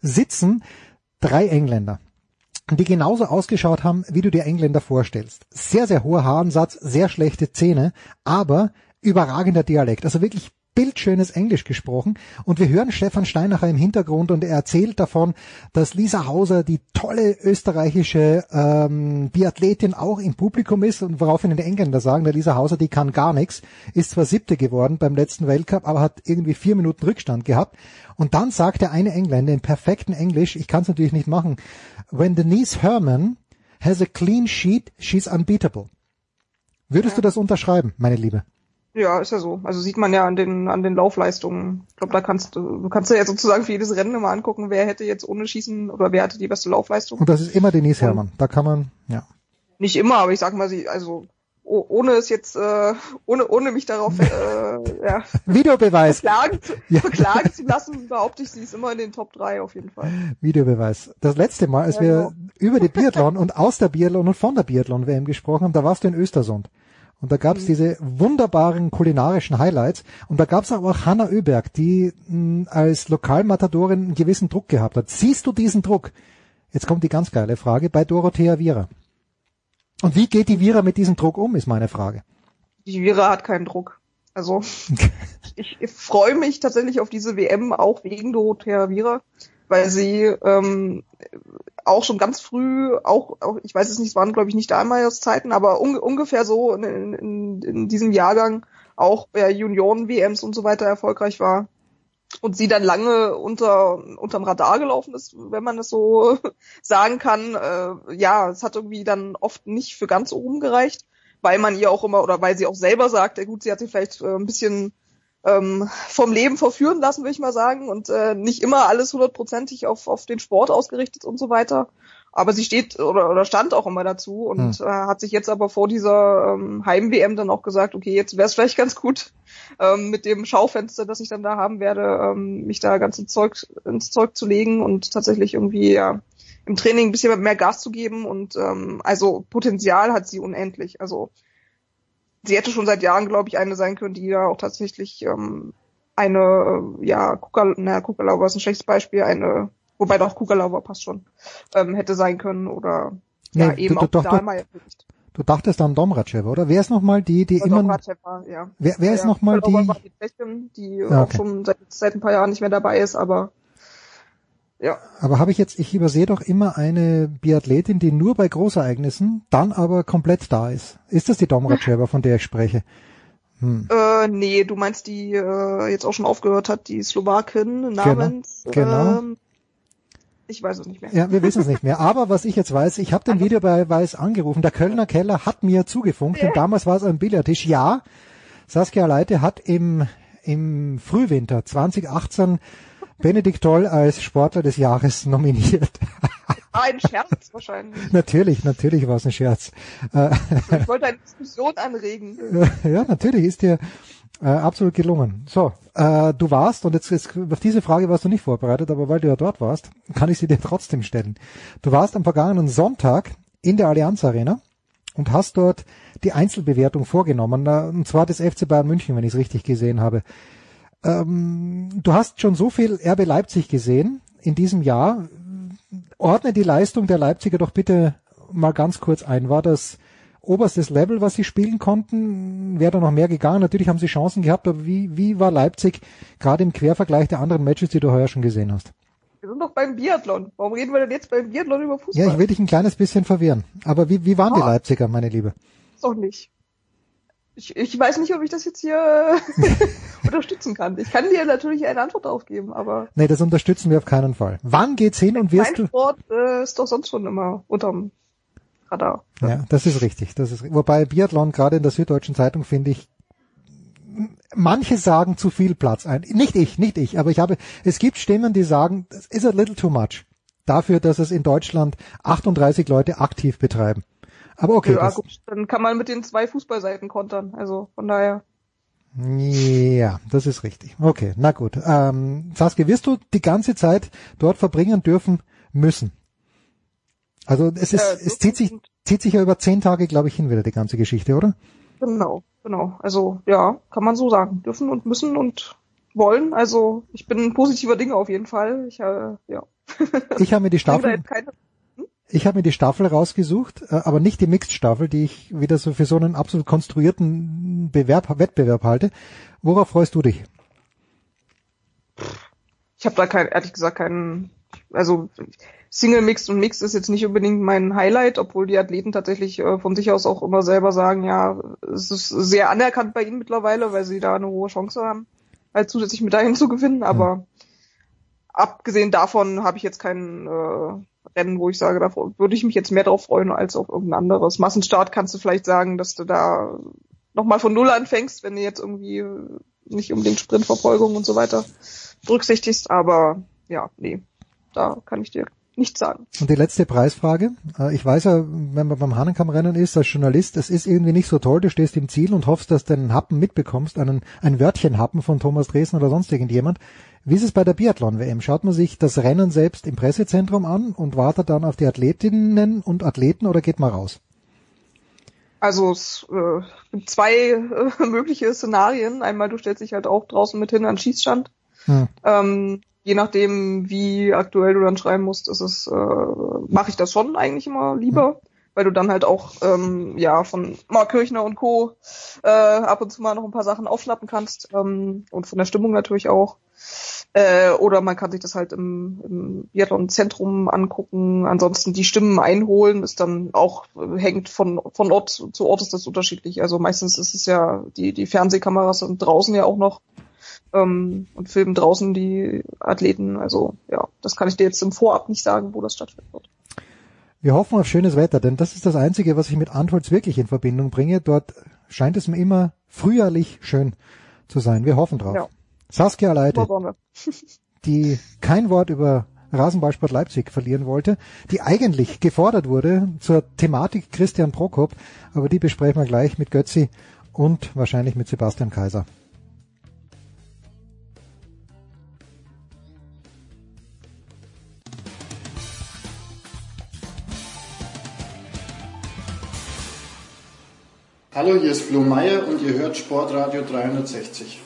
[SPEAKER 1] sitzen drei Engländer die genauso ausgeschaut haben, wie du dir Engländer vorstellst. Sehr, sehr hoher Haaransatz, sehr schlechte Zähne, aber überragender Dialekt. Also wirklich bildschönes Englisch gesprochen. Und wir hören Stefan Steinacher im Hintergrund und er erzählt davon, dass Lisa Hauser die tolle österreichische ähm, Biathletin auch im Publikum ist und woraufhin die Engländer sagen, der Lisa Hauser, die kann gar nichts, ist zwar siebte geworden beim letzten Weltcup, aber hat irgendwie vier Minuten Rückstand gehabt. Und dann sagt der eine Engländer im perfekten Englisch, ich kann es natürlich nicht machen, when Denise Herman has a clean sheet, she's unbeatable. Würdest du das unterschreiben, meine Liebe?
[SPEAKER 11] Ja, ist ja so. Also sieht man ja an den an den Laufleistungen. Ich glaube, da kannst du du kannst ja sozusagen für jedes Rennen immer angucken, wer hätte jetzt ohne Schießen oder wer hatte die beste Laufleistung.
[SPEAKER 1] Und das ist immer Denise Herrmann. Da kann man, ja.
[SPEAKER 11] Nicht immer, aber ich sag mal, sie also oh, ohne es jetzt, äh, ohne, ohne mich darauf äh, ja,
[SPEAKER 1] Videobeweis.
[SPEAKER 11] verklagen, zu,
[SPEAKER 1] Ja.
[SPEAKER 11] verklagen zu lassen, behaupte ich, sie ist immer in den Top 3 auf jeden Fall.
[SPEAKER 1] Videobeweis. Das letzte Mal, als
[SPEAKER 11] Ja,
[SPEAKER 1] wir
[SPEAKER 11] genau.
[SPEAKER 1] über die Biathlon und aus der Biathlon und von der Biathlon-WM gesprochen haben, da warst du in Östersund. Und da
[SPEAKER 11] Mhm.
[SPEAKER 1] gab's diese wunderbaren kulinarischen Highlights. Und da gab's auch Hanna Oeberg, die mh, als Lokalmatadorin einen gewissen Druck gehabt hat. Siehst du diesen Druck? Jetzt kommt die ganz geile Frage bei Dorothea Viera. Und wie geht die Viera mit diesem Druck um, ist meine Frage.
[SPEAKER 11] Die Vira hat keinen Druck. Also ich, ich freue mich tatsächlich auf diese WM auch wegen Dorothea Vira, weil sie ähm, auch schon ganz früh, auch, auch ich weiß es nicht, es waren glaube ich nicht damals Zeiten, aber un, ungefähr so in, in, in diesem Jahrgang auch bei Junioren-WMs und so weiter erfolgreich war. Und sie dann lange unter unterm Radar gelaufen ist, wenn man das so sagen kann. Äh, ja, es hat irgendwie dann oft nicht für ganz oben gereicht weil man ihr auch immer oder weil sie auch selber sagt, ja gut, sie hat sich vielleicht äh, ein bisschen ähm, vom Leben verführen lassen, will ich mal sagen, und äh, nicht immer alles hundertprozentig auf, auf den Sport ausgerichtet und so weiter. Aber sie steht oder, oder stand auch immer dazu und
[SPEAKER 1] Hm.
[SPEAKER 11] äh, hat sich jetzt aber vor dieser ähm, Heim-WM dann auch gesagt, okay, jetzt wäre es vielleicht ganz gut, ähm, mit dem Schaufenster, das ich dann da haben werde, ähm, mich da ganz ins Zeug, ins Zeug zu legen und tatsächlich irgendwie ja im Training ein bisschen mehr Gas zu geben und ähm, also Potenzial hat sie unendlich. Also sie hätte schon seit Jahren, glaube ich, eine sein können, die da auch tatsächlich ähm, eine, äh, ja, Kukal, na, Kukalauber ist ein schlechtes Beispiel, eine, wobei doch Kukalauber passt schon, ähm, hätte sein können oder ja,
[SPEAKER 1] Nee,
[SPEAKER 11] eben
[SPEAKER 1] du-
[SPEAKER 11] auch
[SPEAKER 1] doch.
[SPEAKER 11] Dahlmeier vielleicht.
[SPEAKER 1] Du dachtest an Domracheva, oder? Wer ist nochmal die, die immer...
[SPEAKER 11] Domracheva, ja.
[SPEAKER 1] Wer- wer ist
[SPEAKER 11] ja,
[SPEAKER 1] noch mal
[SPEAKER 11] Kukalauber
[SPEAKER 1] die-
[SPEAKER 11] die Tschechin, die
[SPEAKER 1] Ja,
[SPEAKER 11] auch
[SPEAKER 1] okay.
[SPEAKER 11] schon seit, seit ein paar Jahren nicht mehr dabei ist, aber ja.
[SPEAKER 1] Aber habe ich jetzt, ich übersehe doch immer eine Biathletin, die nur bei Großereignissen dann aber komplett da ist. Ist das die Domracheva, von der ich spreche? Hm.
[SPEAKER 11] Äh, nee, du meinst die äh, jetzt auch schon aufgehört hat, die Slowakin namens.
[SPEAKER 1] genau.
[SPEAKER 11] Ähm, ich weiß es nicht mehr.
[SPEAKER 1] Ja, wir wissen es nicht mehr. Aber was ich jetzt weiß, ich habe den Videobeweis angerufen. Der Kölner Keller hat mir zugefunkt und damals war es am Billardtisch. Ja, Saskia Leite hat im, im Frühwinter 2018 Benedikt Toll als Sportler des Jahres nominiert.
[SPEAKER 11] War ein Scherz wahrscheinlich.
[SPEAKER 1] natürlich, natürlich war es ein Scherz. Äh,
[SPEAKER 11] Ich wollte eine Diskussion anregen.
[SPEAKER 1] ja, natürlich ist dir äh, absolut gelungen. So, äh, du warst, und jetzt, jetzt auf diese Frage warst du nicht vorbereitet, aber weil du ja dort warst, kann ich sie dir trotzdem stellen. Du warst am vergangenen Sonntag in der Allianz Arena und hast dort die Einzelbewertung vorgenommen, und zwar des FC Bayern München, wenn ich es richtig gesehen habe. Ähm, du hast schon so viel RB Leipzig gesehen in diesem Jahr. Ordne die Leistung der Leipziger doch bitte mal ganz kurz ein. War das oberstes Level, was sie spielen konnten? Wäre da noch mehr gegangen? Natürlich haben sie Chancen gehabt, aber wie, wie war Leipzig gerade im Quervergleich der anderen Matches, die du heuer schon gesehen hast?
[SPEAKER 11] Wir sind doch beim Biathlon. Warum reden wir denn jetzt beim Biathlon über Fußball?
[SPEAKER 1] Ja, ich will dich ein kleines bisschen verwirren. Aber wie, wie waren die
[SPEAKER 11] Ah.
[SPEAKER 1] Leipziger, meine Liebe?
[SPEAKER 11] Doch nicht. Ich, ich weiß nicht, ob ich das jetzt hier unterstützen kann. Ich kann dir natürlich eine Antwort darauf geben, aber
[SPEAKER 1] Nee, das unterstützen wir auf keinen Fall. Wann geht's hin und wirst
[SPEAKER 11] mein
[SPEAKER 1] du...
[SPEAKER 11] Sport äh, ist doch sonst schon immer unterm Radar.
[SPEAKER 1] Ja, das ist richtig. Das ist, wobei Biathlon gerade in der Süddeutschen Zeitung finde ich, manche sagen zu viel Platz ein. Nicht ich, nicht ich, aber ich habe, es gibt Stimmen, die sagen, das is a little too much. Dafür, dass es in Deutschland 38 Leute aktiv betreiben. Aber okay,
[SPEAKER 11] ja, gut, dann kann man mit den zwei Fußballseiten kontern. Also von daher.
[SPEAKER 1] ja, das ist richtig. Okay, na gut. Ähm, Saskia, wirst du die ganze Zeit dort verbringen dürfen müssen? Also es ist,
[SPEAKER 11] Äh,
[SPEAKER 1] es zieht sich, zieht sich ja über zehn Tage, glaube ich, hin wieder die ganze Geschichte, oder?
[SPEAKER 11] Genau, genau. Also ja, kann man so sagen. Dürfen und müssen und wollen. Also ich bin ein positiver Dinge auf jeden Fall. Ich äh, ja.
[SPEAKER 1] Ich habe mir die
[SPEAKER 11] Ich
[SPEAKER 1] Staffel,
[SPEAKER 11] jetzt keine
[SPEAKER 1] ich habe mir die Staffel rausgesucht, äh, aber nicht die Mixed-Staffel, die ich wieder so für so einen absolut konstruierten Bewerb, Wettbewerb halte. Worauf freust du dich?
[SPEAKER 11] Ich habe da kein, ehrlich gesagt keinen, also Single Mixed und Mixed ist jetzt nicht unbedingt mein Highlight, obwohl die Athleten tatsächlich äh, von sich aus auch immer selber sagen, ja, es ist sehr anerkannt bei ihnen mittlerweile, weil sie da eine hohe Chance haben, halt zusätzlich Medaillen zu gewinnen. Aber abgesehen davon habe ich jetzt kein äh, Rennen, wo ich sage, da würde ich mich jetzt mehr drauf freuen als auf irgendein anderes. Massenstart kannst du vielleicht sagen, dass du da nochmal von Null anfängst, wenn du jetzt irgendwie nicht unbedingt Sprintverfolgung und so weiter berücksichtigst, aber ja, nee, da kann ich dir nicht sagen.
[SPEAKER 1] Und die letzte Preisfrage. Äh, Ich weiß ja, wenn man beim Hahnenkammrennen ist als Journalist, es ist irgendwie nicht so toll, du stehst im Ziel und hoffst, dass du einen Happen mitbekommst, einen, ein Wörtchenhappen von Thomas Dresden oder sonst irgendjemand. Wie ist es bei der Biathlon-WM? Schaut man sich das Rennen selbst im Pressezentrum an und wartet dann auf die Athletinnen und Athleten oder geht man raus?
[SPEAKER 11] Also es äh, gibt zwei äh, mögliche Szenarien. Einmal, du stellst dich halt auch draußen mit hin an den Schießstand.
[SPEAKER 1] Hm.
[SPEAKER 11] Ähm, je nachdem, wie aktuell du dann schreiben musst, ist es, äh, mache ich das schon eigentlich immer lieber, weil du dann halt auch ähm, ja von Mark Kirchner und Co. Äh, ab und zu mal noch ein paar Sachen aufschnappen kannst ähm, und von der Stimmung natürlich auch. Äh, oder man kann sich das halt im, im Biathlon-Zentrum angucken. Ansonsten die Stimmen einholen ist dann auch äh, hängt von von Ort zu zu Ort ist das unterschiedlich. Also meistens ist es ja die die Fernsehkameras sind draußen ja auch noch ähm, und filmen draußen die Athleten. Also ja, das kann ich dir jetzt im Vorab nicht sagen, wo das stattfinden wird.
[SPEAKER 1] Wir hoffen auf schönes Wetter, denn das ist das Einzige, was ich mit Antholz wirklich in Verbindung bringe. Dort scheint es mir immer frühjahrlich schön zu sein. Wir hoffen drauf.
[SPEAKER 11] Ja.
[SPEAKER 1] Saskia Leite, die kein Wort über Rasenballsport Leipzig verlieren wollte, die eigentlich gefordert wurde zur Thematik Christian Prokop, aber die besprechen wir gleich mit Götzi und wahrscheinlich mit Sebastian Kaiser.
[SPEAKER 12] Hallo, hier ist Flo Meyer und ihr hört Sportradio 360.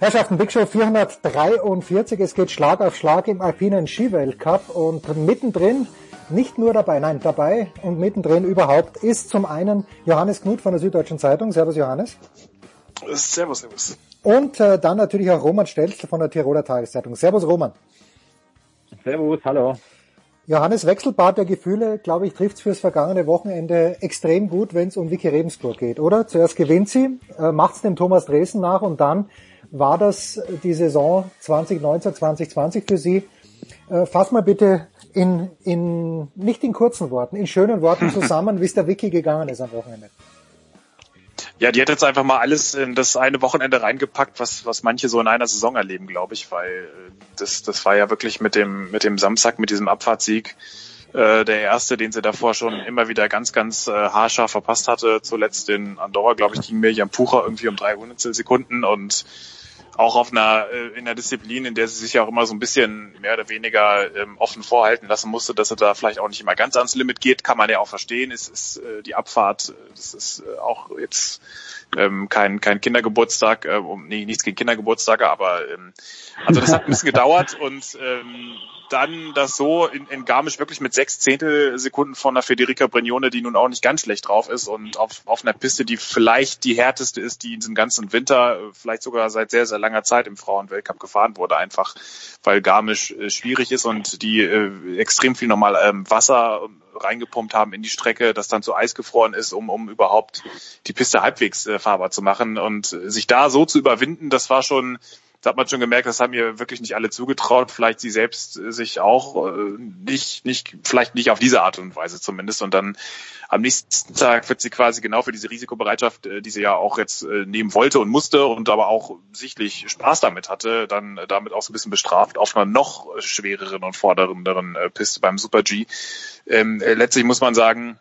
[SPEAKER 1] Herrschaften, Big Show 443. Es geht Schlag auf Schlag im alpinen Skiweltcup und mittendrin, nicht nur dabei, nein, dabei und mittendrin überhaupt ist zum einen Johannes Knut von der Süddeutschen Zeitung. Servus Johannes.
[SPEAKER 13] Servus, servus.
[SPEAKER 1] Und äh, dann natürlich auch Roman Stelzl von der Tiroler Tageszeitung. Servus Roman.
[SPEAKER 14] Servus, hallo.
[SPEAKER 1] Johannes Wechselbad der Gefühle, glaube ich, trifft fürs vergangene Wochenende extrem gut, wenn es um Vicky Rebensburg geht, oder? Zuerst gewinnt sie, äh, macht es dem Thomas Dresden nach und dann war das die Saison 2019, 2020 für sie. Äh, fass mal bitte in, in, nicht in kurzen Worten, in schönen Worten zusammen, wie es der Vicky gegangen ist am Wochenende.
[SPEAKER 13] Ja, die hat jetzt einfach mal alles in das eine Wochenende reingepackt, was, was manche so in einer Saison erleben, glaube ich, weil äh, das, das war ja wirklich mit dem, mit dem Samstag, mit diesem Abfahrtssieg, äh, der erste, den sie davor schon immer wieder ganz, ganz äh, haarscharf verpasst hatte. Zuletzt in Andorra, glaube ich, ging Mirjam Pucher irgendwie um drei Hundertstel Sekunden und auch auf einer äh, in einer Disziplin, in der sie sich ja auch immer so ein bisschen mehr oder weniger ähm, offen vorhalten lassen musste, dass sie da vielleicht auch nicht immer ganz ans Limit geht, kann man ja auch verstehen. Es ist äh, die Abfahrt, das ist äh, auch jetzt ähm, kein kein Kindergeburtstag, äh, nee, nichts gegen Kindergeburtstage, aber ähm, also das hat ein bisschen gedauert und ähm, dann das so in, in Garmisch wirklich mit sechs Zehntelsekunden von der Federica Brignone, die nun auch nicht ganz schlecht drauf ist und auf, auf einer Piste, die vielleicht die härteste ist, die in diesem ganzen Winter, vielleicht sogar seit sehr, sehr langer Zeit im Frauenweltcup gefahren wurde, einfach weil Garmisch äh, schwierig ist und die äh, extrem viel nochmal ähm, Wasser reingepumpt haben in die Strecke, das dann zu Eis gefroren ist, um, um überhaupt die Piste halbwegs äh, fahrbar zu machen und sich da so zu überwinden, das war schon da hat man schon gemerkt, das haben mir wirklich nicht alle zugetraut, vielleicht sie selbst äh, sich auch äh, nicht, nicht, vielleicht nicht auf diese Art und Weise zumindest. Und dann am nächsten Tag wird sie quasi genau für diese Risikobereitschaft, äh, die sie ja auch jetzt äh, nehmen wollte und musste und aber auch sichtlich Spaß damit hatte, dann äh, damit auch so ein bisschen bestraft auf einer noch schwereren und fordernderen äh, Piste beim Super G. Ähm, äh, letztlich muss man sagen,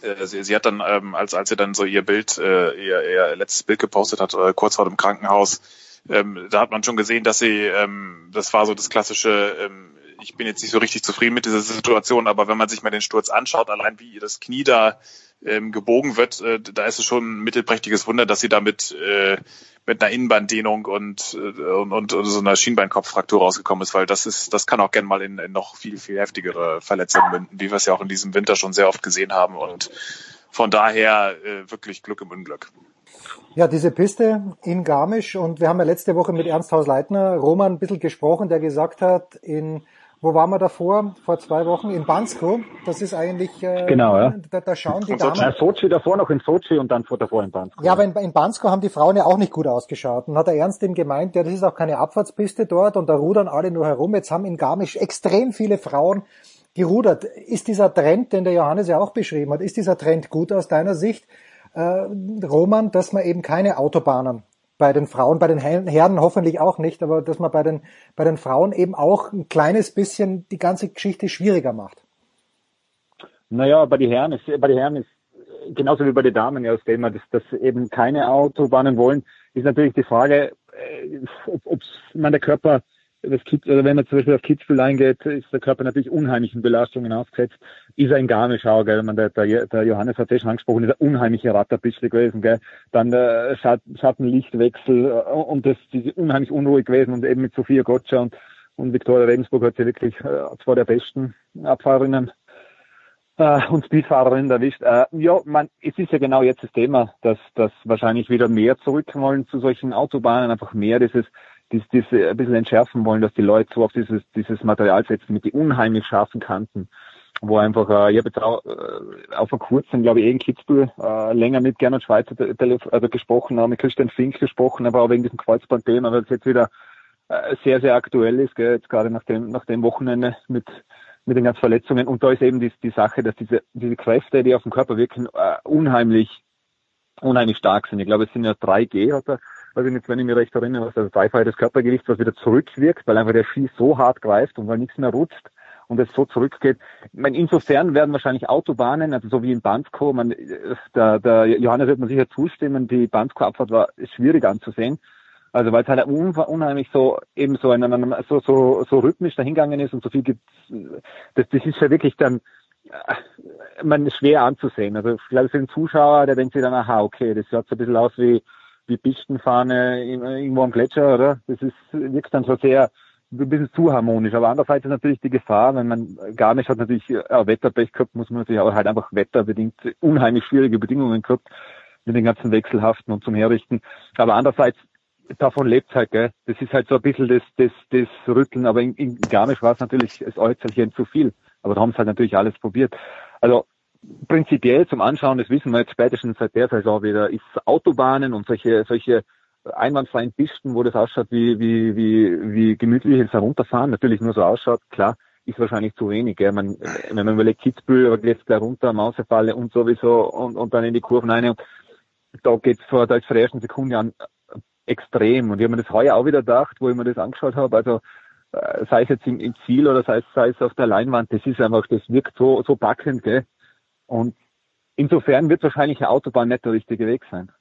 [SPEAKER 13] äh, Sie, sie hat dann, ähm, als, als sie dann so ihr Bild, äh, ihr, ihr letztes Bild gepostet hat, äh, kurz vor dem Krankenhaus, ähm, da hat man schon gesehen, dass sie, ähm, das war so das klassische, ähm, ich bin jetzt nicht so richtig zufrieden mit dieser Situation, aber wenn man sich mal den Sturz anschaut, allein wie ihr das Knie da ähm, gebogen wird, äh, da ist es schon ein mittelprächtiges Wunder, dass sie damit äh, mit einer Innenbanddehnung und, äh, und, und, und so einer Schienbeinkopffraktur rausgekommen ist, weil das ist, das kann auch gern mal in, in noch viel, viel heftigere Verletzungen münden, wie wir es ja auch in diesem Winter schon sehr oft gesehen haben und von daher äh, wirklich Glück im Unglück.
[SPEAKER 1] Ja, diese Piste in Garmisch und wir haben ja letzte Woche mit Ernst Haus-Leitner Roman ein bisschen gesprochen, der gesagt hat, in wo waren wir davor? Vor zwei Wochen in Bansko. Das ist eigentlich äh,
[SPEAKER 14] Genau, ja.
[SPEAKER 1] da, da schauen die Damen.
[SPEAKER 14] äh, Sochi davor noch in Sochi und dann vor davor in Bansko.
[SPEAKER 1] Ja, aber in, in Bansko haben die Frauen ja auch nicht gut ausgeschaut. Und hat der Ernst ihm gemeint, ja, das ist auch keine Abfahrtspiste dort und da rudern alle nur herum. Jetzt haben in Garmisch extrem viele Frauen gerudert. Ist dieser Trend, den der Johannes ja auch beschrieben hat, ist dieser Trend gut aus deiner Sicht, äh, Roman, dass man eben keine Autobahnen bei den Frauen, bei den Herren hoffentlich auch nicht, aber dass man bei den, bei den Frauen eben auch ein kleines bisschen die ganze Geschichte schwieriger macht.
[SPEAKER 14] Naja, bei den Herren ist, bei den Herren ist genauso wie bei den Damen, ja, dem wir, dass, dass eben keine Autobahnen wollen, ist natürlich die Frage, äh, ob, ob man der Körper das Kids, oder wenn man zum Beispiel auf Kitzbühel eingeht, ist der Körper natürlich unheimlichen Belastungen ausgesetzt. Ist er in Garmischau, gell? Man, der, der, der Johannes hat das schon angesprochen, ist ein unheimlicher Ratterbischel gewesen, gell? Dann der Schattenlichtwechsel äh, und das, diese unheimlich unruhig gewesen und eben mit Sophia Gotcha und, und Viktoria Regensburg hat sie wirklich äh, zwei der besten Abfahrerinnen äh, und Speedfahrerinnen erwischt. Äh, ja, man, es ist ja genau jetzt das Thema, dass, dass wahrscheinlich wieder mehr zurück wollen zu solchen Autobahnen, einfach mehr dieses dies, dies ein bisschen entschärfen wollen, dass die Leute so auf dieses, dieses Material setzen mit die unheimlich scharfen Kanten, wo einfach, äh, ich habe jetzt auch äh, auf vor kurzem, glaube ich, eh in Kitzbühel äh, länger mit Gernot Schweizer also gesprochen haben, mit Christian Fink gesprochen, aber auch wegen diesem Kreuzbandthema, weil es jetzt wieder äh, sehr, sehr aktuell ist, gell, jetzt gerade nach dem, nach dem Wochenende mit mit den ganzen Verletzungen. Und da ist eben die, die Sache, dass diese, diese Kräfte, die auf den Körper wirken, äh, unheimlich, unheimlich stark sind. Ich glaube, es sind ja 3G, hat er weiß ich nicht, wenn ich mich recht erinnere, was also dreifache des Körpergewichts, was wieder zurückwirkt, weil einfach der Ski so hart greift und weil nichts mehr rutscht und es so zurückgeht. Ich meine, insofern werden wahrscheinlich Autobahnen, also so wie in Bansko, man, der, der Johannes wird man sicher zustimmen, die Bansko-Abfahrt war schwierig anzusehen. Also weil es halt unheimlich so eben so, in so, so, so rhythmisch dahingegangen ist und so viel gibt das, das ist ja wirklich dann äh, man schwer anzusehen. Also ich glaube für den Zuschauer, der denkt sich dann, aha, okay, das schaut so ein bisschen aus wie wie Pistenfahne irgendwo am Gletscher, oder? Das ist, wirkt dann so sehr, ein bisschen zu harmonisch. Aber andererseits ist natürlich die Gefahr, wenn man, Garmisch hat natürlich auch Wetterpech gehabt, muss man natürlich auch halt einfach wetterbedingt unheimlich schwierige Bedingungen gehabt, mit den ganzen Wechselhaften und zum Herrichten. Aber andererseits, davon lebt halt, gell. Das ist halt so ein bisschen das, das, das Rütteln. Aber in, in Garmisch war es natürlich das Äußerchen zu viel. Aber da haben sie halt natürlich alles probiert. Also, prinzipiell zum Anschauen, das wissen wir jetzt spätestens seit der Saison wieder, ist Autobahnen und solche, solche einwandfreien Pisten, wo das ausschaut wie, wie, wie, wie gemütliches Herunterfahren, natürlich nur so ausschaut, klar, ist wahrscheinlich zu wenig. Gell? Man, wenn man überlegt, Kitzbühel geht gleich runter, Mausefalle und sowieso und, und dann in die Kurven rein. Und da geht's vor, da der ersten Sekunde an extrem. Und ich habe mir das heuer auch wieder gedacht, wo ich mir das angeschaut habe. Also äh, sei es jetzt im, im Ziel oder sei es, sei es auf der Leinwand, das ist einfach, das wirkt so, so packend, gell? Und insofern wird wahrscheinlich eine Autobahn nicht der richtige Weg sein.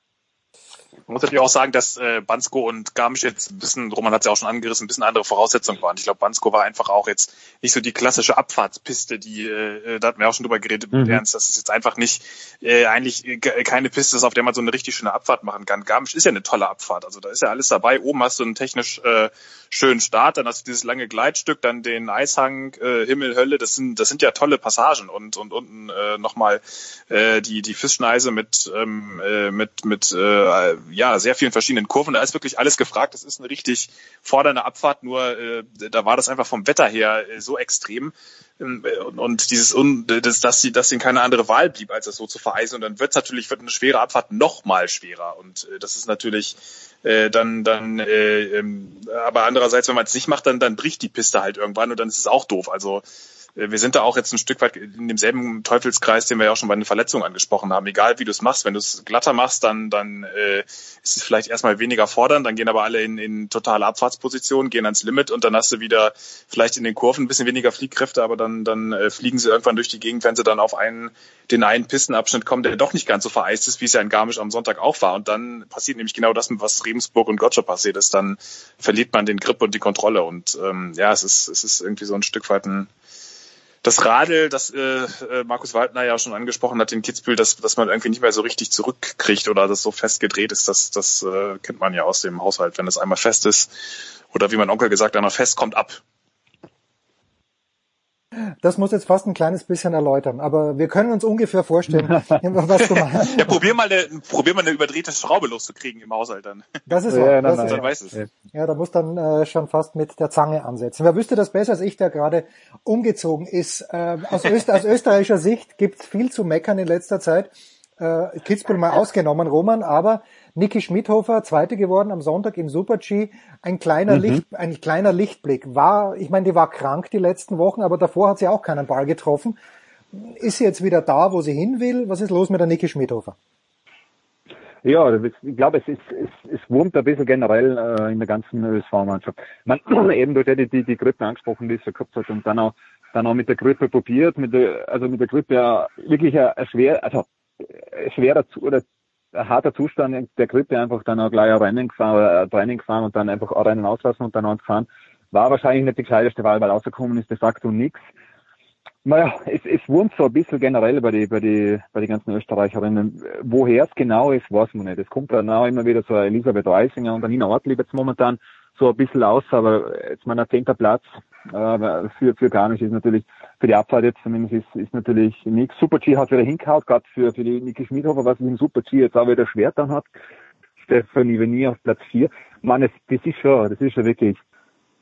[SPEAKER 13] Man muss natürlich auch sagen, dass äh, Bansko und Garmisch jetzt ein bisschen, Roman hat es ja auch schon angerissen, ein bisschen andere Voraussetzungen waren. Ich glaube, Bansko war einfach auch jetzt nicht so die klassische Abfahrtspiste, die, äh, da hatten wir auch schon drüber geredet mhm. mit Ernst, dass es jetzt einfach nicht äh, eigentlich äh, keine Piste ist, auf der man so eine richtig schöne Abfahrt machen kann. Garmisch ist ja eine tolle Abfahrt, also da ist ja alles dabei. Oben hast du einen technisch äh, schönen Start, dann hast du dieses lange Gleitstück, dann den Eishang, äh, Himmel, Hölle, das sind, das sind ja tolle Passagen und, und unten äh, nochmal äh, die, die Fischneise mit, ähm, äh, mit, mit äh, ja, sehr vielen verschiedenen Kurven. Da ist wirklich alles gefragt. Das ist eine richtig fordernde Abfahrt, nur äh, da war das einfach vom Wetter her äh, so extrem. Ähm, und, und dieses, un, das, dass, sie, dass ihnen keine andere Wahl blieb, als das so zu vereisen. Und dann wird natürlich wird eine schwere Abfahrt noch mal schwerer. Und äh, das ist natürlich äh, dann, dann, äh, ähm, aber andererseits, wenn man es nicht macht, dann, dann bricht die Piste halt irgendwann und dann ist es auch doof. Also wir sind da auch jetzt ein Stück weit in demselben Teufelskreis, den wir ja auch schon bei den Verletzungen angesprochen haben. Egal wie du es machst, wenn du es glatter machst, dann, dann äh, ist es vielleicht erstmal weniger fordernd, dann gehen aber alle in, in totale Abfahrtsposition, gehen ans Limit und dann hast du wieder vielleicht in den Kurven ein bisschen weniger Fliehkräfte, aber dann, dann äh, fliegen sie irgendwann durch die Gegend, wenn sie dann auf einen, den einen Pistenabschnitt kommen, der doch nicht ganz so vereist ist, wie es ja in Garmisch am Sonntag auch war. Und dann passiert nämlich genau das, was Regensburg und Gotcha passiert ist. Dann verliert man den Grip und die Kontrolle. Und ähm, ja, es ist, es ist irgendwie so ein Stück weit ein das Radl, das äh, äh, Markus Waldner ja schon angesprochen hat in Kitzbühel, dass, dass man irgendwie nicht mehr so richtig zurückkriegt oder das so festgedreht ist, das, das äh, kennt man ja aus dem Haushalt, wenn es einmal fest ist. Oder wie mein Onkel gesagt einmal fest kommt ab.
[SPEAKER 1] Das muss jetzt fast ein kleines bisschen erläutern, aber wir können uns ungefähr vorstellen, was du meinst.
[SPEAKER 13] Ja, probier mal eine, probier mal eine überdrehte Schraube loszukriegen im Haushalt dann.
[SPEAKER 1] Das ist
[SPEAKER 13] ja,
[SPEAKER 1] das
[SPEAKER 13] nein,
[SPEAKER 1] ist
[SPEAKER 13] nein, weiß es.
[SPEAKER 1] Ja, da muss dann äh, schon fast mit der Zange ansetzen. Wer wüsste das besser als ich, der gerade umgezogen ist? Äh, aus, Öster aus österreichischer Sicht gibt's viel zu meckern in letzter Zeit. Äh, Kitzbühel mal ausgenommen, Roman, aber Niki Schmidhofer, Zweite geworden am Sonntag im Super-G. Ein kleiner, mhm. Licht, ein kleiner Lichtblick. War, ich meine, die war krank die letzten Wochen, aber davor hat sie auch keinen Ball getroffen. Ist sie jetzt wieder da, wo sie hin will? Was ist los mit der Niki Schmidhofer?
[SPEAKER 14] Ja, ich glaube, es ist, es, es wurmt ein bisschen generell äh, in der ganzen ÖSV-Mannschaft. Man eben durch die, die, die Grippe angesprochen, die es gehabt hat und dann auch, dann auch mit der Grippe probiert, mit der, also mit der Grippe ja wirklich ein, ein schwer, also ein schwerer oder harter Zustand der Grippe einfach dann auch gleich ein Rennen gefahren, ein Training gefahren und dann einfach auch Rennen auslassen und dann gefahren. War wahrscheinlich nicht die gescheiteste Wahl, weil rausgekommen ist de facto nichts. Naja, es, es wurmt so ein bisschen generell bei die, bei die, bei die ganzen Österreicherinnen. Woher es genau ist, weiß man nicht. Es kommt dann auch immer wieder so Elisabeth Reisinger und Nina Ortlieb jetzt momentan so ein bisschen aus, aber jetzt mein zehnter Platz äh, für, für Garmisch ist natürlich, für die Abfahrt jetzt zumindest ist, ist natürlich nichts. Super G hat wieder hingehauen, gerade für, für die Niki Schmidhofer, was im Super G jetzt auch wieder schwer dann hat. Stephanie Venier auf Platz vier. Man, das, das ist schon, das ist schon wirklich,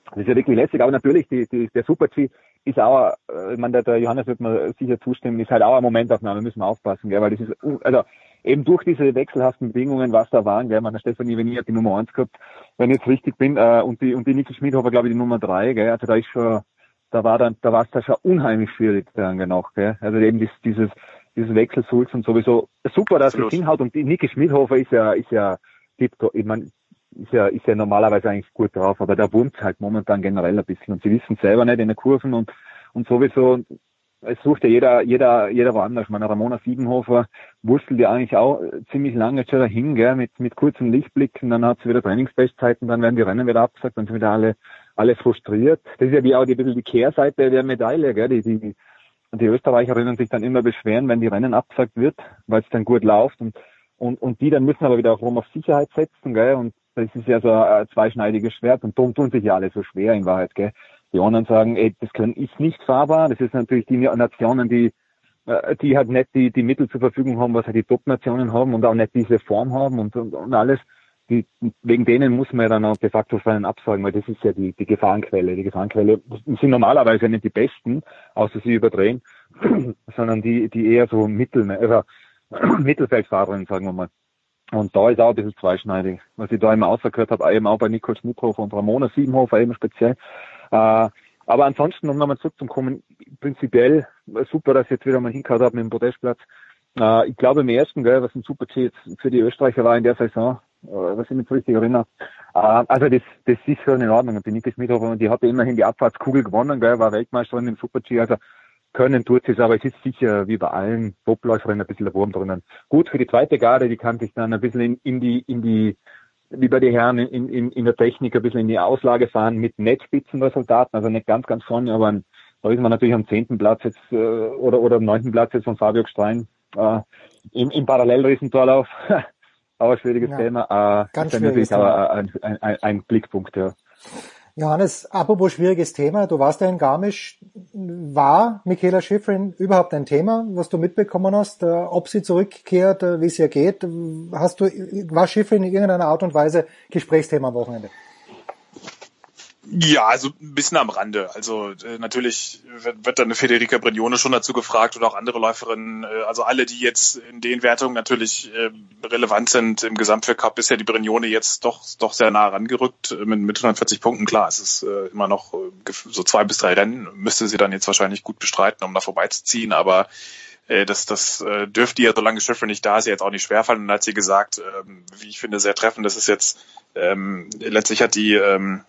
[SPEAKER 14] das ist ja wirklich lässig, aber natürlich, die, die, der Super G ist auch, äh, ich meine, der, der Johannes wird mir sicher zustimmen, ist halt auch eine Momentaufnahme, müssen wir aufpassen, gell, weil das ist, also eben durch diese wechselhaften Bedingungen, was da waren, gell, man, der Stefanie Venier hat die Nummer eins gehabt, wenn ich jetzt richtig bin, äh, und die, und die Niki Schmidhofer, glaube ich, die Nummer drei, gell, also da ist schon, da war dann, da war es da schon unheimlich schwierig dann noch, gell, also eben dieses, dieses, dieses Wechselsulz und sowieso super, dass es hinhaut und die Niki Schmidhofer ist ja, ist ja, tiptop, ich meine, ist ja, ist ja normalerweise eigentlich gut drauf, aber da wurmt halt momentan generell ein bisschen und sie wissen selber nicht in den Kurven und, und sowieso, es sucht ja jeder, jeder, jeder woanders. Ich meine, Ramona Siebenhofer wurstelt ja eigentlich auch ziemlich lange schon dahin, gell, mit, mit kurzen Lichtblicken, dann hat sie wieder Trainingsbestzeiten, dann werden die Rennen wieder abgesagt, dann sind wieder alle, alle frustriert. Das ist ja wie auch die, bisschen die Kehrseite der Medaille, gell, die, die, die Österreicherinnen sich dann immer beschweren, wenn die Rennen abgesagt wird, weil es dann gut läuft und, und, und die dann müssen aber wieder auch rum auf Sicherheit setzen, gell, und das ist ja so ein zweischneidiges Schwert und darum tun sich ja alle so schwer in Wahrheit, gell. Die anderen sagen, ey, das können ist nicht fahrbar. Das ist natürlich die Nationen, die äh, die halt nicht die, die Mittel zur Verfügung haben, was halt die Top-Nationen haben und auch nicht diese Form haben und, und, und alles. Die, wegen denen muss man ja dann auch de facto Rennen absagen, weil das ist ja die, die Gefahrenquelle. Die Gefahrenquelle sind normalerweise nicht die besten, außer sie überdrehen, sondern die, die eher so Mittel, also Mittelfeldfahrerinnen, sagen wir mal. Und da ist auch ein bisschen zweischneidig. Was ich da immer ausgehört habe, eben auch bei Nicole Schmidhofer und Ramona Siebenhofer eben speziell. Äh, aber ansonsten, um nochmal zurückzukommen, prinzipiell super, dass ich jetzt wieder mal hingehauen habe mit dem Podestplatz. Äh, ich glaube im ersten, gell, was ein super Ziel für die Österreicher war in der Saison, was ich mich so richtig erinnere. Äh, also das, das ist schon in Ordnung. Und die Niki Schmidhofer, die hatte immerhin die Abfahrtskugel gewonnen, gell, war Weltmeisterin im Super-G. Also können tut es, aber es ist sicher wie bei allen Topläuferinnen ein bisschen der Wurm drinnen. Gut für die zweite Garde, die kann sich dann ein bisschen in, in die, in die, wie bei den Herren in, in, in der Technik ein bisschen in die Auslage fahren mit Netzspitzenresultaten, also nicht ganz, ganz vorne, aber da ist man natürlich am zehnten Platz jetzt äh, oder oder am neunten Platz jetzt von Fabio Gstein äh, im, im Parallelriesentorlauf. aber schwieriges ja, Thema. Äh, ganz ist natürlich aber ein, ein, ein, ein Blickpunkt, ja.
[SPEAKER 1] Johannes, apropos schwieriges Thema, du warst ja in Garmisch. War Michaela Schifrin überhaupt ein Thema, was du mitbekommen hast, äh, ob sie zurückkehrt, äh, wie es ihr geht? Hast du, war Schifrin in irgendeiner Art und Weise Gesprächsthema am Wochenende?
[SPEAKER 13] Ja, also ein bisschen am Rande. Also äh, natürlich wird, wird dann Federica Brignone schon dazu gefragt oder auch andere Läuferinnen. Äh, also alle, die jetzt in den Wertungen natürlich äh, relevant sind im Gesamtweltcup, ist ja die Brignone jetzt doch doch sehr nah rangerückt äh, mit, mit 140 Punkten. Klar, es ist äh, immer noch äh, so zwei bis drei Rennen müsste sie dann jetzt wahrscheinlich gut bestreiten, um da vorbeizuziehen. Aber äh, das, das äh, dürfte ihr, solange Schiffer nicht da ist, jetzt auch nicht schwerfallen. Und dann hat sie gesagt, ähm, wie ich finde, sehr treffend, das ist jetzt ähm, letztlich hat die ähm,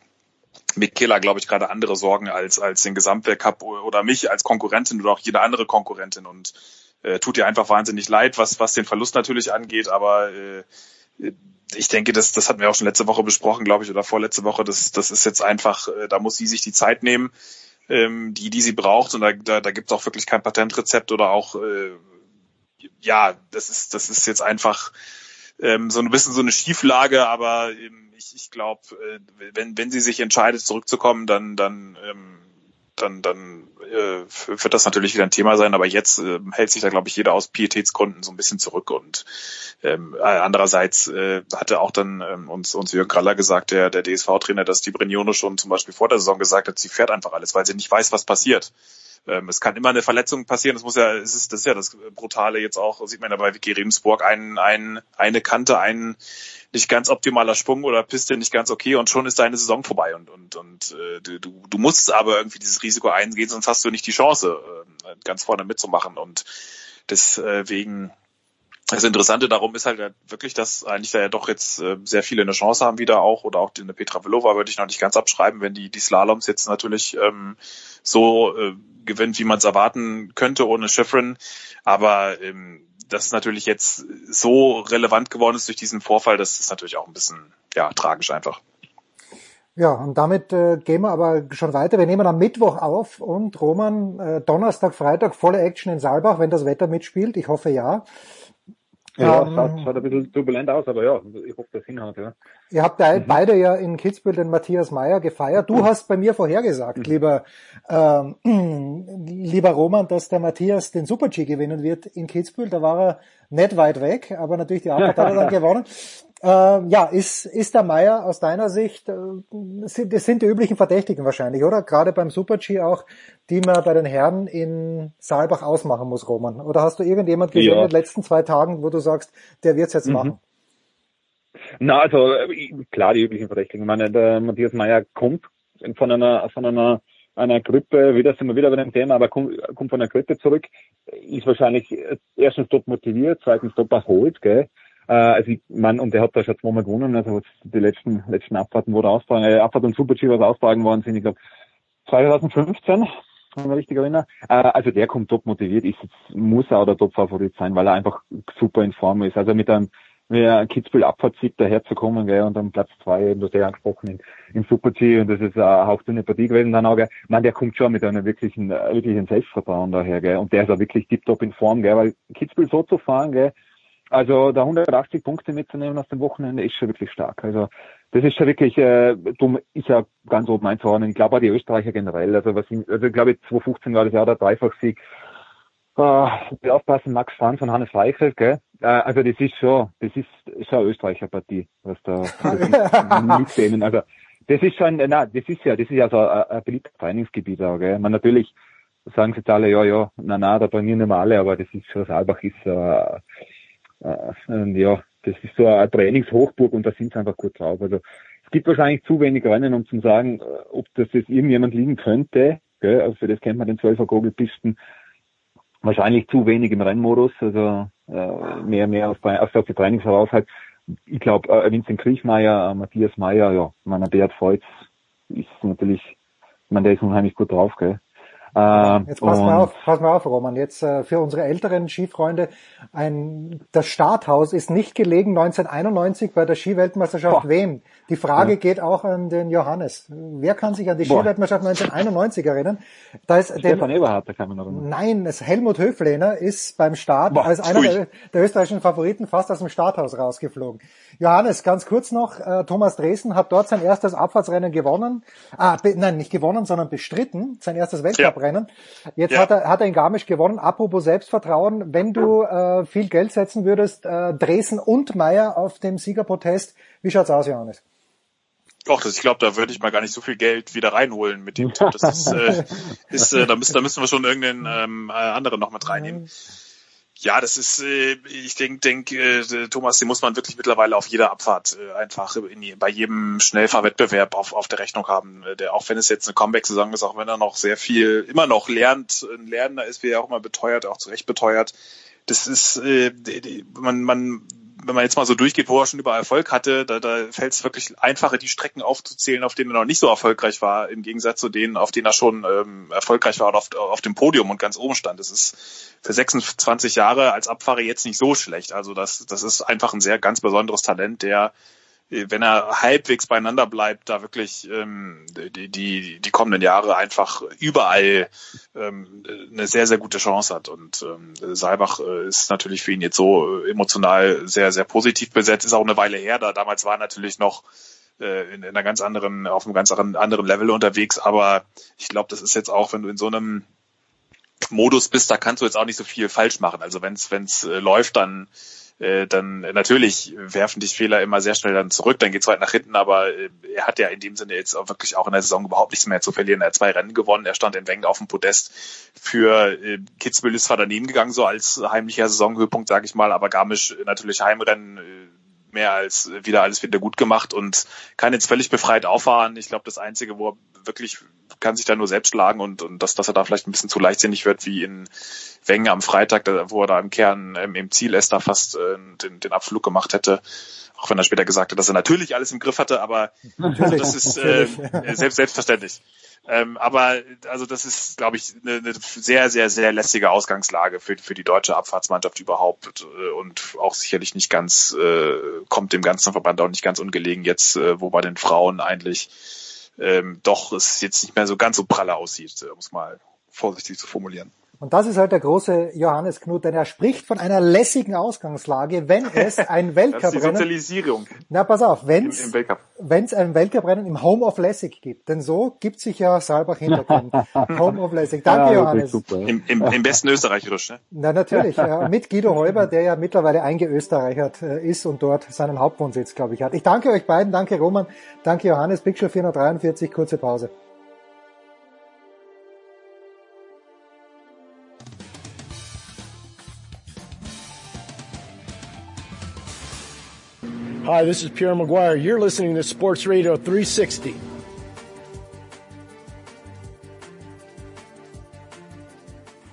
[SPEAKER 13] Michaela, glaube ich, gerade andere Sorgen als, als den Gesamtweltcup oder mich als Konkurrentin oder auch jede andere Konkurrentin und äh, tut ihr einfach wahnsinnig leid, was, was den Verlust natürlich angeht, aber äh, ich denke, das, das hatten wir auch schon letzte Woche besprochen, glaube ich, oder vorletzte Woche. Das, das ist jetzt einfach, äh, da muss sie sich die Zeit nehmen, ähm, die, die sie braucht. Und da, da, da gibt es auch wirklich kein Patentrezept oder auch, äh, ja, das ist, das ist jetzt einfach ähm, so ein bisschen so eine Schieflage, aber ähm, ich, ich glaube, äh, wenn, wenn sie sich entscheidet, zurückzukommen, dann, dann, ähm, dann, dann äh, wird das natürlich wieder ein Thema sein, aber jetzt äh, hält sich da, glaube ich, jeder aus Pietätsgründen so ein bisschen zurück und ähm, andererseits äh, hatte auch dann ähm, uns, uns Jürgen Kraller gesagt, der, der DSV-Trainer, dass die Brignone schon zum Beispiel vor der Saison gesagt hat, sie fährt einfach alles, weil sie nicht weiß, was passiert. Ähm, es kann immer eine Verletzung passieren. Das muss ja, es ist, das ist ja das Brutale jetzt auch, sieht man ja bei Vicky Rebensburg, ein, ein, eine Kante, ein nicht ganz optimaler Sprung oder Piste nicht ganz okay und schon ist deine Saison vorbei und, und, und äh, du, du musst aber irgendwie dieses Risiko eingehen, sonst hast du nicht die Chance, äh, ganz vorne mitzumachen und deswegen Das Interessante darum ist halt wirklich, dass eigentlich da ja doch jetzt äh, sehr viele eine Chance haben wieder auch oder auch eine Petra Velova würde ich noch nicht ganz abschreiben, wenn die die Slaloms jetzt natürlich ähm, so äh, gewinnt, wie man es erwarten könnte ohne Schifrin. Aber ähm, dass es natürlich jetzt so relevant geworden ist durch diesen Vorfall, das ist natürlich auch ein bisschen ja tragisch einfach.
[SPEAKER 1] Ja, und damit äh, gehen wir aber schon weiter. Wir nehmen am Mittwoch auf und Roman, äh, Donnerstag, Freitag volle Action in Saalbach, wenn das Wetter mitspielt. Ich hoffe ja.
[SPEAKER 14] Ja, ähm, schaut, schaut ein bisschen turbulent aus, aber ja, ich hoffe, das hinhaut, ja.
[SPEAKER 1] Ihr habt mhm. beide ja in Kitzbühel den Matthias Meyer gefeiert. Du hast bei mir vorhergesagt, mhm. lieber, ähm, lieber Roman, dass der Matthias den Super-G gewinnen wird in Kitzbühel. Da war er nicht weit weg, aber natürlich die Arbeit hat er dann gewonnen. Ähm, ja, ist, ist der Meier aus deiner Sicht, äh, sind, das sind die üblichen Verdächtigen wahrscheinlich, oder? Gerade beim Super-G auch, die man bei den Herren in Saalbach ausmachen muss, Roman. Oder hast du irgendjemand gesehen ja. in den letzten zwei Tagen, wo du sagst, der wird's jetzt mhm. machen?
[SPEAKER 14] Na, also klar, die üblichen Verdächtigen. Ich meine, der Matthias Meyer kommt von einer, von einer einer Gruppe, wieder sind wir wieder bei dem Thema, aber kommt, kommt von einer Gruppe zurück, ist wahrscheinlich erstens top motiviert, zweitens top erholt, gell. Äh, also ich mein, und der hat da schon zweimal gewonnen, also die letzten, letzten Abfahrten, wo der austragen, äh, Abfahrt und Super-G was austragen worden sind, ich glaube 2015, wenn ich richtig erinnere. Äh, also der kommt top motiviert, ist muss auch der Top-Favorit sein, weil er einfach super in Form ist. Also mit einem, einem Kitzbühel Abfahrtssieg daherzukommen, gell, und dann Platz zwei, eben, du hast ja angesprochen, in, im Super-G, und das ist eine hauchdünne Partie gewesen dann auch, gell. Man, der kommt schon mit einem wirklichen, wirklichen Selbstvertrauen daher, gell, und der ist auch wirklich tiptop in Form, gell, weil Kitzbühel so zu fahren, gell, also da 180 Punkte mitzunehmen aus dem Wochenende ist schon wirklich stark. Also das ist schon wirklich, äh, dumm, ist ja ganz oben einzuordnen. Ich glaube auch die Österreicher generell. Also was ich, also ich glaube 2015 war das Jahr der Dreifachsieg. Äh, ich aufpassen, Max Franz und Hannes Reichelt, gell? Äh, also das ist schon, das ist schon eine Österreicher Partie, was da mit denen. Also das ist schon, na, das ist ja, das ist ja so ein, ein beliebtes Trainingsgebiet auch, gell? Man natürlich sagen sie jetzt alle, ja, ja, na, na, da trainieren nicht mehr alle, aber das ist für das Albach ist äh, äh, ja, das ist so eine Trainingshochburg und da sind sie einfach gut drauf. Also es gibt wahrscheinlich zu wenig Rennen, um zu sagen, äh, ob das jetzt irgendjemand liegen könnte. Gell? Also für das kennt man den 12er Gogelpisten. Wahrscheinlich zu wenig im Rennmodus, also äh, mehr, mehr auf, auf, auf die Trainingsvorausheit. Ich glaube, äh, Vincent Kriechmeier, äh, Matthias Meyer, ja, meiner Beat Feutz ist natürlich, ich meine, der ist unheimlich gut drauf, gell.
[SPEAKER 1] Äh, jetzt pass mal auf, pass mal auf, Roman. Jetzt äh, für unsere älteren Skifreunde, ein, das Starthaus ist nicht gelegen 1991 bei der Skiweltmeisterschaft Boah. Wem. Die Frage ja. geht auch an den Johannes. Wer kann sich an die Skiweltmeisterschaft 1991 erinnern? Da ist
[SPEAKER 14] Stefan den, Eberhardt, da kann man noch erinnern.
[SPEAKER 1] Nein, es Helmut Höflehner ist beim Start Boah, als einer der, der, österreichischen Favoriten fast aus dem Starthaus rausgeflogen. Johannes, ganz kurz noch, äh, Thomas Dresden hat dort sein erstes Abfahrtsrennen gewonnen. Ah, be, nein, nicht gewonnen, sondern bestritten, sein erstes Weltcuprennen. Ja. Jetzt ja. hat, er, hat er in Garmisch gewonnen. Apropos Selbstvertrauen, wenn du äh, viel Geld setzen würdest, äh, Dresden und Meier auf dem Siegerprotest, wie schaut's aus, Johannes?
[SPEAKER 13] Doch, das, ich glaube, da würde ich mal gar nicht so viel Geld wieder reinholen mit dem Tipp. Das ist, äh, ist äh, da, müssen, da müssen wir schon irgendeinen ähm, äh, anderen noch mit reinnehmen. Ja, das ist, äh, ich denke, denk, äh, Thomas, den muss man wirklich mittlerweile auf jeder Abfahrt äh, einfach in, bei jedem Schnellfahrwettbewerb auf, auf der Rechnung haben. Äh, der, auch wenn es jetzt eine Comeback-Saison ist, auch wenn er noch sehr viel, immer noch lernt, ein Lernender ist, wie er auch immer beteuert, auch zu Recht beteuert. Das ist, äh, man, man wenn man jetzt mal so durchgeht, wo er schon über Erfolg hatte, da, da fällt es wirklich einfacher, die Strecken aufzuzählen, auf denen er noch nicht so erfolgreich war, im Gegensatz zu denen, auf denen er schon ähm, erfolgreich war und auf, auf dem Podium und ganz oben stand. Das ist für 26 Jahre als Abfahrer jetzt nicht so schlecht. Also das, das ist einfach ein sehr ganz besonderes Talent, der wenn er halbwegs beieinander bleibt, da wirklich ähm, die, die, die kommenden Jahre einfach überall ähm, eine sehr, sehr gute Chance hat. Und ähm, Saalbach äh, ist natürlich für ihn jetzt so emotional sehr, sehr positiv besetzt, ist auch eine Weile her. Da damals war er natürlich noch äh, in, in einer ganz anderen, auf einem ganz anderen Level unterwegs, aber ich glaube, das ist jetzt auch, wenn du in so einem Modus bist, da kannst du jetzt auch nicht so viel falsch machen. Also wenn es äh, läuft, dann äh, dann natürlich werfen dich Fehler immer sehr schnell dann zurück, dann geht's weit nach hinten, aber äh, er hat ja in dem Sinne jetzt auch wirklich auch in der Saison überhaupt nichts mehr zu verlieren. Er hat zwei Rennen gewonnen, er stand in Wengen auf dem Podest. Für äh, Kitzbühel ist zwar daneben gegangen, so als heimlicher Saisonhöhepunkt, sage ich mal, aber Garmisch natürlich Heimrennen mehr als wieder alles wieder gut gemacht und kann jetzt völlig befreit auffahren. Ich glaube, das Einzige, wo er wirklich kann sich da nur selbst schlagen und, und dass, dass er da vielleicht ein bisschen zu leichtsinnig wird wie in Wengen am Freitag, da, wo er da im Kern ähm, im Ziel Esther fast äh, den, den Abflug gemacht hätte. Auch wenn er später gesagt hat, dass er natürlich alles im Griff hatte, aber also das ist äh, selbst, selbstverständlich. Ähm, aber also das ist, glaube ich, eine, eine sehr, sehr, sehr lässige Ausgangslage für, für die deutsche Abfahrtsmannschaft überhaupt äh, und auch sicherlich nicht ganz, äh, kommt dem ganzen Verband auch nicht ganz ungelegen jetzt, äh, wo bei den Frauen eigentlich ähm, doch es jetzt nicht mehr so ganz so pralle aussieht, um es mal vorsichtig zu formulieren.
[SPEAKER 1] Und das ist halt der große Johannes Knut, denn er spricht von einer lässigen Ausgangslage, wenn es ein Weltcuprennen... das ist die
[SPEAKER 13] Sozialisierung.
[SPEAKER 1] Na, pass auf, wenn es ein Weltcuprennen im Home of Lessig gibt, denn so gibt sich ja Saalbach Hintergrund. Home of Lessig. Danke, ja, Johannes.
[SPEAKER 13] Super. Im, im, Im besten Österreicherisch, ne?
[SPEAKER 1] Na, natürlich. Ja, mit Guido Heuber, der ja mittlerweile eingeösterreichert äh, ist und dort seinen Hauptwohnsitz, glaube ich, hat. Ich danke euch beiden, danke Roman, danke Johannes, Big Show 443, kurze Pause.
[SPEAKER 15] Hi, this is Pierre Maguire. You're listening to Sports Radio 360.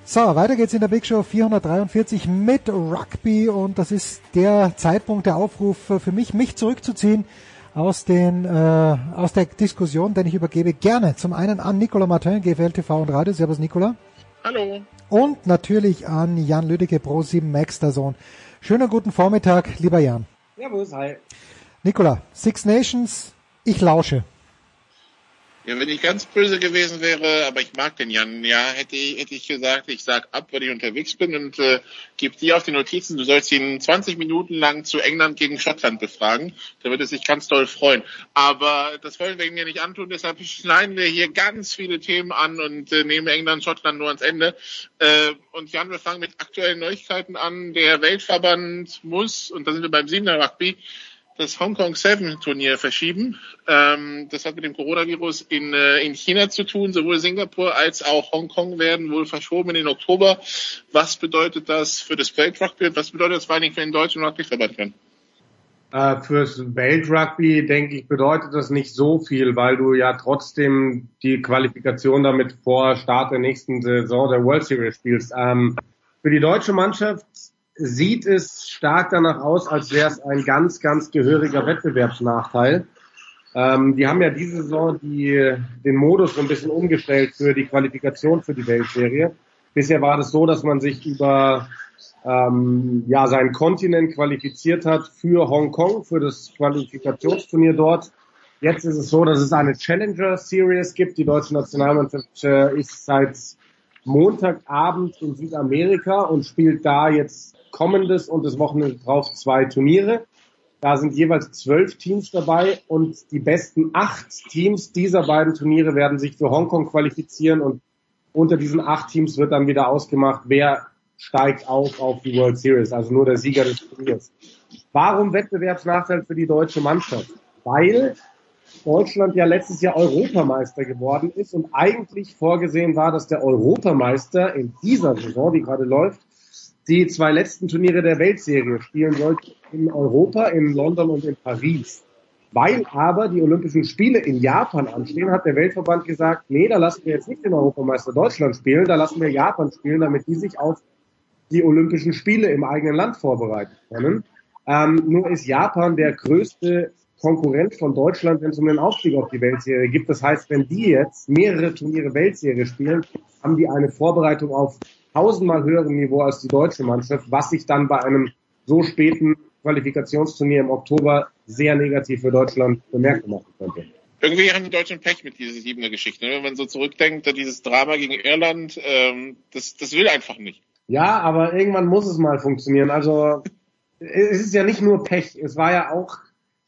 [SPEAKER 1] So, weiter geht's in der Big Show 443 mit Rugby und das ist der Zeitpunkt, der Aufruf für mich, mich zurückzuziehen aus den äh, aus der Diskussion, denn ich übergebe gerne zum einen an Nicolas Martin, GFL TV und Radio. Servus Nicolas.
[SPEAKER 16] Hallo.
[SPEAKER 1] Und natürlich an Jan Lüdecke, Pro 7 Max der Sohn. Schönen guten Vormittag, lieber Jan.
[SPEAKER 16] Servus, hi.
[SPEAKER 1] Nicola, Six Nations, ich lausche.
[SPEAKER 16] Ja, wenn ich ganz böse gewesen wäre, aber ich mag den Jan, ja, hätte ich, hätte ich gesagt, ich sag ab, wenn ich unterwegs bin und äh, gebe dir auf die Notizen, du sollst ihn 20 Minuten lang zu England gegen Schottland befragen. Da würde er sich ganz doll freuen. Aber das wollen wir ihm ja nicht antun, deshalb schneiden wir hier ganz viele Themen an und äh, nehmen England, Schottland nur ans Ende. Äh, und Jan, wir fangen mit aktuellen Neuigkeiten an. Der Weltverband muss, und da sind wir beim Siebener Rugby, das Hong Kong Seven Turnier verschieben. Ähm, das hat mit dem Coronavirus in, äh, in China zu tun. Sowohl Singapur als auch Hongkong werden wohl verschoben in den Oktober. Was bedeutet das für das Weltrugby? Was bedeutet das vor allen Dingen für den deutschen Rugbyverband?
[SPEAKER 17] Äh, fürs Weltrugby, denke ich, bedeutet das nicht so viel, weil du ja trotzdem die Qualifikation damit vor Start der nächsten Saison der World Series spielst. Ähm, für die deutsche Mannschaft sieht es stark danach aus, als wäre es ein ganz, ganz gehöriger Wettbewerbsnachteil. Ähm, die haben ja diese Saison die, den Modus so ein bisschen umgestellt für die Qualifikation für die Weltserie. Bisher war das so, dass man sich über ähm, ja, seinen Kontinent qualifiziert hat für Hongkong, für das Qualifikationsturnier dort. Jetzt ist es so, dass es eine Challenger Series gibt. Die deutsche Nationalmannschaft äh, ist seit Montagabend in Südamerika und spielt da jetzt kommendes und das Wochenende drauf zwei Turniere. Da sind jeweils zwölf Teams dabei und die besten acht Teams dieser beiden Turniere werden sich für Hongkong qualifizieren und unter diesen acht Teams wird dann wieder ausgemacht, wer steigt auf auf die World Series, also nur der Sieger des Turniers. Warum Wettbewerbsnachteil für die deutsche Mannschaft? Weil Deutschland ja letztes Jahr Europameister geworden ist und eigentlich vorgesehen war, dass der Europameister in dieser Saison, die gerade läuft, die zwei letzten Turniere der Weltserie spielen sollte in Europa, in London und in Paris. Weil aber die Olympischen Spiele in Japan anstehen, hat der Weltverband gesagt, nee, da lassen wir jetzt nicht den Europameister Deutschland spielen, da lassen wir Japan spielen, damit die sich auf die Olympischen Spiele im eigenen Land vorbereiten können. Ähm, nur ist Japan der größte Konkurrent von Deutschland, wenn es um den Aufstieg auf die Weltserie geht. Das heißt, wenn die jetzt mehrere Turniere Weltserie spielen, haben die eine Vorbereitung auf tausendmal höherem Niveau als die deutsche Mannschaft, was sich dann bei einem so späten Qualifikationsturnier im Oktober sehr negativ für Deutschland bemerkbar machen könnte.
[SPEAKER 16] Irgendwie haben die Deutschen Pech mit dieser siebener Geschichte. Ne? Wenn man so zurückdenkt, dieses Drama gegen Irland, ähm, das, das will einfach nicht.
[SPEAKER 17] Ja, aber irgendwann muss es mal funktionieren. Also es ist ja nicht nur Pech, es war ja auch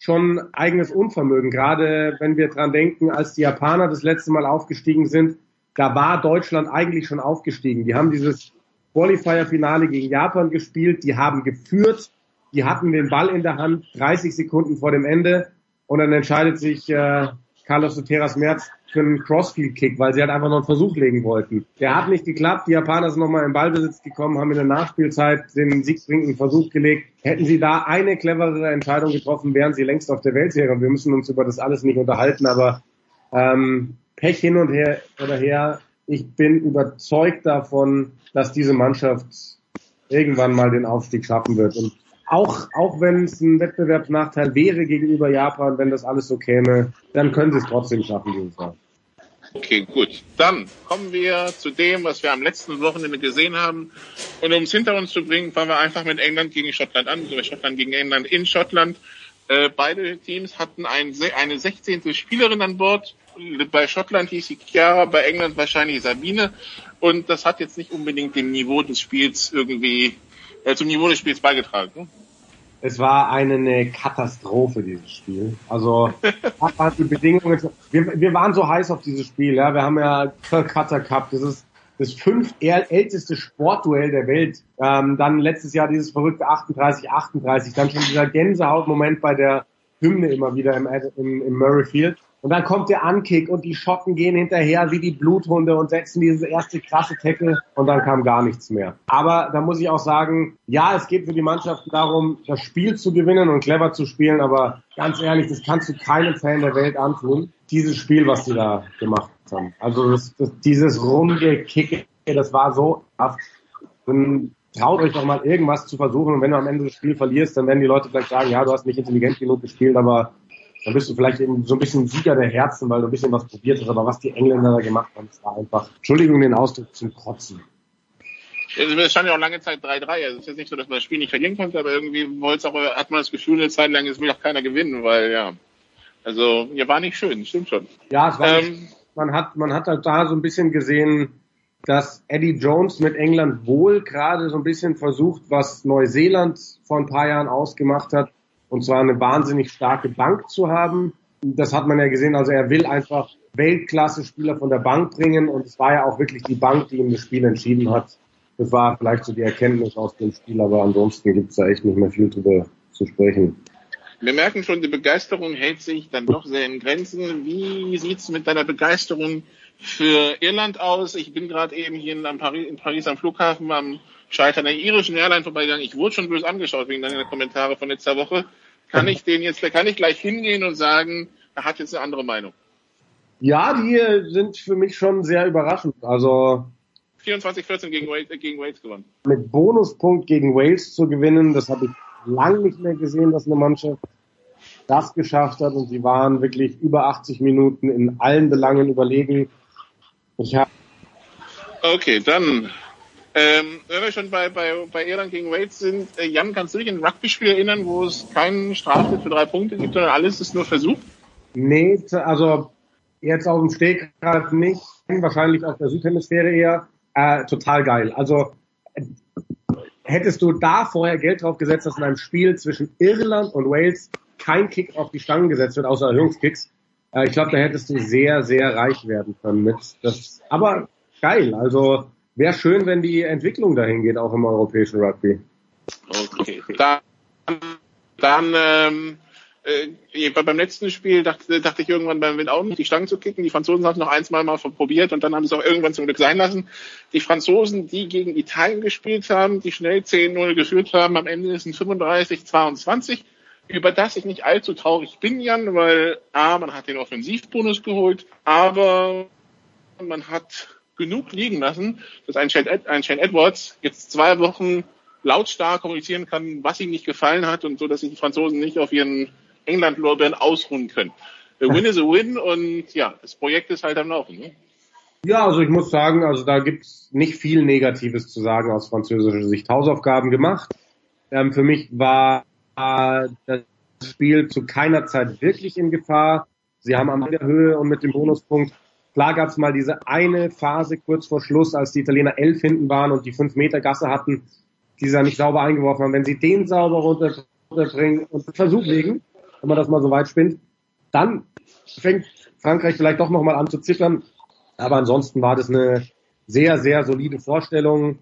[SPEAKER 17] schon eigenes Unvermögen. Gerade wenn wir dran denken, als die Japaner das letzte Mal aufgestiegen sind, da war Deutschland eigentlich schon aufgestiegen. Die haben dieses Qualifier-Finale gegen Japan gespielt, die haben geführt, die hatten den Ball in der Hand, 30 Sekunden vor dem Ende und dann entscheidet sich äh, Carlos Soteras Merz für einen Crossfield-Kick, weil sie halt einfach noch einen Versuch legen wollten. Der hat nicht geklappt, die Japaner sind nochmal im Ballbesitz gekommen, haben in der Nachspielzeit den siegbringenden Versuch gelegt. Hätten sie da eine cleverere Entscheidung getroffen, wären sie längst auf der Weltserie. Wir müssen uns über das alles nicht unterhalten, aber ähm, Pech hin und her oder her. Ich bin überzeugt davon, dass diese Mannschaft irgendwann mal den Aufstieg schaffen wird. Und auch, auch wenn es ein Wettbewerbsnachteil wäre gegenüber Japan, wenn das alles so käme, dann können sie es trotzdem schaffen Jahr.
[SPEAKER 16] Okay, gut. Dann kommen wir zu dem, was wir am letzten Wochenende gesehen haben. Und um es hinter uns zu bringen, fangen wir einfach mit England gegen Schottland an. Also Schottland gegen England in Schottland. Äh, beide Teams hatten ein, eine 16. Spielerin an Bord. Bei Schottland hieß sie Chiara, bei England wahrscheinlich Sabine. Und das hat jetzt nicht unbedingt dem Niveau des Spiels irgendwie, äh, zum Niveau des Spiels beigetragen.
[SPEAKER 17] Es war eine, Katastrophe, dieses Spiel. Also, die Bedingungen, wir, wir waren so heiß auf dieses Spiel, ja. Wir haben ja Calcutta Cup, das ist das fünf älteste Sportduell der Welt. Ähm, dann letztes Jahr dieses verrückte 38, 38, dann schon dieser Gänsehautmoment bei der Hymne immer wieder im, im, im Murray Field. Und dann kommt der Ankick und die Schotten gehen hinterher wie die Bluthunde und setzen dieses erste krasse Tackle und dann kam gar nichts mehr. Aber da muss ich auch sagen, ja, es geht für die Mannschaft darum, das Spiel zu gewinnen und clever zu spielen, aber ganz ehrlich, das kannst du keinem Fan der Welt antun. Dieses Spiel, was die da gemacht haben. Also das, das, dieses runde Kick, das war so aft. traut euch doch mal irgendwas zu versuchen und wenn du am Ende das Spiel verlierst, dann werden die Leute vielleicht sagen, ja, du hast nicht intelligent genug gespielt, aber dann bist du vielleicht eben so ein bisschen Sieger der Herzen, weil du ein bisschen was probiert hast. Aber was die Engländer da gemacht haben, das war einfach, Entschuldigung den Ausdruck, zum Kotzen.
[SPEAKER 16] Es stand ja auch lange Zeit 3-3. Also es ist jetzt nicht so, dass man das Spiel nicht verlieren konnte, aber irgendwie wollte auch, hat man das Gefühl, eine Zeit lang, es will auch keiner gewinnen, weil ja. Also, ja, war nicht schön, stimmt schon.
[SPEAKER 17] Ja, es war ähm, man hat, man hat halt da so ein bisschen gesehen, dass Eddie Jones mit England wohl gerade so ein bisschen versucht, was Neuseeland vor ein paar Jahren ausgemacht hat, und zwar eine wahnsinnig starke Bank zu haben. Das hat man ja gesehen, also er will einfach Weltklasse-Spieler von der Bank bringen und es war ja auch wirklich die Bank, die ihm das Spiel entschieden hat. Das war vielleicht so die Erkenntnis aus dem Spiel, aber ansonsten gibt es da echt nicht mehr viel drüber zu sprechen.
[SPEAKER 16] Wir merken schon, die Begeisterung hält sich dann doch sehr in Grenzen. Wie sieht's mit deiner Begeisterung für Irland aus? Ich bin gerade eben hier in Paris, in Paris am Flughafen am Scheitern der irischen Airline vorbeigegangen. Ich wurde schon böse angeschaut wegen deiner Kommentare von letzter Woche kann ich den jetzt, kann ich gleich hingehen und sagen, er hat jetzt eine andere Meinung?
[SPEAKER 17] Ja, die sind für mich schon sehr überraschend. Also
[SPEAKER 16] 24-14 gegen Wales, äh, gegen Wales gewonnen.
[SPEAKER 17] Mit Bonuspunkt gegen Wales zu gewinnen, das habe ich lange nicht mehr gesehen, dass eine Mannschaft das geschafft hat und sie waren wirklich über 80 Minuten in allen Belangen überlegen. Ich habe
[SPEAKER 16] Okay, dann ähm, wenn wir schon bei, bei, bei Irland gegen Wales sind, äh, Jan, kannst du dich an Rugby-Spiel erinnern, wo es keinen Strafschritt für drei Punkte gibt, sondern alles ist nur Versuch?
[SPEAKER 17] Nee, also jetzt auf dem Steg gerade nicht, wahrscheinlich auf der Südhemisphäre eher. Äh, total geil. Also hättest du da vorher Geld drauf gesetzt, dass in einem Spiel zwischen Irland und Wales kein Kick auf die Stangen gesetzt wird, außer Erhöhungskicks, äh, ich glaube, da hättest du sehr, sehr reich werden können mit. Das, aber geil. Also wäre schön, wenn die Entwicklung dahin geht, auch im europäischen Rugby.
[SPEAKER 16] Okay, dann, dann ähm, äh, beim letzten Spiel dachte, dachte ich irgendwann beim Wind auch nicht, die Stangen zu kicken. Die Franzosen haben es noch ein, zwei Mal probiert und dann haben sie es auch irgendwann zum Glück sein lassen. Die Franzosen, die gegen Italien gespielt haben, die schnell 10-0 geführt haben, am Ende ist es 35-22 über das ich nicht allzu traurig bin, Jan, weil A, man hat den Offensivbonus geholt, aber man hat genug liegen lassen, dass ein Shane, Ed, ein Shane Edwards jetzt zwei Wochen lautstark kommunizieren kann, was ihm nicht gefallen hat und so, dass sich die Franzosen nicht auf ihren England-Lorbeeren ausruhen können. The win is a win und ja, das Projekt ist halt am Laufen. Ne?
[SPEAKER 17] Ja, also ich muss sagen, also da gibt's nicht viel Negatives zu sagen aus französischer Sicht. Hausaufgaben gemacht. Ähm, für mich war äh, das Spiel zu keiner Zeit wirklich in Gefahr. Sie haben am der Höhe und mit dem Bonuspunkt Klar gab es mal diese eine Phase kurz vor Schluss, als die Italiener elf hinten waren und die fünf Meter Gasse hatten, die sie nicht sauber eingeworfen haben. Wenn sie den sauber runterbringen und Versuch legen, wenn man das mal so weit spinnt, dann fängt Frankreich vielleicht doch nochmal an zu zittern. Aber ansonsten war das eine sehr, sehr solide Vorstellung.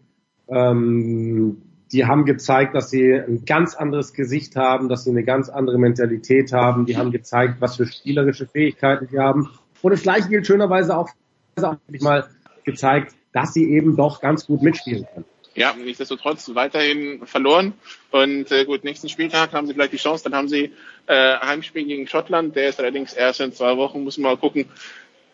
[SPEAKER 17] Ähm, die haben gezeigt, dass sie ein ganz anderes Gesicht haben, dass sie eine ganz andere Mentalität haben. Die haben gezeigt, was für spielerische Fähigkeiten sie haben. Und das gleiche gilt schönerweise auch, auch mal gezeigt, dass sie eben doch ganz gut mitspielen können.
[SPEAKER 16] Ja, nichtsdestotrotz weiterhin verloren. Und äh, gut, nächsten Spieltag haben sie vielleicht die Chance. Dann haben sie äh, Heimspiel gegen Schottland. Der ist allerdings erst in zwei Wochen. Muss man mal gucken,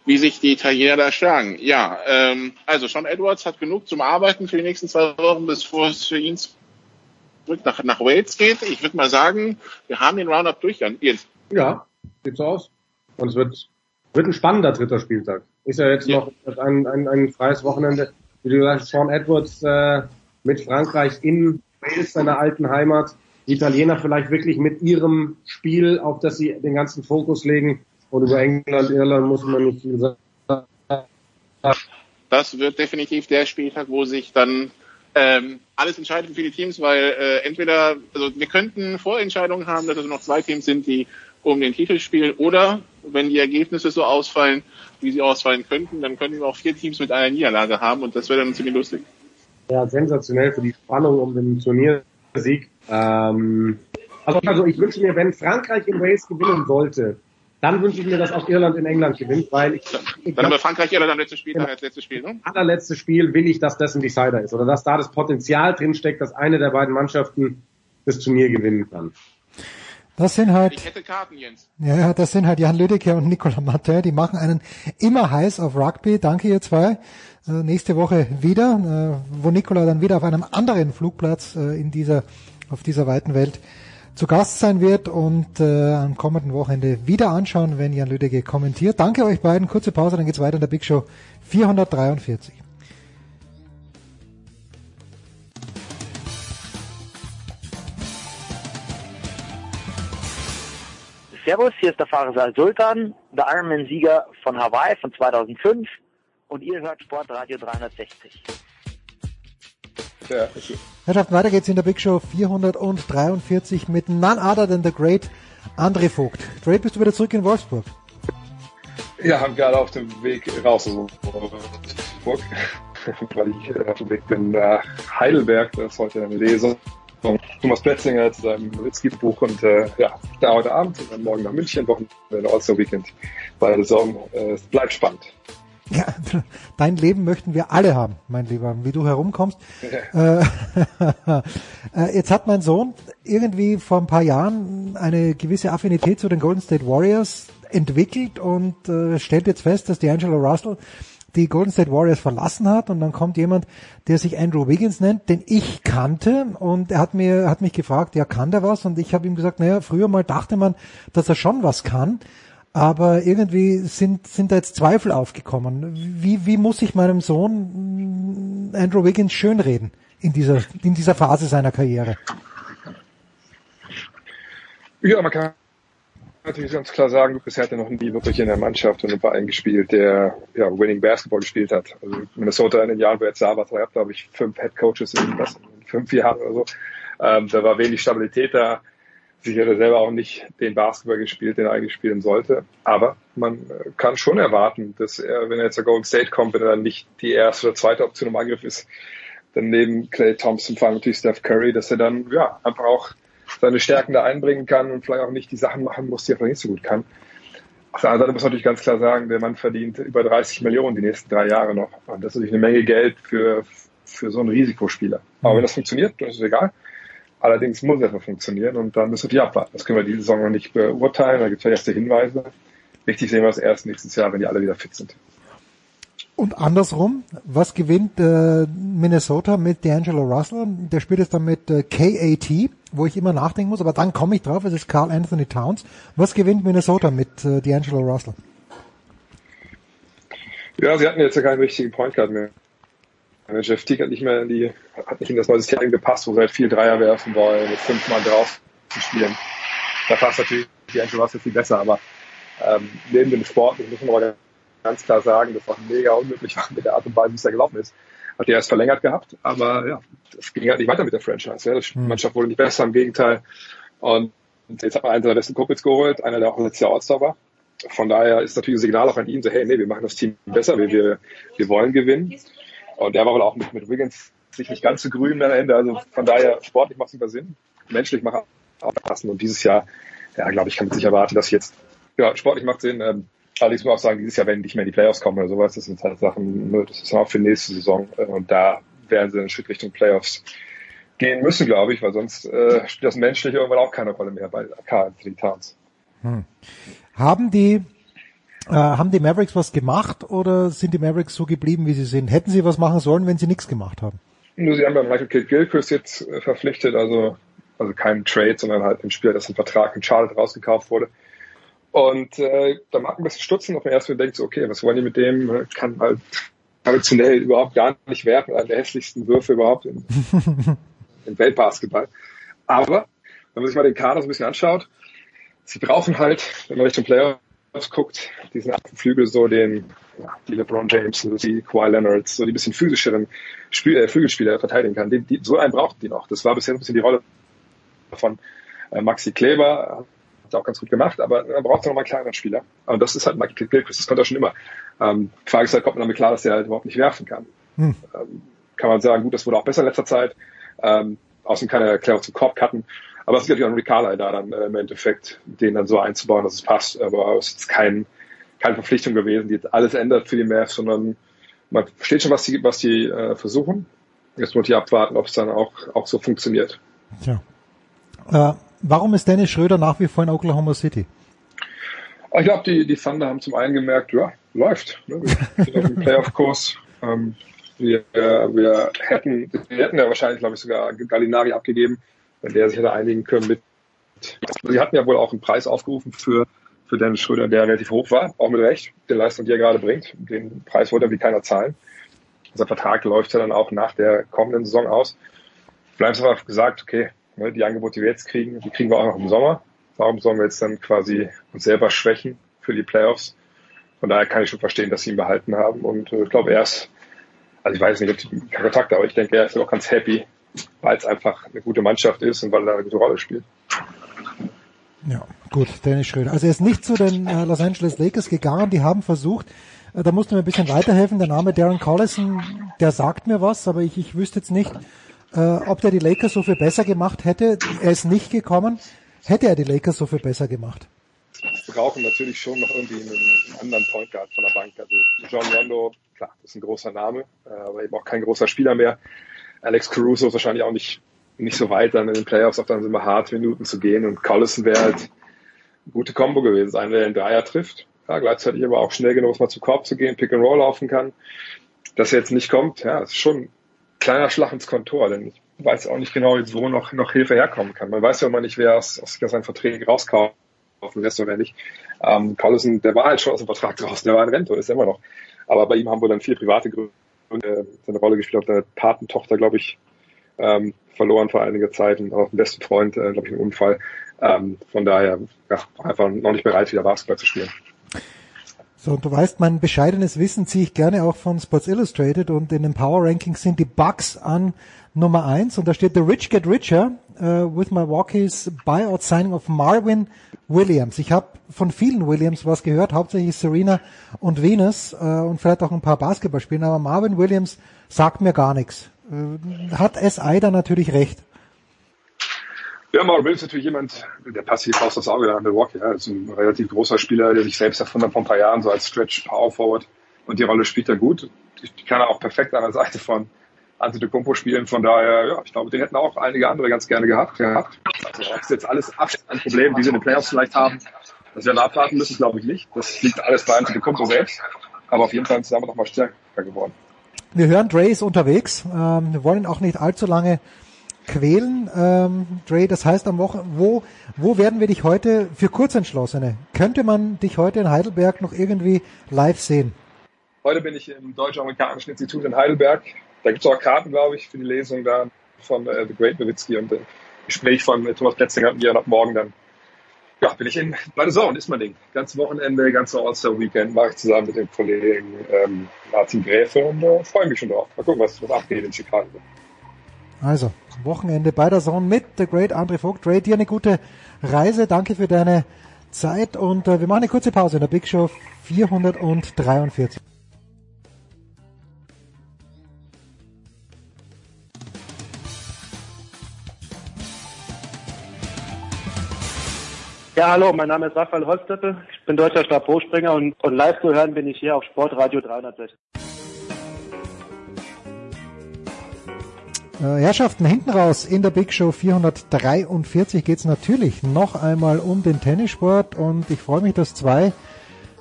[SPEAKER 16] wie sich die Italiener da schlagen. Ja, ähm, also Sean Edwards hat genug zum Arbeiten für die nächsten zwei Wochen, bevor es für ihn zurück nach, nach Wales geht. Ich würde mal sagen, wir haben den Roundup durch, Jens.
[SPEAKER 17] Ja, sieht so aus. Und es wird, wird ein spannender dritter Spieltag. Ist ja jetzt noch ein, ein, ein freies Wochenende. Wie du gesagt hast, Sean Edwards äh, mit Frankreich in Wales, seiner alten Heimat. Die Italiener vielleicht wirklich mit ihrem Spiel, auf das sie den ganzen Fokus legen. Und über England, Irland muss man nicht viel sagen.
[SPEAKER 16] Das wird definitiv der Spieltag, wo sich dann ähm, alles entscheidet für die Teams, weil äh, entweder, also wir könnten Vorentscheidungen haben, dass es noch zwei Teams sind, die um den Titel spielen, oder wenn die Ergebnisse so ausfallen, wie sie ausfallen könnten, dann könnten wir auch vier Teams mit einer Niederlage haben und das wäre dann ziemlich lustig.
[SPEAKER 17] Ja, sensationell für die Spannung um den Turniersieg. Ähm, also, also ich wünsche mir, wenn Frankreich in Wales gewinnen sollte, dann wünsche ich mir, dass auch Irland in England gewinnt, weil ich, ich
[SPEAKER 16] Dann haben wir Frankreich Irland am letzten Spieltag als letztes Spiel, ne?
[SPEAKER 17] allerletzte Spiel will ich, dass das ein Decider ist oder dass da das Potenzial drinsteckt, dass eine der beiden Mannschaften das Turnier gewinnen kann.
[SPEAKER 1] Das sind halt,
[SPEAKER 16] Ich hätte Karten, Jens.
[SPEAKER 1] ja, das sind halt Jan Lüdecke und Nicolas Martin, die machen einen immer heiß auf Rugby. Danke ihr zwei. Äh, nächste Woche wieder, äh, wo Nicola dann wieder auf einem anderen Flugplatz äh, in dieser, auf dieser weiten Welt zu Gast sein wird und äh, am kommenden Wochenende wieder anschauen, wenn Jan Lüdecke kommentiert. Danke euch beiden. Kurze Pause, dann geht's weiter in der Big Show 443.
[SPEAKER 18] Servus, hier ist der Fahrer Al Sultan, der Ironman-Sieger von Hawaii von 2005 und ihr hört Sportradio 360.
[SPEAKER 13] Ja,
[SPEAKER 1] Herrschaften, weiter geht's in der Big Show 443 mit none other than the great André Vogt. Dre, bist du wieder zurück in Wolfsburg?
[SPEAKER 19] Ja, haben gerade auf dem Weg raus aus Wolfsburg, weil ich äh, auf dem Weg bin nach Heidelberg, das ist heute eine Lesung von Thomas Pletzinger zu seinem Nowitzki-Buch und äh, ja, da heute Abend und dann morgen nach München, Wochenende All-Star-Weekend bei der Saison. Äh, es bleibt spannend.
[SPEAKER 1] Ja, dein Leben möchten wir alle haben, mein Lieber, wie du herumkommst. Äh, äh, jetzt hat mein Sohn irgendwie vor ein paar Jahren eine gewisse Affinität zu den Golden State Warriors entwickelt und äh, stellt jetzt fest, dass D'Angelo Russell die Golden State Warriors verlassen hat und dann kommt jemand, der sich Andrew Wiggins nennt, den ich kannte und er hat mir hat mich gefragt, ja kann der was und ich habe ihm gesagt, naja, früher mal dachte man, dass er schon was kann, aber irgendwie sind sind da jetzt Zweifel aufgekommen. Wie wie muss ich meinem Sohn Andrew Wiggins schönreden in dieser in dieser Phase seiner Karriere?
[SPEAKER 19] Ja, man kann natürlich ganz klar sagen, bisher hat er noch nie wirklich in der Mannschaft und im Verein gespielt, der ja, Winning Basketball gespielt hat. Also Minnesota in den Jahren, wo er jetzt da war, glaube ich fünf Head Coaches in, was, fünf Jahren oder so. Ähm, da war wenig Stabilität da. Sicher hat er selber auch nicht den Basketball gespielt, den er eigentlich spielen sollte. Aber man kann schon erwarten, dass er, wenn er jetzt zur Golden State kommt, wenn er dann nicht die erste oder zweite Option im Angriff ist, dann neben Clay Thompson, allem natürlich Steph Curry, dass er dann ja einfach auch seine Stärken da einbringen kann und vielleicht auch nicht die Sachen machen muss, die er vielleicht nicht so gut kann. Auf der anderen Seite muss man natürlich ganz klar sagen, der Mann verdient über 30 Millionen die nächsten drei Jahre noch. Und das ist natürlich eine Menge Geld für, für so einen Risikospieler. Aber wenn das funktioniert, dann ist es egal. Allerdings muss es funktionieren und dann müssen wir die abwarten. Das können wir diese Saison noch nicht beurteilen. Da gibt es ja erste Hinweise. Wichtig sehen wir es erst nächstes Jahr, wenn die alle wieder fit sind.
[SPEAKER 1] Und andersrum, was gewinnt äh, Minnesota mit D'Angelo Russell? Der spielt es dann mit äh, KAT, wo ich immer nachdenken muss, aber dann komme ich drauf, es ist Carl Anthony Towns. Was gewinnt Minnesota mit äh, D'Angelo Russell?
[SPEAKER 19] Ja, sie hatten jetzt ja keinen richtigen Point Guard mehr. Jeff Teague hat nicht mehr in die, hat nicht in das neue System gepasst, wo sie halt viel Dreier werfen wollen, mit fünfmal drauf zu spielen. Da passt natürlich D'Angelo Russell viel besser, aber ähm, neben dem Sport, das muss man aber ganz klar sagen, das war mega unmöglich war mit der Art und Weise, wie es da gelaufen ist. Hat er erst verlängert gehabt, aber ja, das ging halt nicht weiter mit der Franchise. Ja. Die Mannschaft wurde nicht besser, im Gegenteil. Und jetzt hat man einen seiner besten Kumpels geholt, einer, der auch letztes Jahr All-Star war. Von daher ist natürlich ein Signal auch an ihn, so hey, nee, wir machen das Team besser, wir, wir, wir wollen gewinnen. Und der war wohl auch mit, mit Wiggins sich nicht ganz so grün am Ende. Also von daher, sportlich macht es über Sinn. Menschlich macht auch passen. Und dieses Jahr, ja, glaube ich, kann man sich erwarten, dass jetzt, ja, sportlich macht Sinn. Ähm, Allerdings muss man auch sagen, dieses Jahr werden nicht mehr in die Playoffs kommen oder sowas. Das sind halt Sachen, das ist auch für die nächste Saison. Und da werden sie einen Schritt Richtung Playoffs gehen müssen, glaube ich, weil sonst äh, spielt das menschliche irgendwann auch keine Rolle mehr bei Carl Anthony Towns.
[SPEAKER 1] Hm. Haben die Äh, haben die Mavericks was gemacht oder sind die Mavericks so geblieben, wie sie sind? Hätten sie was machen sollen, wenn sie nichts gemacht haben?
[SPEAKER 19] Nur sie haben bei Michael Kidd Gilchrist jetzt äh, verpflichtet, also, also keinen Trade, sondern halt ein Spieler, das ein Vertrag in Charlotte rausgekauft wurde. Und äh, da mag ein bisschen stutzen, auf den ersten Mal denkt so, okay, was wollen die mit dem? Kann halt traditionell überhaupt gar nicht werfen, einer der hässlichsten Würfe überhaupt im, im Weltbasketball. Aber wenn man sich mal den Kader so ein bisschen anschaut, sie brauchen halt, wenn man Richtung Playoffs guckt, diesen Flügel so den, ja, die LeBron James, die Kawhi Leonard, so die bisschen physischeren Spiel, äh, Flügelspieler verteidigen kann. Die, die, so einen brauchten die noch. Das war bisher ein bisschen die Rolle von äh, Maxi Kleber, hat auch ganz gut gemacht, aber man braucht noch mal einen kleineren Spieler. Und das ist halt Michael Gilchrist, das konnte er schon immer. Ähm, Frage ist halt, kommt man damit klar, dass er halt überhaupt nicht werfen kann. Hm. Ähm, kann man sagen, gut, das wurde auch besser in letzter Zeit. Ähm, außerdem kann er Erklärung zum Korb cutten. Aber es ist natürlich auch ein Ricardo da dann äh, im Endeffekt, den dann so einzubauen, dass es passt. Aber es ist kein, keine Verpflichtung gewesen, die jetzt alles ändert für die Mavs, sondern man versteht schon, was die, was die äh, versuchen. Jetzt muss ich abwarten, ob es dann auch, auch so funktioniert.
[SPEAKER 1] Tja. Äh, warum ist Dennis Schröder nach wie vor in Oklahoma City?
[SPEAKER 19] Ich glaube, die, die Thunder haben zum einen gemerkt, ja, läuft. Ne? Wir sind auf dem Playoff-Kurs. Ähm, wir, wir hätten, wir hätten ja wahrscheinlich, glaube ich, sogar Gallinari abgegeben, wenn der sich hätte einigen können mit. Sie hatten ja wohl auch einen Preis aufgerufen für, für Dennis Schröder, der relativ hoch war, auch mit Recht, die Leistung, die er gerade bringt. Den Preis wollte er wie keiner zahlen. Unser Vertrag läuft ja dann auch nach der kommenden Saison aus. Haben wir gesagt, okay, ne, die Angebote, die wir jetzt kriegen, die kriegen wir auch noch im Sommer. Warum sollen wir jetzt dann quasi uns selber schwächen für die Playoffs? Von daher kann ich schon verstehen, dass sie ihn behalten haben. Und äh, ich glaube, er ist, also ich weiß nicht, ob die Kontakt, aber ich denke, er ist auch ganz happy, weil es einfach eine gute Mannschaft ist und weil er eine gute Rolle spielt.
[SPEAKER 1] Ja, gut, Dennis Schröder. Also er ist nicht zu den äh, Los Angeles Lakers gegangen, die haben versucht, äh, da musst du mir ein bisschen weiterhelfen, der Name Darren Collison, der sagt mir was, aber ich, ich wüsste jetzt nicht, äh, ob der die Lakers so viel besser gemacht hätte. Er ist nicht gekommen. Hätte er die Lakers so viel besser gemacht?
[SPEAKER 19] Wir brauchen natürlich schon noch irgendwie einen, anderen Point Guard von der Bank. Also John Rondo, klar, ist ein großer Name, äh, aber eben auch kein großer Spieler mehr. Alex Caruso ist wahrscheinlich auch nicht, nicht so weit, dann in den Playoffs auch dann immer hart Minuten zu gehen. Und Collison wäre halt eine gute Combo gewesen. Sein, der den Dreier trifft, ja, gleichzeitig aber auch schnell genug, mal zu Korb zu gehen, Pick and Roll laufen kann. Dass er jetzt nicht kommt, ja, ist schon kleiner Schlag ins Kontor, denn ich weiß auch nicht genau, wo noch, noch Hilfe herkommen kann. Man weiß ja immer nicht, wer aus, aus seinen Verträgen rauskaufen lässt oder nicht. Ähm, Collison, der war halt schon aus dem Vertrag draußen, der war in Rente, ist er immer noch. Aber bei ihm haben wir dann vier private Gründe seine Rolle gespielt, auch der Patentochter, glaube ich, ähm, verloren vor einiger Zeit und auch den besten Freund, äh, glaube ich, einen Unfall. Ähm, von daher ja, einfach noch nicht bereit, wieder Basketball zu spielen.
[SPEAKER 1] So, und du weißt, mein bescheidenes Wissen ziehe ich gerne auch von Sports Illustrated und in den Power Rankings sind die Bucks an Nummer eins und da steht The Rich Get Richer uh, with Milwaukee's Buyout Signing of Marvin Williams. Ich habe von vielen Williams was gehört, hauptsächlich Serena und Venus uh, und vielleicht auch ein paar Basketballspielen, aber Marvin Williams sagt mir gar nichts. Uh, hat SI da natürlich recht.
[SPEAKER 19] Ja, Marvin Williams ist natürlich jemand, der passiv aus das Auge an Milwaukee. Ja, ist ein relativ großer Spieler, der sich selbst erfunden hat vor ein paar Jahren, so als Stretch Power Forward. Und die Rolle spielt er gut. Die kann er auch perfekt an der Seite von Antetokounmpo spielen. Von daher, ja, ich glaube, den hätten auch einige andere ganz gerne gehabt. gehabt. Also, das ist jetzt alles ein Problem, die sie in den Playoffs vielleicht haben. Das werden wir abwarten müssen, glaube ich nicht. Das liegt alles bei Antetokounmpo selbst. Aber auf jeden Fall sind wir noch mal stärker geworden.
[SPEAKER 1] Wir hören, Dre ist unterwegs. Ähm, wir wollen auch nicht allzu lange quälen. Ähm, Dre, das heißt am Wochen, wo, wo werden wir dich heute für Kurzentschlossene? Könnte man dich heute in Heidelberg noch irgendwie live sehen?
[SPEAKER 19] Heute bin ich im Deutsch-Amerikanischen Institut in Heidelberg. Da gibt es auch Karten, glaube ich, für die Lesung da von äh, The Great Nowitzki und äh, Gespräch von äh, Thomas Plätzinger und mir ab morgen dann. Ja, bin ich in, der Zone, ist mein Ding. Ganz Wochenende, ganze All-Star-Weekend mache ich zusammen mit dem Kollegen ähm, Martin Gräfe und äh, freue mich schon drauf. Mal gucken, was, was abgeht in Chicago.
[SPEAKER 1] Also, Wochenende bei der Zone mit The Great Andre Vogt. Ray, dir eine gute Reise. Danke für deine Zeit und äh, wir machen eine kurze Pause in der Big Show 443.
[SPEAKER 4] Ja, hallo, mein Name ist Raphael Holztöppel. Ich bin deutscher Stabhochspringer und, und live zu hören bin ich hier auf Sportradio 360.
[SPEAKER 1] Herrschaften, hinten raus in der Big Show 443 geht es natürlich noch einmal um den Tennissport und ich freue mich, dass zwei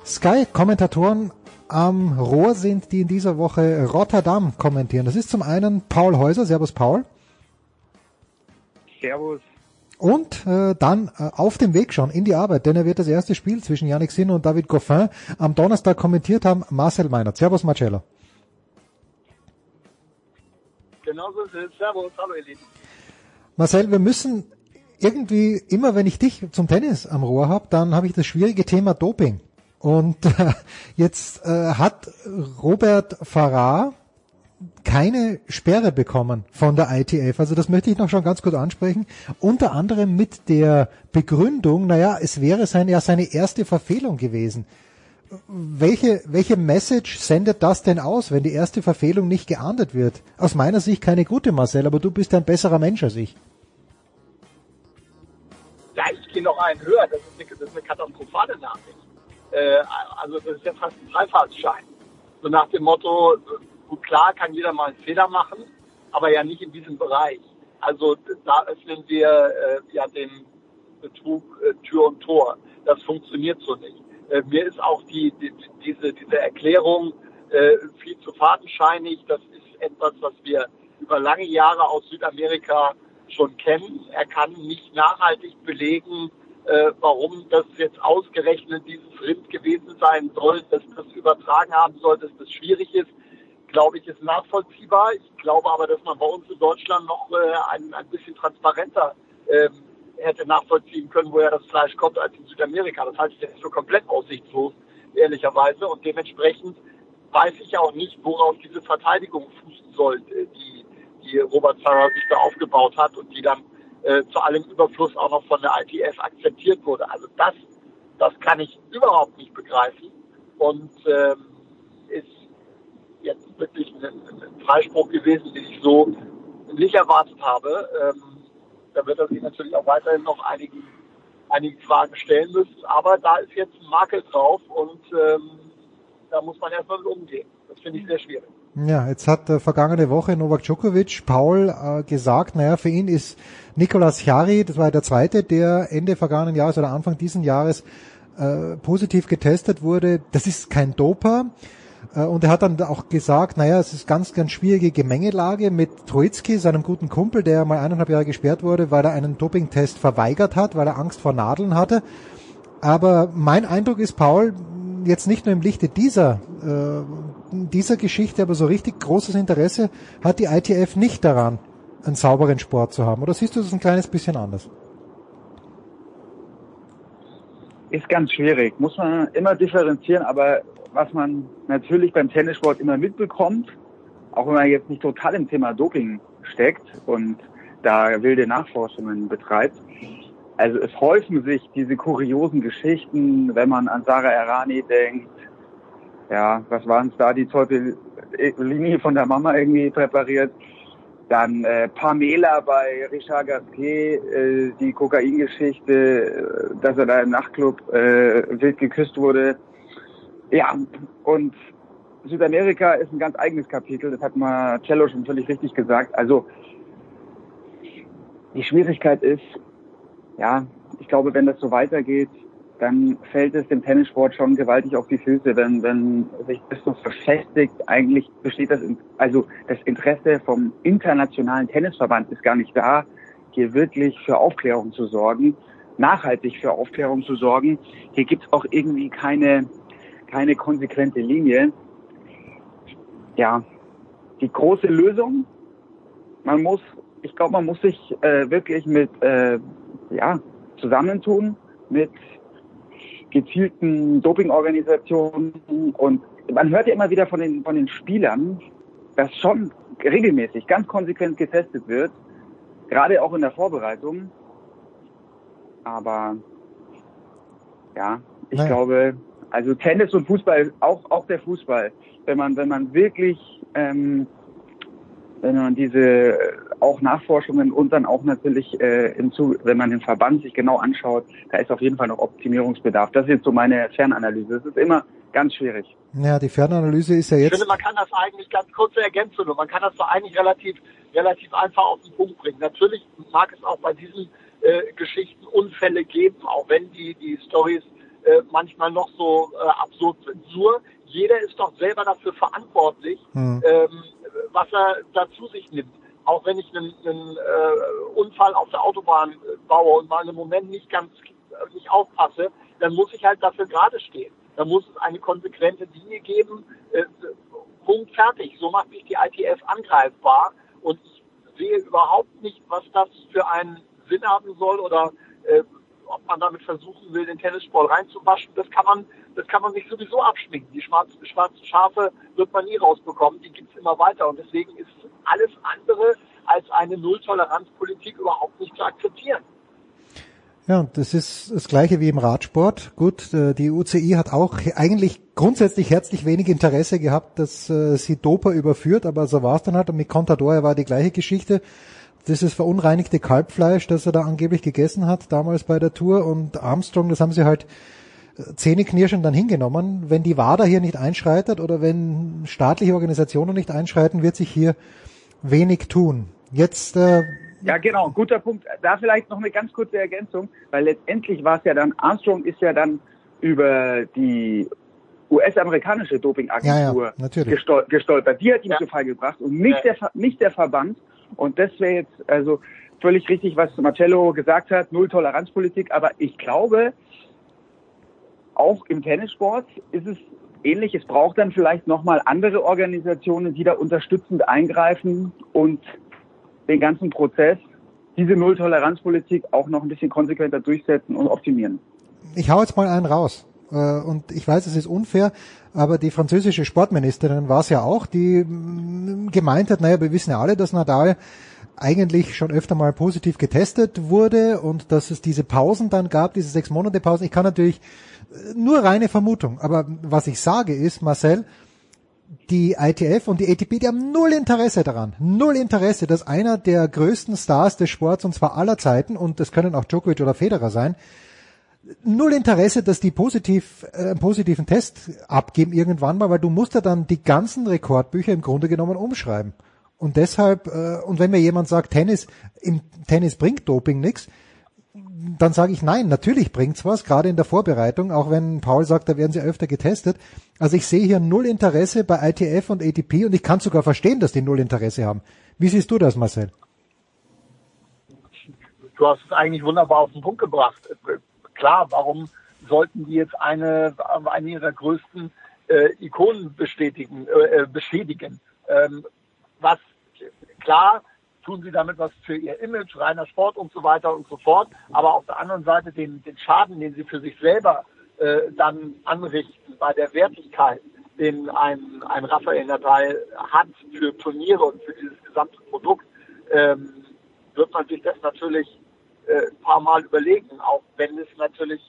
[SPEAKER 1] Sky-Kommentatoren am Rohr sind, die in dieser Woche Rotterdam kommentieren. Das ist zum einen Paul Häuser. Servus Paul.
[SPEAKER 20] Servus.
[SPEAKER 1] Und äh, dann äh, auf dem Weg schon in die Arbeit, denn er wird das erste Spiel zwischen Yannick Sinner und David Goffin am Donnerstag kommentiert haben. Marcel Meinert. Servus Marcello.
[SPEAKER 20] Genau so ist es. Servus, hallo ihr Lieben.
[SPEAKER 1] Marcel, wir müssen irgendwie, immer wenn ich dich zum Tennis am Rohr habe, dann habe ich das schwierige Thema Doping. Und äh, jetzt äh, hat Robert Farrar keine Sperre bekommen von der ITF. Also das möchte ich noch schon ganz kurz ansprechen. Unter anderem mit der Begründung, naja, es wäre sein, ja seine erste Verfehlung gewesen. Welche, welche Message sendet das denn aus, wenn die erste Verfehlung nicht geahndet wird? Aus meiner Sicht keine gute, Marcel, aber du bist ein besserer Mensch als ich.
[SPEAKER 20] Ja, ich gehe noch einen höher. Das ist eine, das ist eine katastrophale Nachricht. Äh, also das ist ja fast ein Freifahrtsschein. So nach dem Motto, gut klar kann jeder mal einen Fehler machen, aber ja nicht in diesem Bereich. Also da öffnen wir äh, ja den Betrug äh, Tür und Tor. Das funktioniert so nicht. Äh, mir ist auch die, die diese diese Erklärung äh, viel zu fadenscheinig. Das ist etwas, was wir über lange Jahre aus Südamerika schon kennen. Er kann nicht nachhaltig belegen, äh, warum das jetzt ausgerechnet dieses Rind gewesen sein soll, dass das übertragen haben soll, dass das schwierig ist, glaube ich, ist nachvollziehbar. Ich glaube aber, dass man bei uns in Deutschland noch äh, ein, ein bisschen transparenter ähm, hätte nachvollziehen können, woher das Fleisch kommt, als in Südamerika. Das halte ich jetzt für komplett aussichtslos, ehrlicherweise. Und dementsprechend weiß ich auch nicht, worauf diese Verteidigung fußen soll, äh, die, die Robert Farrer sich da aufgebaut hat und die dann äh, zu allem Überfluss auch noch von der ITF akzeptiert wurde. Also das, das kann ich überhaupt nicht begreifen und ähm, ist jetzt wirklich ein, ein Freispruch gewesen, den ich so nicht erwartet habe. Ähm, da wird er sich natürlich auch weiterhin noch einigen, einigen Fragen stellen müssen, aber da ist jetzt ein Makel drauf und ähm, da muss man erstmal mit umgehen. Das finde ich sehr schwierig.
[SPEAKER 1] Ja, jetzt hat äh, vergangene Woche Novak Djokovic Paul äh, gesagt, naja, für ihn ist Nicolas Chiari, das war der zweite, der Ende vergangenen Jahres oder Anfang diesen Jahres äh, positiv getestet wurde. Das ist kein Doper. Äh, und er hat dann auch gesagt, naja, es ist ganz, ganz schwierige Gemengelage mit Troitsky, seinem guten Kumpel, der mal eineinhalb Jahre gesperrt wurde, weil er einen Dopingtest verweigert hat, weil er Angst vor Nadeln hatte. Aber mein Eindruck ist, Paul, jetzt nicht nur im Lichte dieser äh, dieser Geschichte aber so richtig großes Interesse hat die ITF nicht daran, einen sauberen Sport zu haben. Oder siehst du das ein kleines bisschen anders?
[SPEAKER 20] Ist ganz schwierig. Muss man immer differenzieren, aber was man natürlich beim Tennissport immer mitbekommt, auch wenn man jetzt nicht total im Thema Doping steckt und da wilde Nachforschungen betreibt, also es häufen sich diese kuriosen Geschichten, wenn man an Sarah Errani denkt, ja, was waren es da, die Linie von der Mama irgendwie präpariert. Dann äh, Pamela bei Richard Gasquet, äh, die Kokaingeschichte, äh, dass er da im Nachtclub äh, wild geküsst wurde. Ja, und Südamerika ist ein ganz eigenes Kapitel, das hat Marcello schon völlig richtig gesagt. Also die Schwierigkeit ist, ja, ich glaube, wenn das so weitergeht, dann fällt es dem Tennissport schon gewaltig auf die Füße, wenn, wenn sich das so verfestigt. Eigentlich besteht das, also das Interesse vom internationalen Tennisverband ist gar nicht da, hier wirklich für Aufklärung zu sorgen, nachhaltig für Aufklärung zu sorgen. Hier gibt es auch irgendwie keine, keine konsequente Linie. Ja, die große Lösung, man muss, ich glaube, man muss sich äh, wirklich mit, äh, ja, zusammentun mit gezielten Dopingorganisationen und man hört ja immer wieder von den, von den Spielern, dass schon regelmäßig, ganz konsequent getestet wird, gerade auch in der Vorbereitung. Aber ja, ich Nein. glaube, also Tennis und Fußball, auch auch der Fußball, wenn man wenn man wirklich ähm, wenn man diese auch Nachforschungen und dann auch natürlich äh, im Zug, wenn man den Verband sich genau anschaut, da ist auf jeden Fall noch Optimierungsbedarf. Das ist jetzt so meine Fernanalyse. Es ist immer ganz schwierig.
[SPEAKER 1] Ja, die Fernanalyse ist ja jetzt.
[SPEAKER 20] Ich finde, man kann das eigentlich ganz kurze Ergänzung, man kann das doch eigentlich relativ, relativ einfach auf den Punkt bringen. Natürlich mag es auch bei diesen äh, Geschichten Unfälle geben, auch wenn die, die Stories äh, manchmal noch so äh, absurd sind. Nur jeder ist doch selber dafür verantwortlich,
[SPEAKER 1] Hm.
[SPEAKER 20] ähm, was er da zu sich nimmt. Auch wenn ich einen, einen äh, Unfall auf der Autobahn äh, baue und mal einen Moment nicht ganz äh, nicht aufpasse, dann muss ich halt dafür gerade stehen. Da muss es eine konsequente Linie geben. Punkt fertig. So macht sich die ITF angreifbar. Und ich sehe überhaupt nicht, was das für einen Sinn haben soll oder äh, ob man damit versuchen will, den Tennisball reinzuwaschen. Das kann man, das kann man sich sowieso abschminken. Die schwarzen, schwarzen Schafe wird man nie rausbekommen. Die gibt's immer weiter. Und deswegen ist alles andere als eine Nulltoleranzpolitik überhaupt nicht zu akzeptieren.
[SPEAKER 1] Ja, und das ist das gleiche wie im Radsport. Gut, äh, die UCI hat auch eigentlich grundsätzlich herzlich wenig Interesse gehabt, dass äh, sie Doper überführt, aber so war es dann halt. Und mit Contador war die gleiche Geschichte. Das ist verunreinigte Kalbfleisch, das er da angeblich gegessen hat, damals bei der Tour. Und Armstrong, das haben sie halt äh, zähneknirschend dann hingenommen. Wenn die WADA hier nicht einschreitet oder wenn staatliche Organisationen nicht einschreiten, wird sich hier wenig tun. Jetzt äh,
[SPEAKER 21] Ja, genau, guter Punkt. Da vielleicht noch eine ganz kurze Ergänzung, weil letztendlich war es ja dann, Armstrong ist ja dann über die US-amerikanische Dopingagentur
[SPEAKER 1] Ja, ja, natürlich.
[SPEAKER 21] gestol gestolpert. Die hat ihn zu Fall gebracht und nicht, der, nicht der Verband. Und das wäre jetzt also völlig richtig, was Marcello gesagt hat, Null-Toleranz-Politik. Aber ich glaube, auch im Tennissport ist es ähnlich. Es braucht dann vielleicht nochmal andere Organisationen, die da unterstützend eingreifen und den ganzen Prozess, diese Null-Toleranz-Politik auch noch ein bisschen konsequenter durchsetzen und optimieren.
[SPEAKER 1] ich hau jetzt mal einen raus. Äh, Und ich weiß, es ist unfair, aber die französische Sportministerin war es ja auch, die mm, gemeint hat, naja, wir wissen ja alle, dass Nadal eigentlich schon öfter mal positiv getestet wurde und dass es diese Pausen dann gab, diese sechs Monate Pausen. Ich kann natürlich äh, nur reine Vermutung, aber was ich sage ist, Marcel, die ITF und die ATP, die haben null Interesse daran, null Interesse, dass einer der größten Stars des Sports, und zwar aller Zeiten, und das können auch Djokovic oder Federer sein, null Interesse, dass die positiv, äh, einen positiven Test abgeben irgendwann mal, weil du musst ja dann die ganzen Rekordbücher im Grunde genommen umschreiben. Und deshalb, äh, und wenn mir jemand sagt, Tennis, im Tennis bringt Doping nichts, dann sage ich nein, natürlich bringt's was, gerade in der Vorbereitung, auch wenn Paul sagt, da werden sie öfter getestet. Also ich sehe hier null Interesse bei ITF und ATP und ich kann sogar verstehen, dass die null Interesse haben. Wie siehst du das, Marcel?
[SPEAKER 20] du hast es eigentlich wunderbar auf den Punkt gebracht. Äh, Klar, warum sollten die jetzt eine, eine ihrer größten äh, Ikonen bestätigen, äh, beschädigen? Ähm, was klar tun sie damit was für ihr Image, reiner Sport und so weiter und so fort, aber auf der anderen Seite den, den Schaden, den sie für sich selber äh, dann anrichten bei der Wertigkeit, den ein, ein Raphael Nadal hat für Turniere und für dieses gesamte Produkt, ähm, wird man sich das natürlich äh, ein paar Mal überlegen, auch wenn es natürlich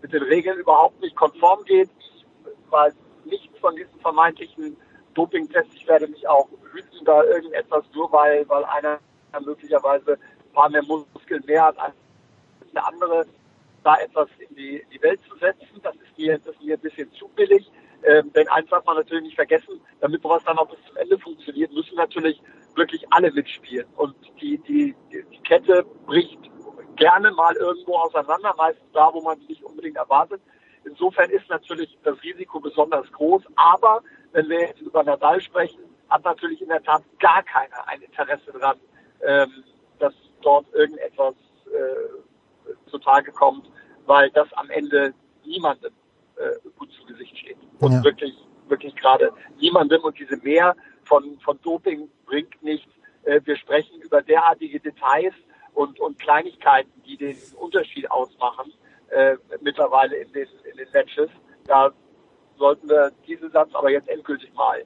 [SPEAKER 20] mit den Regeln überhaupt nicht konform geht. Weiß nichts von diesen vermeintlichen Dopingtests. Ich werde mich auch hüten, da irgendetwas nur, weil, weil einer möglicherweise ein paar mehr Muskeln mehr hat als der andere, da etwas in die, die Welt zu setzen. Das ist mir, das ist mir ein bisschen zu billig. Ähm, denn eins darf man natürlich nicht vergessen, damit sowas dann auch bis zum Ende funktioniert, müssen natürlich wirklich alle mitspielen. Und die, die, die Kette bricht gerne mal irgendwo auseinander, meistens da, wo man es nicht unbedingt erwartet. Insofern ist natürlich das Risiko besonders groß. Aber wenn wir jetzt über Nadal sprechen, hat natürlich in der Tat gar keiner ein Interesse dran, ähm, dass dort irgendetwas äh, zutage kommt, weil das am Ende niemandem äh, gut zu Gesicht steht. Und
[SPEAKER 1] Ja.
[SPEAKER 20] wirklich, wirklich gerade niemandem. Und diese Mehr von, von Doping bringt nichts. Äh, wir sprechen über derartige Details und, und Kleinigkeiten, die den Unterschied ausmachen, äh, mittlerweile in den, in den Matches. Da sollten wir diesen Satz aber jetzt endgültig mal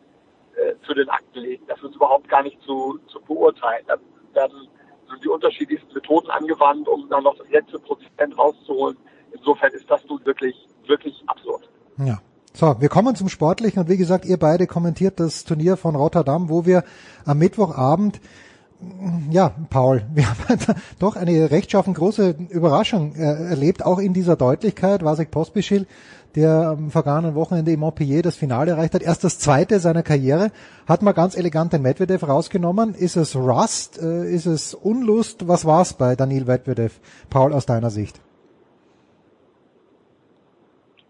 [SPEAKER 20] äh, zu den Akten legen. Das ist überhaupt gar nicht zu, zu beurteilen. Da werden sind die unterschiedlichsten Methoden angewandt, um dann noch das letzte Prozent rauszuholen. Insofern ist das nun wirklich, wirklich absurd.
[SPEAKER 1] Ja. So, wir kommen zum Sportlichen und wie gesagt, ihr beide kommentiert das Turnier von Rotterdam, wo wir am Mittwochabend ja, Paul, wir haben doch eine rechtschaffen große Überraschung äh, erlebt, auch in dieser Deutlichkeit. Vasek Pospischil, der am vergangenen Wochenende im Montpellier das Finale erreicht hat, erst das zweite seiner Karriere, hat mal ganz elegant den Medvedev rausgenommen. Ist es Rust? Äh, ist es Unlust? Was war's bei Daniil Medvedev, Paul, aus deiner Sicht?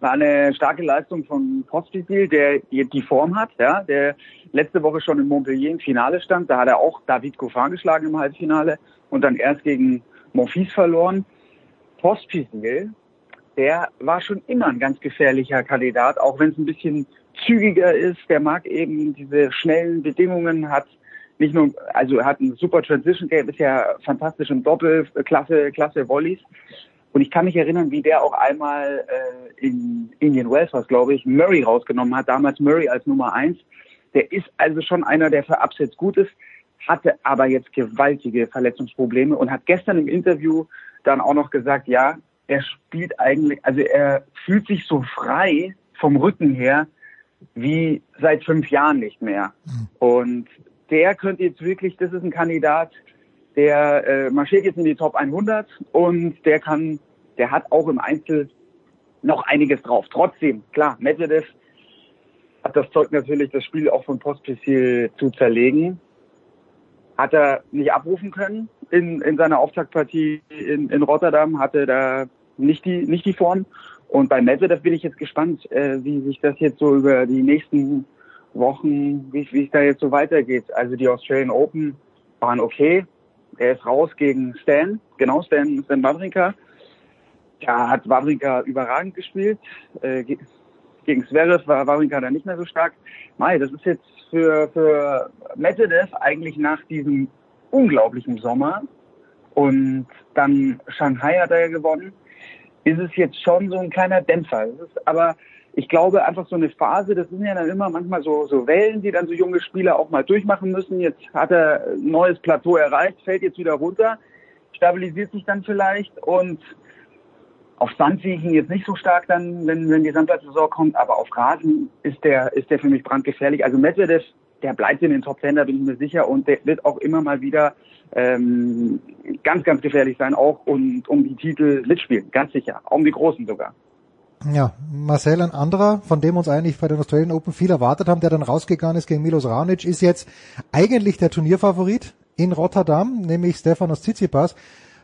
[SPEAKER 21] War eine starke Leistung von Pospisil, der die Form hat, ja, der letzte Woche schon in Montpellier im Finale stand. Da hat er auch David Goffin geschlagen im Halbfinale und dann erst gegen Monfils verloren. Pospisil, der war schon immer ein ganz gefährlicher Kandidat, auch wenn es ein bisschen zügiger ist. Der mag eben diese schnellen Bedingungen, hat nicht nur, also hat ein super Transition Game, ist ja fantastisch im Doppel, klasse, klasse Volleys. Und ich kann mich erinnern, wie der auch einmal äh, in Indian Wells, was glaube ich, Murray rausgenommen hat, damals Murray als Nummer eins. Der ist also schon einer, der für Upsets gut ist, hatte aber jetzt gewaltige Verletzungsprobleme und hat gestern im Interview dann auch noch gesagt, ja, er spielt eigentlich, also er fühlt sich so frei vom Rücken her wie seit fünf Jahren nicht mehr. Und der könnte jetzt wirklich, das ist ein Kandidat, der äh, marschiert jetzt in die Top 100 und der kann, der hat auch im Einzel noch einiges drauf. Trotzdem, klar, Medvedev hat das Zeug natürlich, das Spiel auch von Pospisil zu zerlegen. Hat er nicht abrufen können in, in seiner Auftaktpartie in, in Rotterdam, hatte da nicht die, nicht die Form. Und bei Medvedev bin ich jetzt gespannt, äh, wie sich das jetzt so über die nächsten Wochen, wie es da jetzt so weitergeht. Also die Australian Open waren okay. Er ist raus gegen Stan, genau, Stan, Stan Wawrinka. Da hat Wawrinka überragend gespielt. Äh, gegen Zverev war Wawrinka dann nicht mehr so stark. Mai, das ist jetzt für, für Medvedev eigentlich nach diesem unglaublichen Sommer und dann Shanghai hat er ja gewonnen, ist es jetzt schon so ein kleiner Dämpfer. Es ist aber ich glaube einfach so eine Phase, das sind ja dann immer manchmal so, so Wellen, die dann so junge Spieler auch mal durchmachen müssen. Jetzt hat er ein neues Plateau erreicht, fällt jetzt wieder runter, stabilisiert sich dann vielleicht und auf Sand sehe ich ihn jetzt nicht so stark dann, wenn, wenn die Sandplatzsaison kommt, aber auf Rasen ist der, ist der für mich brandgefährlich. Also Medvedev, der bleibt in den Top Ten, da bin ich mir sicher und der wird auch immer mal wieder ähm, ganz, ganz gefährlich sein, auch und um die Titel mitspielen, ganz sicher, auch um die Großen sogar.
[SPEAKER 1] Ja, Marcel, ein anderer, von dem uns eigentlich bei den Australian Open viel erwartet haben, der dann rausgegangen ist gegen Milos Raonic, ist jetzt eigentlich der Turnierfavorit in Rotterdam, nämlich Stefanos Tsitsipas.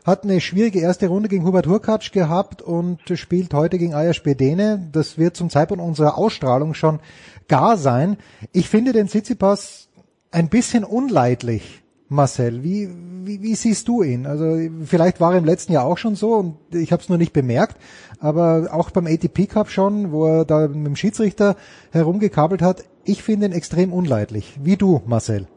[SPEAKER 1] Hat eine schwierige erste Runde gegen Hubert Hurkacz gehabt und spielt heute gegen Ayas Bedene. Das wird zum Zeitpunkt unserer Ausstrahlung schon gar sein. Ich finde den Tsitsipas ein bisschen unleidlich Marcel, wie, wie, wie siehst du ihn? Also vielleicht war er im letzten Jahr auch schon so und ich habe es nur nicht bemerkt, aber auch beim ATP Cup schon, wo er da mit dem Schiedsrichter herumgekabelt hat, ich finde ihn extrem unleidlich. Wie du, Marcel?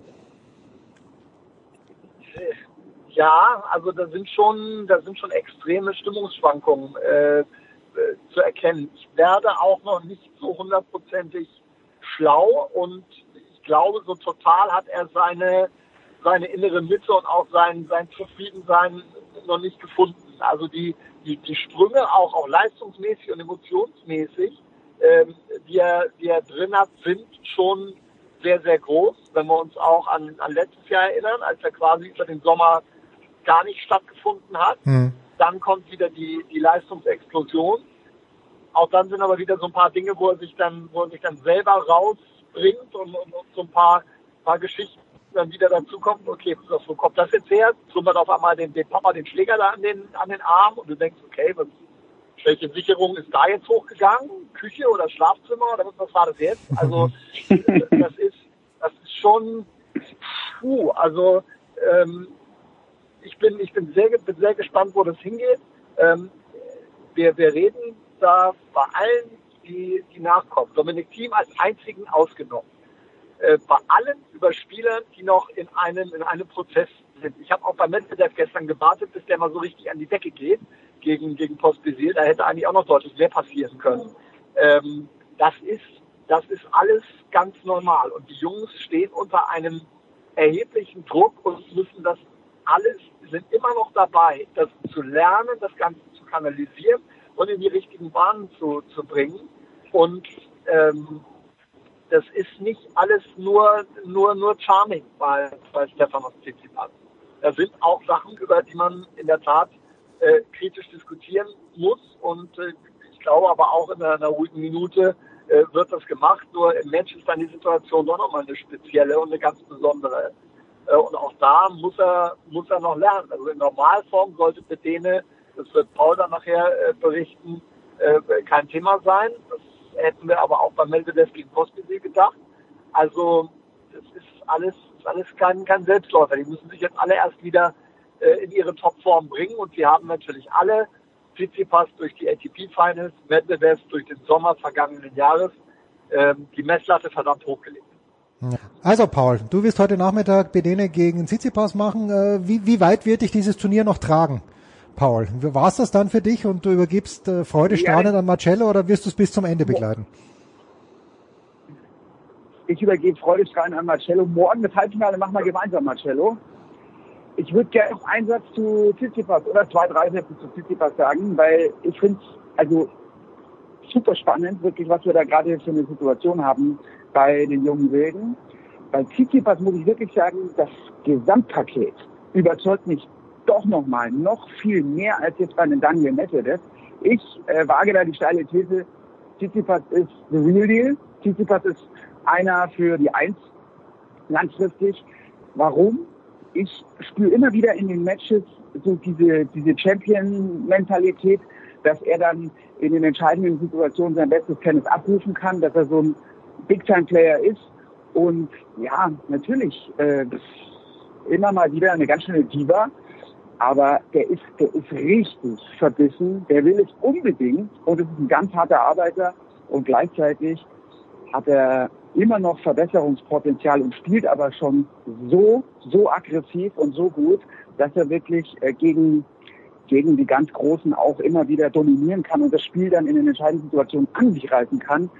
[SPEAKER 20] Ja, also da sind schon, da sind schon extreme Stimmungsschwankungen äh, zu erkennen. Ich werde auch noch nicht so hundertprozentig schlau und ich glaube, so total hat er seine seine innere Mitte und auch sein, sein Zufriedensein noch nicht gefunden. Also die, die, die Sprünge auch, auch leistungsmäßig und emotionsmäßig, ähm, die, er, die er drin hat, sind schon sehr, sehr groß. Wenn wir uns auch an, an letztes Jahr erinnern, als er quasi über den Sommer gar nicht stattgefunden hat. Mhm. Dann kommt wieder die, die Leistungsexplosion. Auch dann sind aber wieder so ein paar Dinge, wo er sich dann, wo er sich dann selber rausbringt und, und, und so ein paar, paar Geschichten dann wieder dazu kommt, okay, wo kommt das jetzt her? Trümmert auf einmal den, den Papa den Schläger da an den, an den Arm und du denkst, okay, was, welche Sicherung ist da jetzt hochgegangen? Küche oder Schlafzimmer oder was war das jetzt? Also das ist, das ist schon, puh, also ähm, ich bin, ich bin sehr, bin sehr gespannt, wo das hingeht. Ähm, wir, wir reden da bei allen, die, die nachkommen. Dominik Thiem als einzigen ausgenommen äh, bei allen über Spielern, die noch in einem, in einem Prozess sind. Ich habe auch bei Medvedev gestern gewartet, bis der mal so richtig an die Decke geht gegen, gegen Pospisil. Da hätte eigentlich auch noch deutlich mehr passieren können. Ähm, das ist, das ist alles ganz normal. Und die Jungs stehen unter einem erheblichen Druck und müssen das alles, sind immer noch dabei, das zu lernen, das Ganze zu kanalisieren und in die richtigen Bahnen zu, zu bringen. Und ähm, das ist nicht alles nur, nur, nur charming bei, bei Stefanos Tsitsipas. Da sind auch Sachen, über die man in der Tat äh, kritisch diskutieren muss und äh, ich glaube aber auch in einer, ruhigen Minute äh, wird das gemacht. Nur im Match ist dann die Situation doch nochmal eine spezielle und eine ganz besondere. Äh, und auch da muss er, muss er noch lernen. Also in Normalform sollte Bedene, das wird Paul dann nachher äh, berichten, äh, kein Thema sein. Das hätten wir aber auch bei Medvedev gegen Pospisil gedacht. Also das ist alles, ist alles kein, kein Selbstläufer. Die müssen sich jetzt alle erst wieder äh, in ihre Topform bringen und wir haben natürlich alle Tsitsipas durch die ATP Finals, Medvedev durch den Sommer vergangenen Jahres ähm, die Messlatte verdammt hochgelegt.
[SPEAKER 1] Also Paul, du wirst heute Nachmittag Bedene gegen Tsitsipas machen. Äh, wie, wie weit wird dich dieses Turnier noch tragen? Paul, war es das dann für dich und du übergibst äh, Freude strahlend an Marcello oder wirst du es bis zum Ende begleiten?
[SPEAKER 21] Ich übergebe Freude strahlend an Marcello. Morgen das Halbfinale machen wir gemeinsam, Marcello. Ich würde gerne noch einen Satz zu Tsitsipas oder zwei, drei Sätze zu Tsitsipas sagen, weil ich finde es also super spannend, wirklich, was wir da gerade für eine Situation haben bei den jungen Wilden. Bei Tsitsipas muss ich wirklich sagen, das Gesamtpaket überzeugt mich doch nochmal, noch viel mehr als jetzt bei einem Daniel Medvedev. Ich äh, wage da die steile These, Tsitsipas ist the real deal. Tsitsipas ist einer für die Eins langfristig. Warum? Ich spüre immer wieder in den Matches so diese, diese Champion-Mentalität, dass er dann in den entscheidenden Situationen sein bestes Tennis abrufen kann, dass er so ein Big-Time-Player ist. Und ja, natürlich, äh, immer mal wieder eine ganz schöne Diva, aber der ist, der ist richtig verbissen, der will es unbedingt und es ist ein ganz harter Arbeiter und gleichzeitig hat er immer noch Verbesserungspotenzial und spielt aber schon so, so aggressiv und so gut, dass er wirklich äh, gegen, gegen die ganz Großen auch immer wieder dominieren kann und das Spiel dann in den entscheidenden Situationen an sich reißen kann.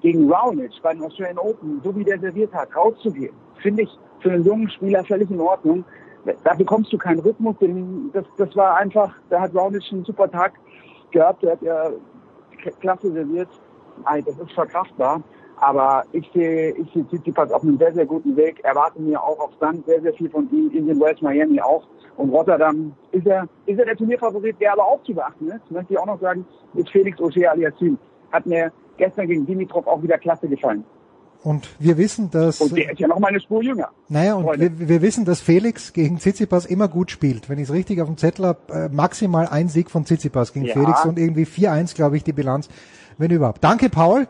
[SPEAKER 21] Gegen Raonic bei den Australian Open, so wie der serviert hat, rauszugehen, finde ich für einen jungen Spieler völlig in Ordnung. Da bekommst du keinen Rhythmus, denn das, das war einfach, da hat Raonic einen super Tag gehabt, der hat ja klasse serviert. Nein, das ist verkraftbar. Aber ich sehe, ich sehe Tsitsipas auf einem sehr, sehr guten Weg. Erwarte mir auch auf Sand sehr, sehr viel von ihm. Indian Wells, Miami auch. Und Rotterdam ist er, ist er der Turnierfavorit, der aber auch zu beachten ist. Möchte ich auch noch sagen, ist Felix Auger Aliassime. Hat mir gestern gegen Dimitrov auch wieder klasse gefallen.
[SPEAKER 1] Und wir wissen, dass...
[SPEAKER 21] Und der ist ja noch mal eine Spur jünger.
[SPEAKER 1] Naja, und wir, wir, wissen, dass Felix gegen Tsitsipas immer gut spielt. Wenn ich es richtig auf dem Zettel habe, äh, maximal ein Sieg von Tsitsipas gegen ja. Felix und irgendwie 4-1, glaube ich, die Bilanz, wenn überhaupt. Danke, Paul.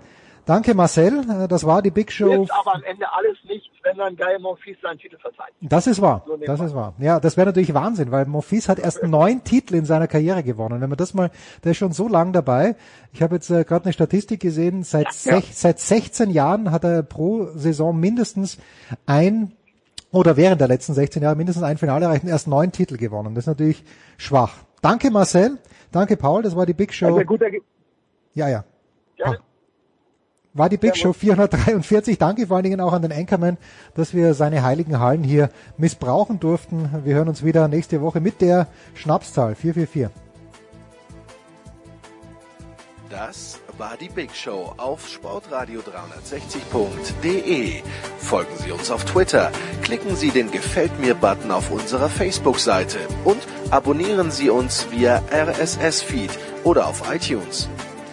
[SPEAKER 1] Danke Marcel, äh, das war die Big Show.
[SPEAKER 20] Jetzt aber am Ende alles nichts, wenn dann Guy Monfils seinen Titel verteidigt.
[SPEAKER 1] Das ist wahr, das ist wahr. Ja, das wäre natürlich Wahnsinn, weil Monfils hat erst neun Titel in seiner Karriere gewonnen. Wenn man das mal, der ist schon so lang dabei. Ich habe jetzt äh, gerade eine Statistik gesehen, seit, ja, sech, seit 16 Jahren hat er pro Saison mindestens ein oder während der letzten 16 Jahre mindestens ein Finale erreicht und erst neun Titel gewonnen. Das ist natürlich schwach. Danke Marcel, danke Paul, das war die Big Show.
[SPEAKER 21] Also
[SPEAKER 1] ja, ja. Gerne war die Big Show 443. Danke vor allen Dingen auch an den Anchorman, dass wir seine heiligen Hallen hier missbrauchen durften. Wir hören uns wieder nächste Woche mit der Schnapszahl 444.
[SPEAKER 22] Das war die Big Show auf sportradio360.de. Folgen Sie uns auf Twitter, klicken Sie den Gefällt mir Button auf unserer Facebook-Seite und abonnieren Sie uns via RSS-Feed oder auf iTunes.